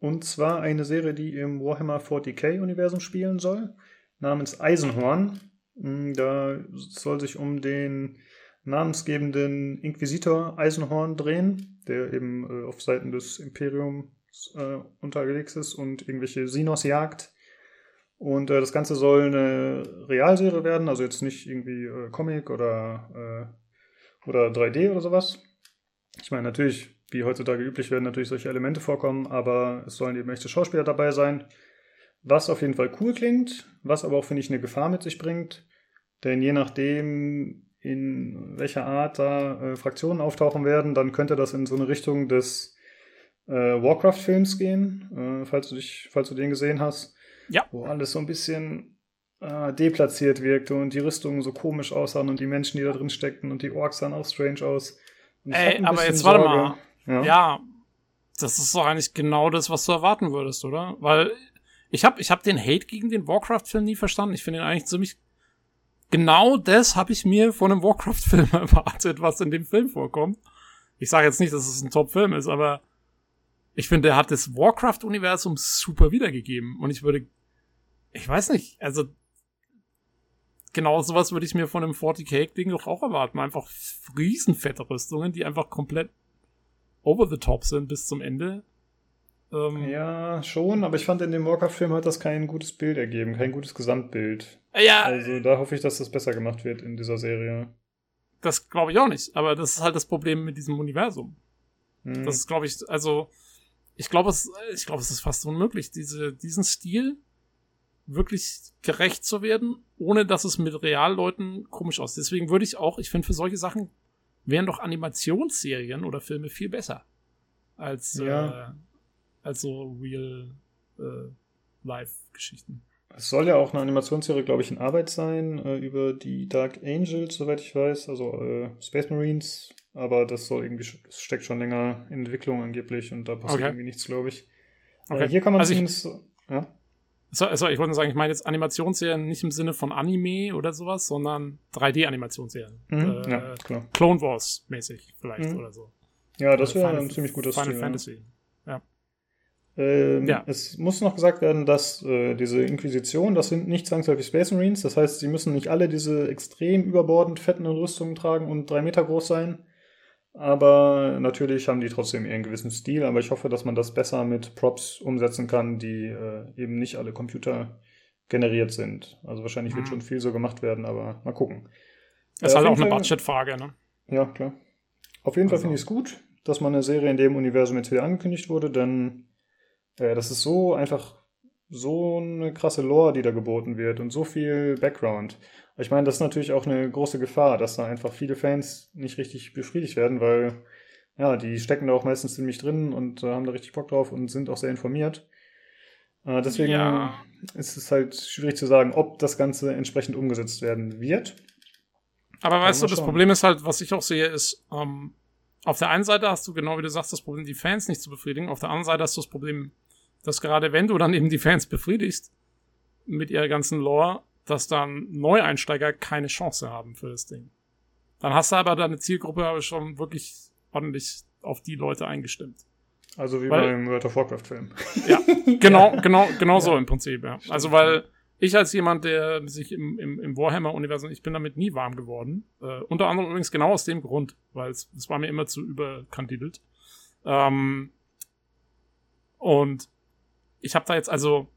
Und zwar eine Serie, die im Warhammer 40k-Universum spielen soll, namens Eisenhorn. Mm, Da soll sich um den namensgebenden Inquisitor Eisenhorn drehen, der eben äh, auf Seiten des Imperiums äh, unterwegs ist und irgendwelche Sinos jagt. Und äh, das Ganze soll eine Realserie werden, also jetzt nicht irgendwie äh, Comic oder, äh, oder 3D oder sowas. Ich meine, natürlich, wie heutzutage üblich, werden natürlich solche Elemente vorkommen, aber es sollen eben echte Schauspieler dabei sein. Was auf jeden Fall cool klingt, was aber auch, finde ich, eine Gefahr mit sich bringt. Denn je nachdem, in welcher Art da äh, Fraktionen auftauchen werden, dann könnte das in so eine Richtung des äh, Warcraft-Films gehen, äh, falls, du dich, falls du den gesehen hast Ja. wo alles so ein bisschen äh, deplatziert wirkte und die Rüstungen so komisch aussahen und die Menschen, die da drin steckten und die Orks sahen auch strange aus. Ey, aber jetzt warte mal. Ja. ja. das ist doch eigentlich genau das, was du erwarten würdest, oder? Weil ich habe ich hab den Hate gegen den Warcraft-Film nie verstanden. Ich finde ihn eigentlich ziemlich. Genau das habe ich mir von einem Warcraft-Film erwartet, was in dem Film vorkommt. Ich sage jetzt nicht, dass es ein Top-Film ist, aber ich finde, er hat das Warcraft-Universum super wiedergegeben. Und ich würde, ich weiß nicht, also genau sowas würde ich mir von einem 40k-Ding doch auch erwarten. Einfach riesenfette Rüstungen, die einfach komplett over the top sind bis zum Ende. Ähm, ja, schon, aber ich fand in dem Warcraft-Film hat das kein gutes Bild ergeben, kein gutes Gesamtbild. Ja. Also da hoffe ich, dass das besser gemacht wird in dieser Serie. Das glaube ich auch nicht, aber das ist halt das Problem mit diesem Universum. Hm. Das ist, glaube ich, also ich glaube, es, ich glaube, es ist fast unmöglich, diese, diesen Stil wirklich gerecht zu werden, ohne dass es mit Realleuten komisch aussieht. Deswegen würde ich auch, ich finde, für solche Sachen wären doch Animationsserien oder Filme viel besser als, ja. äh, als so real äh, Live-Geschichten. Es soll ja auch eine Animationsserie, glaube ich, in Arbeit sein, äh, über die Dark Angels, soweit ich weiß, also äh, Space Marines, aber das soll irgendwie, das steckt schon länger in Entwicklung angeblich und da passiert okay. irgendwie nichts, glaube ich. Äh, okay. hier kann man also zumindest, ja. So, so, ich wollte nur sagen, ich meine jetzt Animationsserien nicht im Sinne von Anime oder sowas, sondern 3D-Animationsserien. Mhm, äh, ja, klar. Clone Wars mäßig vielleicht mhm. oder so. Ja, das wäre ein ziemlich guter Final Stil, Fantasy. Ja. Ähm, ja. Es muss noch gesagt werden, dass äh, diese Inquisition, das sind nicht zwangsläufig Space Marines. Das heißt, sie müssen nicht alle diese extrem überbordend fetten Rüstungen tragen und drei Meter groß sein. Aber natürlich haben die trotzdem ihren gewissen Stil. Aber ich hoffe, dass man das besser mit Props umsetzen kann, die äh, eben nicht alle Computer generiert sind. Also wahrscheinlich mhm. wird schon viel so gemacht werden, aber mal gucken. Das ist äh, halt auch eine Budgetfrage, ne? Ja, klar. Auf jeden also. Fall finde ich es gut, dass man eine Serie in dem Universum jetzt wieder angekündigt wurde, denn äh, das ist so einfach so eine krasse Lore, die da geboten wird und so viel Background. Ich meine, das ist natürlich auch eine große Gefahr, dass da einfach viele Fans nicht richtig befriedigt werden, weil ja, die stecken da auch meistens ziemlich drin und äh, haben da richtig Bock drauf und sind auch sehr informiert. Äh, deswegen ja. ist es halt schwierig zu sagen, ob das Ganze entsprechend umgesetzt werden wird. Aber weißt du, das Problem ist halt, was ich auch sehe, ist, ähm, auf der einen Seite hast du, genau wie du sagst, das Problem, die Fans nicht zu befriedigen. Auf der anderen Seite hast du das Problem, dass gerade wenn du dann eben die Fans befriedigst mit ihrer ganzen Lore, dass dann Neueinsteiger keine Chance haben für das Ding. Dann hast du aber deine Zielgruppe schon wirklich ordentlich auf die Leute eingestimmt. Also wie weil, beim World of Warcraft Film. Ja, genau, genau, genau ja. so im Prinzip, ja. Stimmt. Also weil ich als jemand, der sich im, im, im Warhammer-Universum, ich bin damit nie warm geworden. Äh, unter anderem übrigens genau aus dem Grund, weil es, es war mir immer zu überkandidelt. Ähm, und ich habe da jetzt also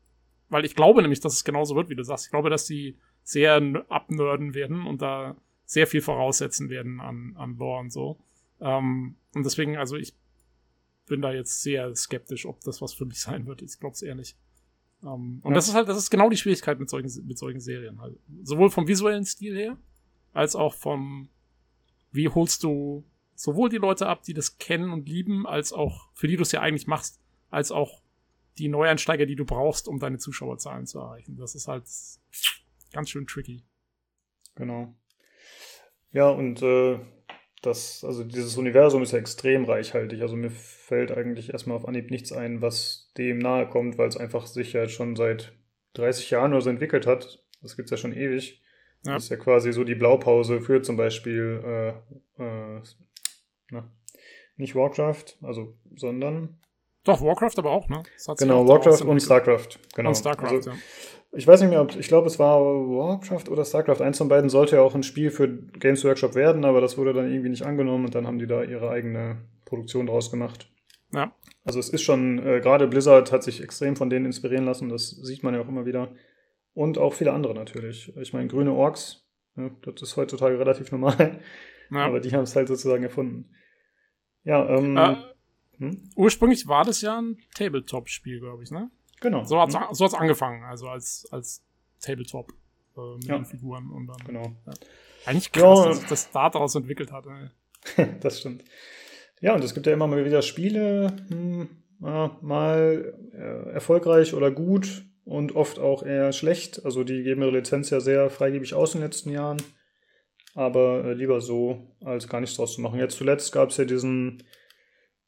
weil ich glaube nämlich, dass es genauso wird, wie du sagst. Ich glaube, dass die sehr abnörden werden und da sehr viel voraussetzen werden an, an Lore und so. Ähm, und deswegen, also ich bin da jetzt sehr skeptisch, ob das was für mich sein wird. Ich glaube es eher nicht. Ähm, und ja. das ist halt, das ist genau die Schwierigkeit mit solchen, mit solchen Serien halt. Sowohl vom visuellen Stil her, als auch vom, wie holst du sowohl die Leute ab, die das kennen und lieben, als auch, für die du es ja eigentlich machst, als auch die Neueinsteiger, die du brauchst, um deine Zuschauerzahlen zu erreichen. Das ist halt ganz schön tricky. Genau. Ja, und äh, das, also dieses Universum ist ja extrem reichhaltig. Also mir fällt eigentlich erstmal auf Anhieb nichts ein, was dem nahe kommt, weil es einfach sich ja schon seit 30 Jahren oder so entwickelt hat. Das gibt es ja schon ewig. Ja. Das ist ja quasi so die Blaupause für zum Beispiel äh, äh, na, nicht Warcraft, also, sondern doch, Warcraft aber auch, ne? Genau, Warcraft und StarCraft. Genau. Und StarCraft, also, ja. Ich weiß nicht mehr, ob, ich glaube, es war Warcraft oder StarCraft. Eins von beiden sollte ja auch ein Spiel für Games Workshop werden, aber das wurde dann irgendwie nicht angenommen und dann haben die da ihre eigene Produktion draus gemacht. Ja. Also es ist schon, äh, gerade Blizzard hat sich extrem von denen inspirieren lassen, das sieht man ja auch immer wieder. Und auch viele andere natürlich. Ich meine, grüne Orks, ja, das ist heutzutage relativ normal. Ja. Aber die haben es halt sozusagen erfunden. Ja, ähm. Äh, hm? Ursprünglich war das ja ein Tabletop-Spiel, glaube ich, ne? Genau. So hat es hm. so angefangen, also als, als Tabletop äh, mit ja. den Figuren und dann. Genau. Ja. Eigentlich krass, ja. dass sich das daraus entwickelt hat. das stimmt. Ja, und es gibt ja immer mal wieder Spiele, hm, ja, mal äh, erfolgreich oder gut und oft auch eher schlecht. Also die geben ihre Lizenz ja sehr freigebig aus in den letzten Jahren. Aber äh, lieber so, als gar nichts draus zu machen. Jetzt zuletzt gab es ja diesen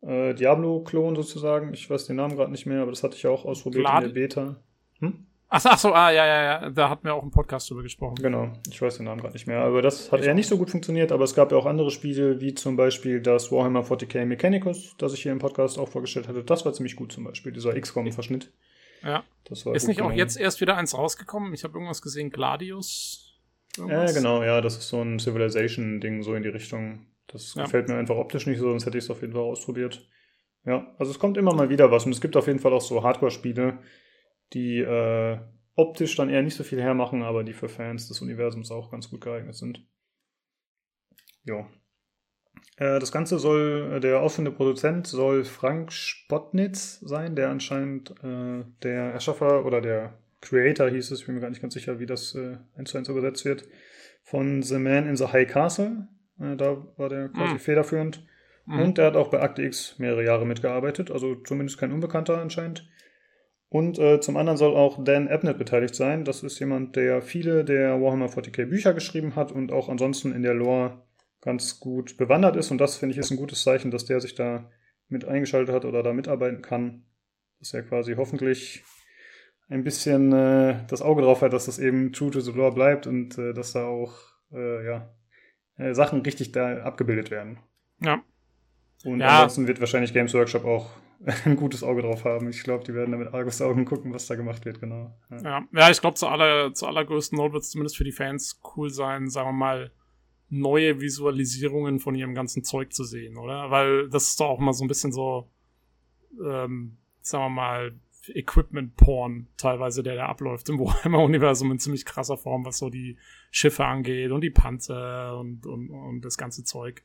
äh, Diablo-Klon sozusagen. Ich weiß den Namen gerade nicht mehr, aber das hatte ich ja auch ausprobiert Glad in der Beta. Hm? Ach, ach so, ah, ja, ja, ja, da hatten wir auch im Podcast drüber gesprochen. Genau, ich weiß den Namen gerade nicht mehr. Aber das hat eher nicht so gut funktioniert, aber es gab ja auch andere Spiele, wie zum Beispiel das Warhammer 40k Mechanicus, das ich hier im Podcast auch vorgestellt hatte. Das war ziemlich gut zum Beispiel, dieser XCOM-Verschnitt. Ja. Das war ist nicht auch jetzt erst wieder eins rausgekommen? Ich habe irgendwas gesehen, Gladius. Ja, genau, ja, das ist so ein Civilization-Ding, so in die Richtung. Das ja. gefällt mir einfach optisch nicht so, sonst hätte ich es auf jeden Fall ausprobiert. Ja, also es kommt immer mal wieder was und es gibt auf jeden Fall auch so Hardcore-Spiele, die äh, optisch dann eher nicht so viel hermachen, aber die für Fans des Universums auch ganz gut geeignet sind. Ja. Äh, das Ganze soll, äh, der offene Produzent soll Frank Spotnitz sein, der anscheinend äh, der Erschaffer oder der Creator hieß es, ich bin mir gar nicht ganz sicher, wie das äh, eins zu eins übersetzt wird, von The Man in the High Castle. Äh, da war der quasi mhm. federführend. Mhm. Und er hat auch bei Akte X mehrere Jahre mitgearbeitet, also zumindest kein Unbekannter anscheinend. Und äh, zum anderen soll auch Dan Abnett beteiligt sein. Das ist jemand, der viele der Warhammer 40k Bücher geschrieben hat und auch ansonsten in der Lore ganz gut bewandert ist. Und das finde ich ist ein gutes Zeichen, dass der sich da mit eingeschaltet hat oder da mitarbeiten kann. Dass er quasi hoffentlich ein bisschen äh, das Auge drauf hat, dass das eben true to the lore bleibt und äh, dass da auch äh, ja, äh, Sachen richtig da abgebildet werden. Ja. Und ja. ansonsten wird wahrscheinlich Games Workshop auch ein gutes Auge drauf haben. Ich glaube, die werden da mit Argusaugen gucken, was da gemacht wird, genau. Ja, ja, ja ich glaube, zu, aller, zu allergrößten Not wird es zumindest für die Fans cool sein, sagen wir mal, neue Visualisierungen von ihrem ganzen Zeug zu sehen, oder? Weil das ist doch auch mal so ein bisschen so, ähm, sagen wir mal, Equipment-Porn teilweise, der da abläuft im Warhammer-Universum in ziemlich krasser Form, was so die Schiffe angeht und die Panzer und, und, und das ganze Zeug.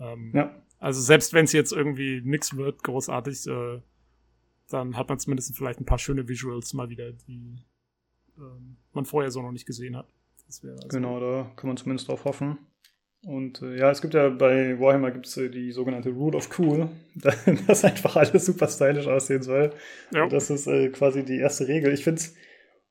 Ähm, ja. Also selbst wenn es jetzt irgendwie nix wird, großartig, äh, dann hat man zumindest vielleicht ein paar schöne Visuals mal wieder, die ähm, man vorher so noch nicht gesehen hat. Also genau, da kann man zumindest drauf hoffen. Und äh, ja, es gibt ja bei Warhammer gibt es äh, die sogenannte Rule of Cool, dass einfach alles super stylisch aussehen soll. Ja. Das ist äh, quasi die erste Regel. Ich finde es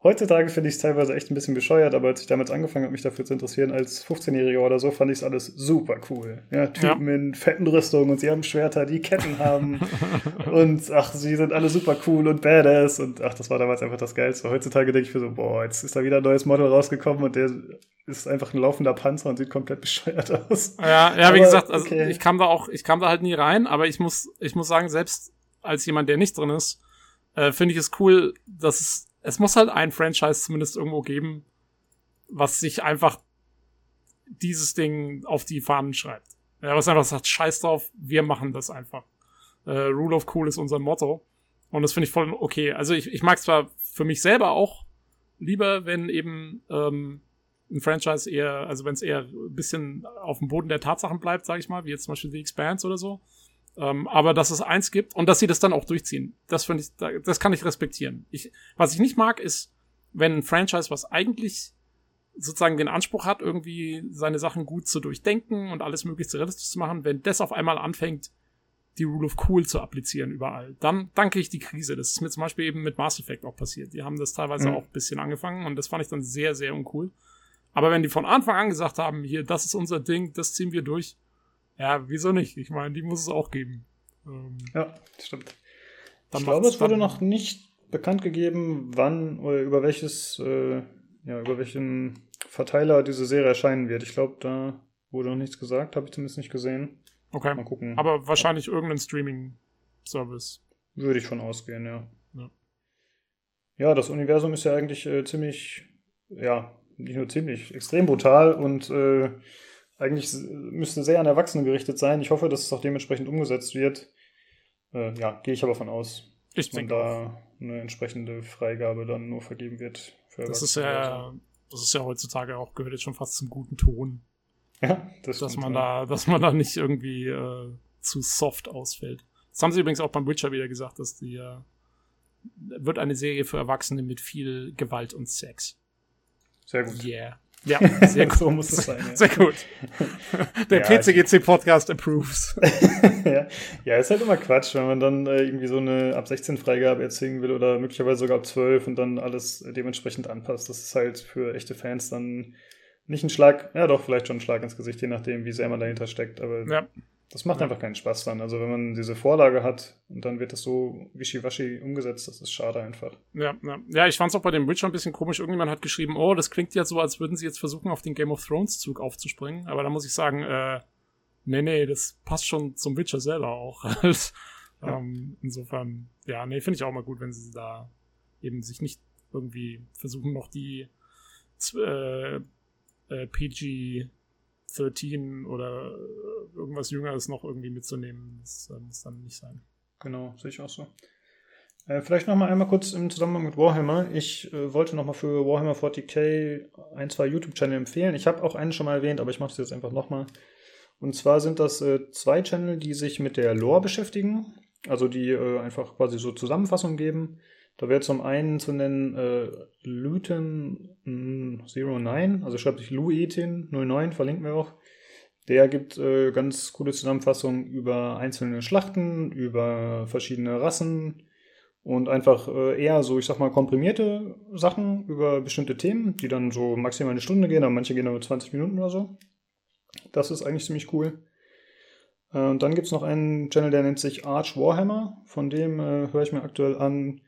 Heutzutage finde ich es teilweise echt ein bisschen bescheuert, aber als ich damals angefangen habe, mich dafür zu interessieren, als 15-Jähriger oder so, fand ich es alles super cool. Ja, Typen ja. in fetten Rüstungen und sie haben Schwerter, die Ketten haben. und ach, sie sind alle super cool und badass. Und ach, das war damals einfach das Geilste. Heutzutage denke ich mir so, boah, jetzt ist da wieder ein neues Model rausgekommen und der ist einfach ein laufender Panzer und sieht komplett bescheuert aus. Ja, ja, wie aber, gesagt, also okay. ich kam da auch, ich kam da halt nie rein, aber ich muss, ich muss sagen, selbst als jemand, der nicht drin ist, äh, finde ich es cool, dass es es muss halt ein Franchise zumindest irgendwo geben, was sich einfach dieses Ding auf die Fahnen schreibt. Ja, was einfach sagt, scheiß drauf, wir machen das einfach. Äh, Rule of Cool ist unser Motto. Und das finde ich voll okay. Also ich, ich mag zwar für mich selber auch lieber, wenn eben ähm, ein Franchise eher, also wenn es eher ein bisschen auf dem Boden der Tatsachen bleibt, sage ich mal, wie jetzt zum Beispiel The Expanse oder so. Ähm, aber dass es eins gibt und dass sie das dann auch durchziehen, das finde ich, das kann ich respektieren. Ich, was ich nicht mag, ist, wenn ein Franchise, was eigentlich sozusagen den Anspruch hat, irgendwie seine Sachen gut zu durchdenken und alles möglichst realistisch zu machen, wenn das auf einmal anfängt, die Rule of Cool zu applizieren überall, dann danke ich die Krise. Das ist mir zum Beispiel eben mit Mass Effect auch passiert. Die haben das teilweise mhm. auch ein bisschen angefangen und das fand ich dann sehr, sehr uncool. Aber wenn die von Anfang an gesagt haben, hier, das ist unser Ding, das ziehen wir durch, ja, wieso nicht? Ich meine, die muss es auch geben. Ähm, ja, stimmt. Ich glaube, es wurde noch nicht bekannt gegeben, wann oder über welches, äh, ja, über welchen Verteiler diese Serie erscheinen wird. Ich glaube, da wurde noch nichts gesagt, habe ich zumindest nicht gesehen. Okay. Mal gucken. Aber wahrscheinlich irgendein Streaming-Service. Würde ich von ausgehen, ja. ja. Ja, das Universum ist ja eigentlich äh, ziemlich, ja, nicht nur ziemlich, extrem brutal und äh, eigentlich müsste sehr an Erwachsene gerichtet sein. Ich hoffe, dass es auch dementsprechend umgesetzt wird. Äh, ja, gehe ich aber von aus. Ich dass man da auch. eine entsprechende Freigabe dann nur vergeben wird für das ist ja, das ist ja heutzutage auch, gehört jetzt schon fast zum guten Ton. Ja, das dass man ja. da, dass man da nicht irgendwie äh, zu soft ausfällt. Das haben sie übrigens auch beim Witcher wieder gesagt, dass die äh, wird eine Serie für Erwachsene mit viel Gewalt und Sex. Sehr gut. Yeah. Ja, sehr gut. so muss es sein. Ja. Sehr gut. Der Ja, PCGC-Podcast approves. ja. ja, ist halt immer Quatsch, wenn man dann äh, irgendwie so eine ab 16 Freigabe erzwingen will oder möglicherweise sogar ab 12 und dann alles dementsprechend anpasst. Das ist halt für echte Fans dann nicht ein Schlag, ja doch, vielleicht schon ein Schlag ins Gesicht, je nachdem, wie sehr man dahinter steckt. Aber Ja. Das macht Ja. einfach keinen Spaß dann. Also wenn man diese Vorlage hat und dann wird das so wischiwaschi umgesetzt, das ist schade einfach. Ja, ja. ja ich fand es auch bei dem Witcher ein bisschen komisch. Irgendjemand hat geschrieben, oh, das klingt ja so, als würden sie jetzt versuchen, auf den Game of Thrones Zug aufzuspringen. Aber da muss ich sagen, äh, nee, nee, das passt schon zum Witcher selber auch. Halt. Ja. ähm, insofern, ja, nee, finde ich auch mal gut, wenn sie da eben sich nicht irgendwie versuchen, noch die äh, äh, PG 13 oder äh, irgendwas Jüngeres noch irgendwie mitzunehmen. Das äh, muss dann nicht sein. Genau, sehe ich auch so. Äh, vielleicht noch mal einmal kurz im Zusammenhang mit Warhammer. Ich äh, wollte noch mal für Warhammer 40k ein, zwei YouTube-Channel empfehlen. Ich habe auch einen schon mal erwähnt, aber ich mache es jetzt einfach noch mal. Und zwar sind das äh, zwei Channel, die sich mit der Lore beschäftigen. Also die äh, einfach quasi so Zusammenfassungen geben. Da wäre zum einen zu nennen äh, Luton mh, 09, also schreibt sich Luetin 09, verlinken wir auch. Der gibt äh, ganz coole Zusammenfassungen über einzelne Schlachten, über verschiedene Rassen und einfach äh, eher so, ich sag mal, komprimierte Sachen über bestimmte Themen, die dann so maximal eine Stunde gehen, aber manche gehen nur 20 Minuten oder so. Das ist eigentlich ziemlich cool. Äh, und dann gibt es noch einen Channel, der nennt sich Arch Warhammer. Von dem äh, höre ich mir aktuell an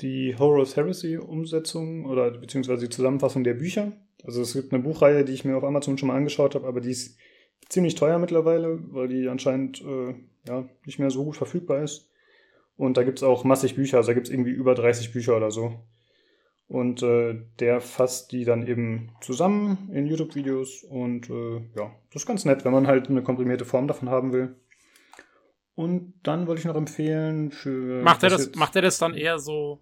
die Horus Heresy Umsetzung oder beziehungsweise die Zusammenfassung der Bücher. Also es gibt eine Buchreihe, die ich mir auf Amazon schon mal angeschaut habe, aber die ist ziemlich teuer mittlerweile, weil die anscheinend äh, ja, nicht mehr so gut verfügbar ist. Und da gibt es auch massig Bücher, also da gibt es irgendwie über 30 Bücher oder so. Und äh, der fasst die dann eben zusammen in YouTube-Videos und äh, ja, das ist ganz nett, wenn man halt eine komprimierte Form davon haben will. Und dann wollte ich noch empfehlen für. Macht er das, macht er das dann eher so,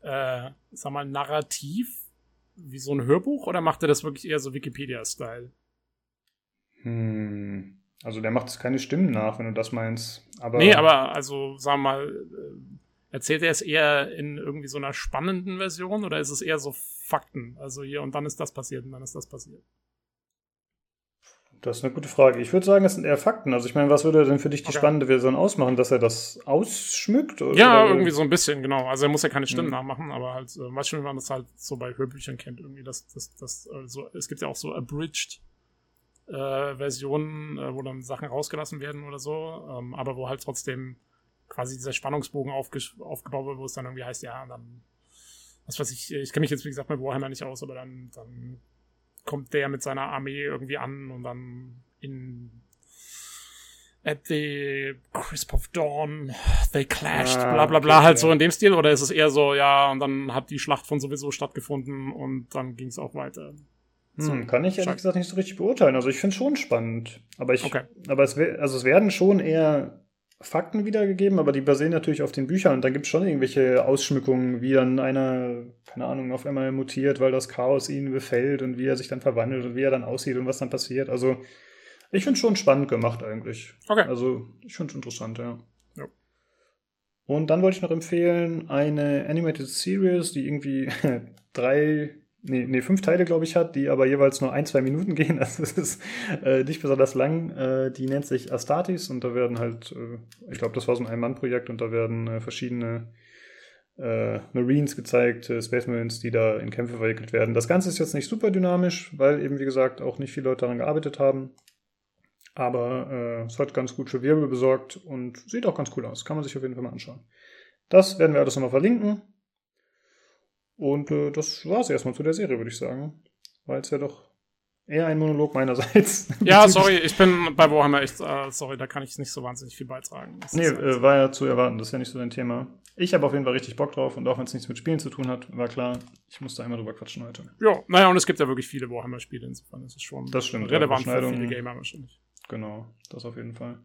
äh, sag mal, narrativ, wie so ein Hörbuch, oder macht er das wirklich eher so Wikipedia-Style? Hm, also der macht keine Stimmen nach, wenn du das meinst. Aber, Nee, aber also, sag mal, äh, erzählt er es eher in irgendwie so einer spannenden Version oder ist es eher so Fakten? Also hier und dann ist das passiert und dann ist das passiert. Das ist eine gute Frage. Ich würde sagen, es sind eher Fakten. Also ich meine, was würde denn für dich die Okay. spannende Version ausmachen, dass er das ausschmückt? Oder, Ja, oder- irgendwie so ein bisschen, genau. Also er muss ja keine Stimmen Mhm. nachmachen, aber halt, äh, wie man das halt so bei Hörbüchern kennt, irgendwie, das, das, das, äh, so, es gibt ja auch so abridged äh, Versionen, äh, wo dann Sachen rausgelassen werden oder so, ähm, aber wo halt trotzdem quasi dieser Spannungsbogen aufge- aufgebaut wird, wo es dann irgendwie heißt, ja, dann, was weiß ich, ich kenne mich jetzt, wie gesagt, mit Warhammer nicht aus, aber dann, dann kommt der mit seiner Armee irgendwie an und dann in at the crisp of dawn they clashed, Ah, bla bla bla, okay, halt so in dem Stil, oder ist es eher so, ja, und dann hat die Schlacht von sowieso stattgefunden und dann ging es auch weiter. So. Hm, kann ich ehrlich Scheiße. gesagt nicht so richtig beurteilen. Also ich finde es schon spannend. Aber ich, Okay. aber es, also es werden schon eher Fakten wiedergegeben, aber die basieren natürlich auf den Büchern und dann gibt es schon irgendwelche Ausschmückungen, wie dann einer, keine Ahnung, auf einmal mutiert, weil das Chaos ihn befällt und wie er sich dann verwandelt und wie er dann aussieht und was dann passiert. Also ich finde es schon spannend gemacht eigentlich. Okay. Also ich finde es interessant, ja. Ja. Und dann wollte ich noch empfehlen, eine Animated Series, die irgendwie drei, nee, nee fünf Teile, glaube ich, hat, die aber jeweils nur ein, zwei Minuten gehen. Also es ist äh, nicht besonders lang. Äh, die nennt sich Astartes und da werden halt, äh, ich glaube, das war so ein Ein-Mann-Projekt und da werden äh, verschiedene äh, Marines gezeigt, äh, Space Marines, die da in Kämpfe verwickelt werden. Das Ganze ist jetzt nicht super dynamisch, weil eben, wie gesagt, auch nicht viele Leute daran gearbeitet haben. Aber es hat ganz gut für Wirbel besorgt und sieht auch ganz cool aus. Kann man sich auf jeden Fall mal anschauen. Das werden wir alles nochmal verlinken. Und äh, das war es erstmal zu der Serie, würde ich sagen. War jetzt ja doch eher ein Monolog meinerseits. Ja, sorry, ich bin bei Warhammer echt, äh, sorry, da kann ich nicht so wahnsinnig viel beitragen. Das Nee, ist halt- äh, war ja zu erwarten, das ist ja nicht so dein Thema. Ich habe auf jeden Fall richtig Bock drauf und auch wenn es nichts mit Spielen zu tun hat, war klar, ich muss da einmal drüber quatschen heute. ja, naja, und es gibt ja wirklich viele Warhammer-Spiele, insofern ist es schon Das stimmt, ja, relevant für Überschneidungen. viele Gamer wahrscheinlich. Genau, das auf jeden Fall.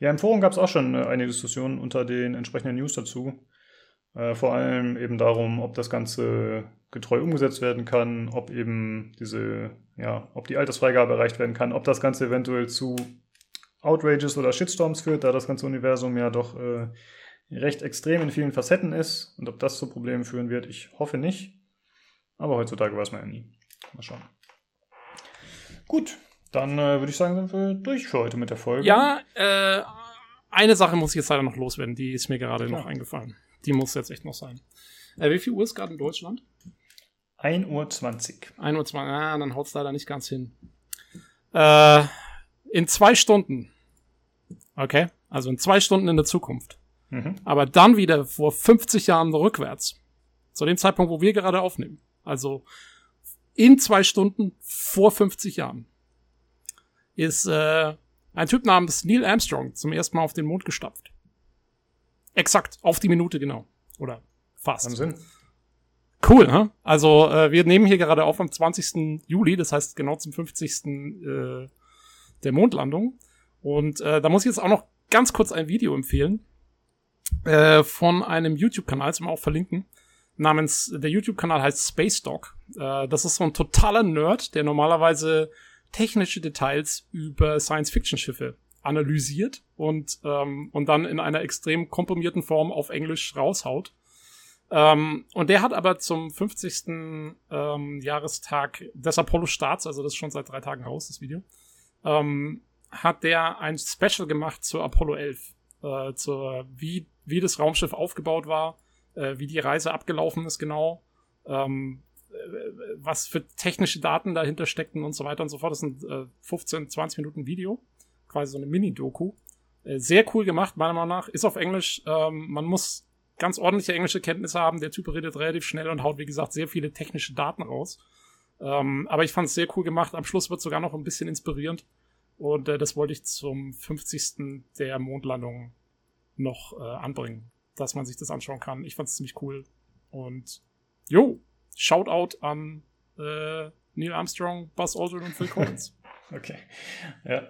Ja, im Forum gab es auch schon äh, eine Diskussion unter den entsprechenden News dazu. Äh, vor allem eben darum, ob das Ganze getreu umgesetzt werden kann, ob eben diese, ja, ob die Altersfreigabe erreicht werden kann, ob das Ganze eventuell zu Outrages oder Shitstorms führt, da das ganze Universum ja doch äh, recht extrem in vielen Facetten ist und ob das zu Problemen führen wird, ich hoffe nicht. Aber heutzutage weiß man ja nie. Mal schauen. Gut, dann äh, würde ich sagen, sind wir durch für heute mit der Folge. Ja, äh, eine Sache muss ich jetzt leider noch loswerden, die ist mir gerade noch eingefallen. Die muss jetzt echt noch sein. Äh, wie viel Uhr ist gerade in Deutschland? 1.20 Uhr. 1.20 Uhr, ah, dann haut es leider nicht ganz hin. Äh, in zwei Stunden. Okay, also in zwei Stunden in der Zukunft. Mhm. Aber dann wieder vor 50 Jahren rückwärts. Zu dem Zeitpunkt, wo wir gerade aufnehmen. Also in zwei Stunden vor 50 Jahren ist äh, ein Typ namens Neil Armstrong zum ersten Mal auf den Mond gestapft. Exakt, auf die Minute genau. Oder fast. Wahnsinn. Cool, ne? Also äh, wir nehmen hier gerade auf am 20. Juli, das heißt genau zum 50. Äh, der Mondlandung. Und äh, da muss ich jetzt auch noch ganz kurz ein Video empfehlen äh, von einem YouTube-Kanal, zum auch verlinken, namens, der YouTube-Kanal heißt Space Dog. Äh, das ist so ein totaler Nerd, der normalerweise technische Details über Science-Fiction-Schiffe analysiert und, ähm, und dann in einer extrem komprimierten Form auf Englisch raushaut. Ähm, und der hat aber zum 50. Ähm, Jahrestag des Apollo-Starts, also das ist schon seit drei Tagen raus, das Video, ähm, hat der ein Special gemacht zur Apollo 11, äh, zur, wie, wie das Raumschiff aufgebaut war, äh, wie die Reise abgelaufen ist genau, ähm, was für technische Daten dahinter steckten und so weiter und so fort. Das sind äh, 15, 20 Minuten Video, quasi so eine Mini-Doku. Äh, sehr cool gemacht, meiner Meinung nach. Ist auf Englisch. Ähm, man muss ganz ordentliche englische Kenntnisse haben. Der Typ redet relativ schnell und haut, wie gesagt, sehr viele technische Daten raus. Ähm, aber ich fand es sehr cool gemacht. Am Schluss wird sogar noch ein bisschen inspirierend. Und äh, das wollte ich zum 50. der Mondlandung noch äh, anbringen, dass man sich das anschauen kann. Ich fand es ziemlich cool. Und jo, Shoutout an äh, Neil Armstrong, Buzz Aldrin und Phil Collins. okay. Ja.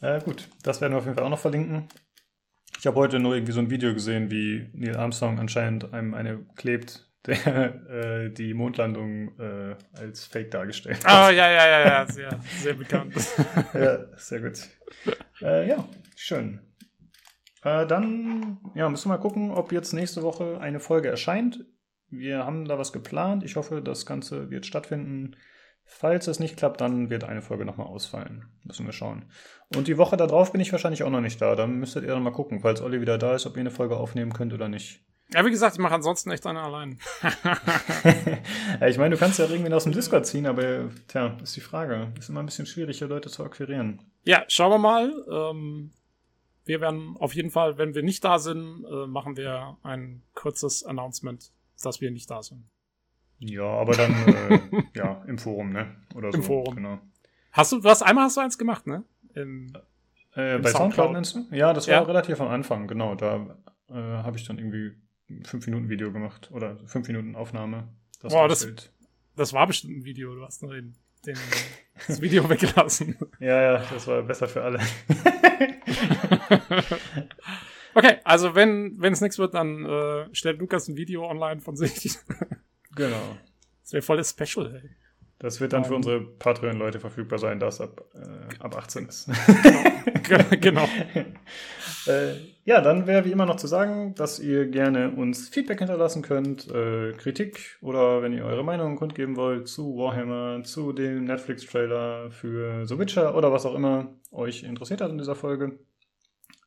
Äh, gut, das werden wir auf jeden Fall auch noch verlinken. Ich habe heute nur irgendwie so ein Video gesehen, wie Neil Armstrong anscheinend einem eine klebt, der äh, die Mondlandung äh, als Fake dargestellt hat. Ah, ja, ja, ja, ja, sehr, sehr bekannt. ja, sehr gut. Äh, ja, schön. Äh, dann ja, müssen wir mal gucken, ob jetzt nächste Woche eine Folge erscheint. Wir haben da was geplant. Ich hoffe, das Ganze wird stattfinden. Falls es nicht klappt, dann wird eine Folge nochmal ausfallen. Müssen wir schauen. Und die Woche darauf bin ich wahrscheinlich auch noch nicht da. Dann müsstet ihr dann mal gucken, falls Olli wieder da ist, ob ihr eine Folge aufnehmen könnt oder nicht. Ja, wie gesagt, ich mache ansonsten echt eine allein. ja, ich meine, du kannst ja irgendwie aus dem Discord ziehen, aber tja, ist die Frage. Ist immer ein bisschen schwierig, hier Leute zu akquirieren. Ja, schauen wir mal. Ähm, wir werden auf jeden Fall, wenn wir nicht da sind, äh, machen wir ein kurzes Announcement dass wir nicht da sind. Ja, aber dann äh, ja, im Forum, ne? Oder Im so, Forum. Genau. Hast du, was einmal hast du eins gemacht, ne? Im, äh, im bei Soundcloud nennst du? Ja, das war ja. relativ am Anfang, genau. Da äh, habe ich dann irgendwie ein 5 Minuten Video gemacht oder 5 Minuten Aufnahme. Das, Boah, das, das war bestimmt ein Video, du hast nur den, den, das Video weggelassen. Ja, ja, das war besser für alle. Okay, also wenn wenn es nichts wird, dann äh, stellt Lukas ein Video online von sich. Genau. Das wäre voll das Special, ey. Das wird dann für unsere Patreon-Leute verfügbar sein, das ab, äh, ab 18 ist. Genau. genau. äh, ja, dann wäre wie immer noch zu sagen, dass ihr gerne uns Feedback hinterlassen könnt, äh, Kritik oder wenn ihr eure Meinung kundgeben wollt zu Warhammer, zu dem Netflix-Trailer für The Witcher oder was auch immer euch interessiert hat in dieser Folge.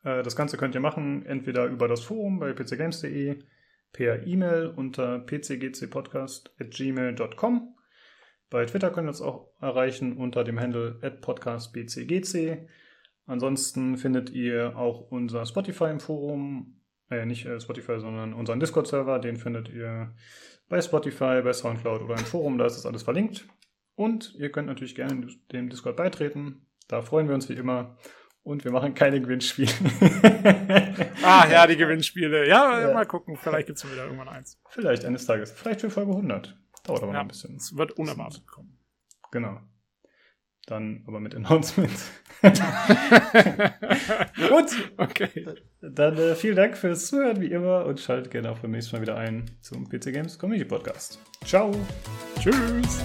Äh, das Ganze könnt ihr machen, entweder über das Forum bei pcgames.de, per E-Mail unter pcgcpodcast.gmail.com. Bei Twitter könnt ihr uns auch erreichen unter dem Handle podcastbcgc. Ansonsten findet ihr auch unser Spotify im Forum, äh, nicht äh, Spotify, sondern unseren Discord-Server, den findet ihr bei Spotify, bei Soundcloud oder im Forum, da ist das alles verlinkt. Und ihr könnt natürlich gerne dem Discord beitreten. Da freuen wir uns wie immer. Und wir machen keine Gewinnspiele. ah, ja, die Gewinnspiele. Ja, ja. mal gucken. Vielleicht gibt es wieder irgendwann eins. Vielleicht eines Tages. Vielleicht für Folge 100. Dauert aber ja, noch ein bisschen. Es wird unerwartet kommen. Genau. Dann aber mit Announcement. Gut. Okay. Dann äh, vielen Dank fürs Zuhören, wie immer, und schaltet gerne auch beim nächsten Mal wieder ein zum PC Games Community Podcast. Ciao. Tschüss.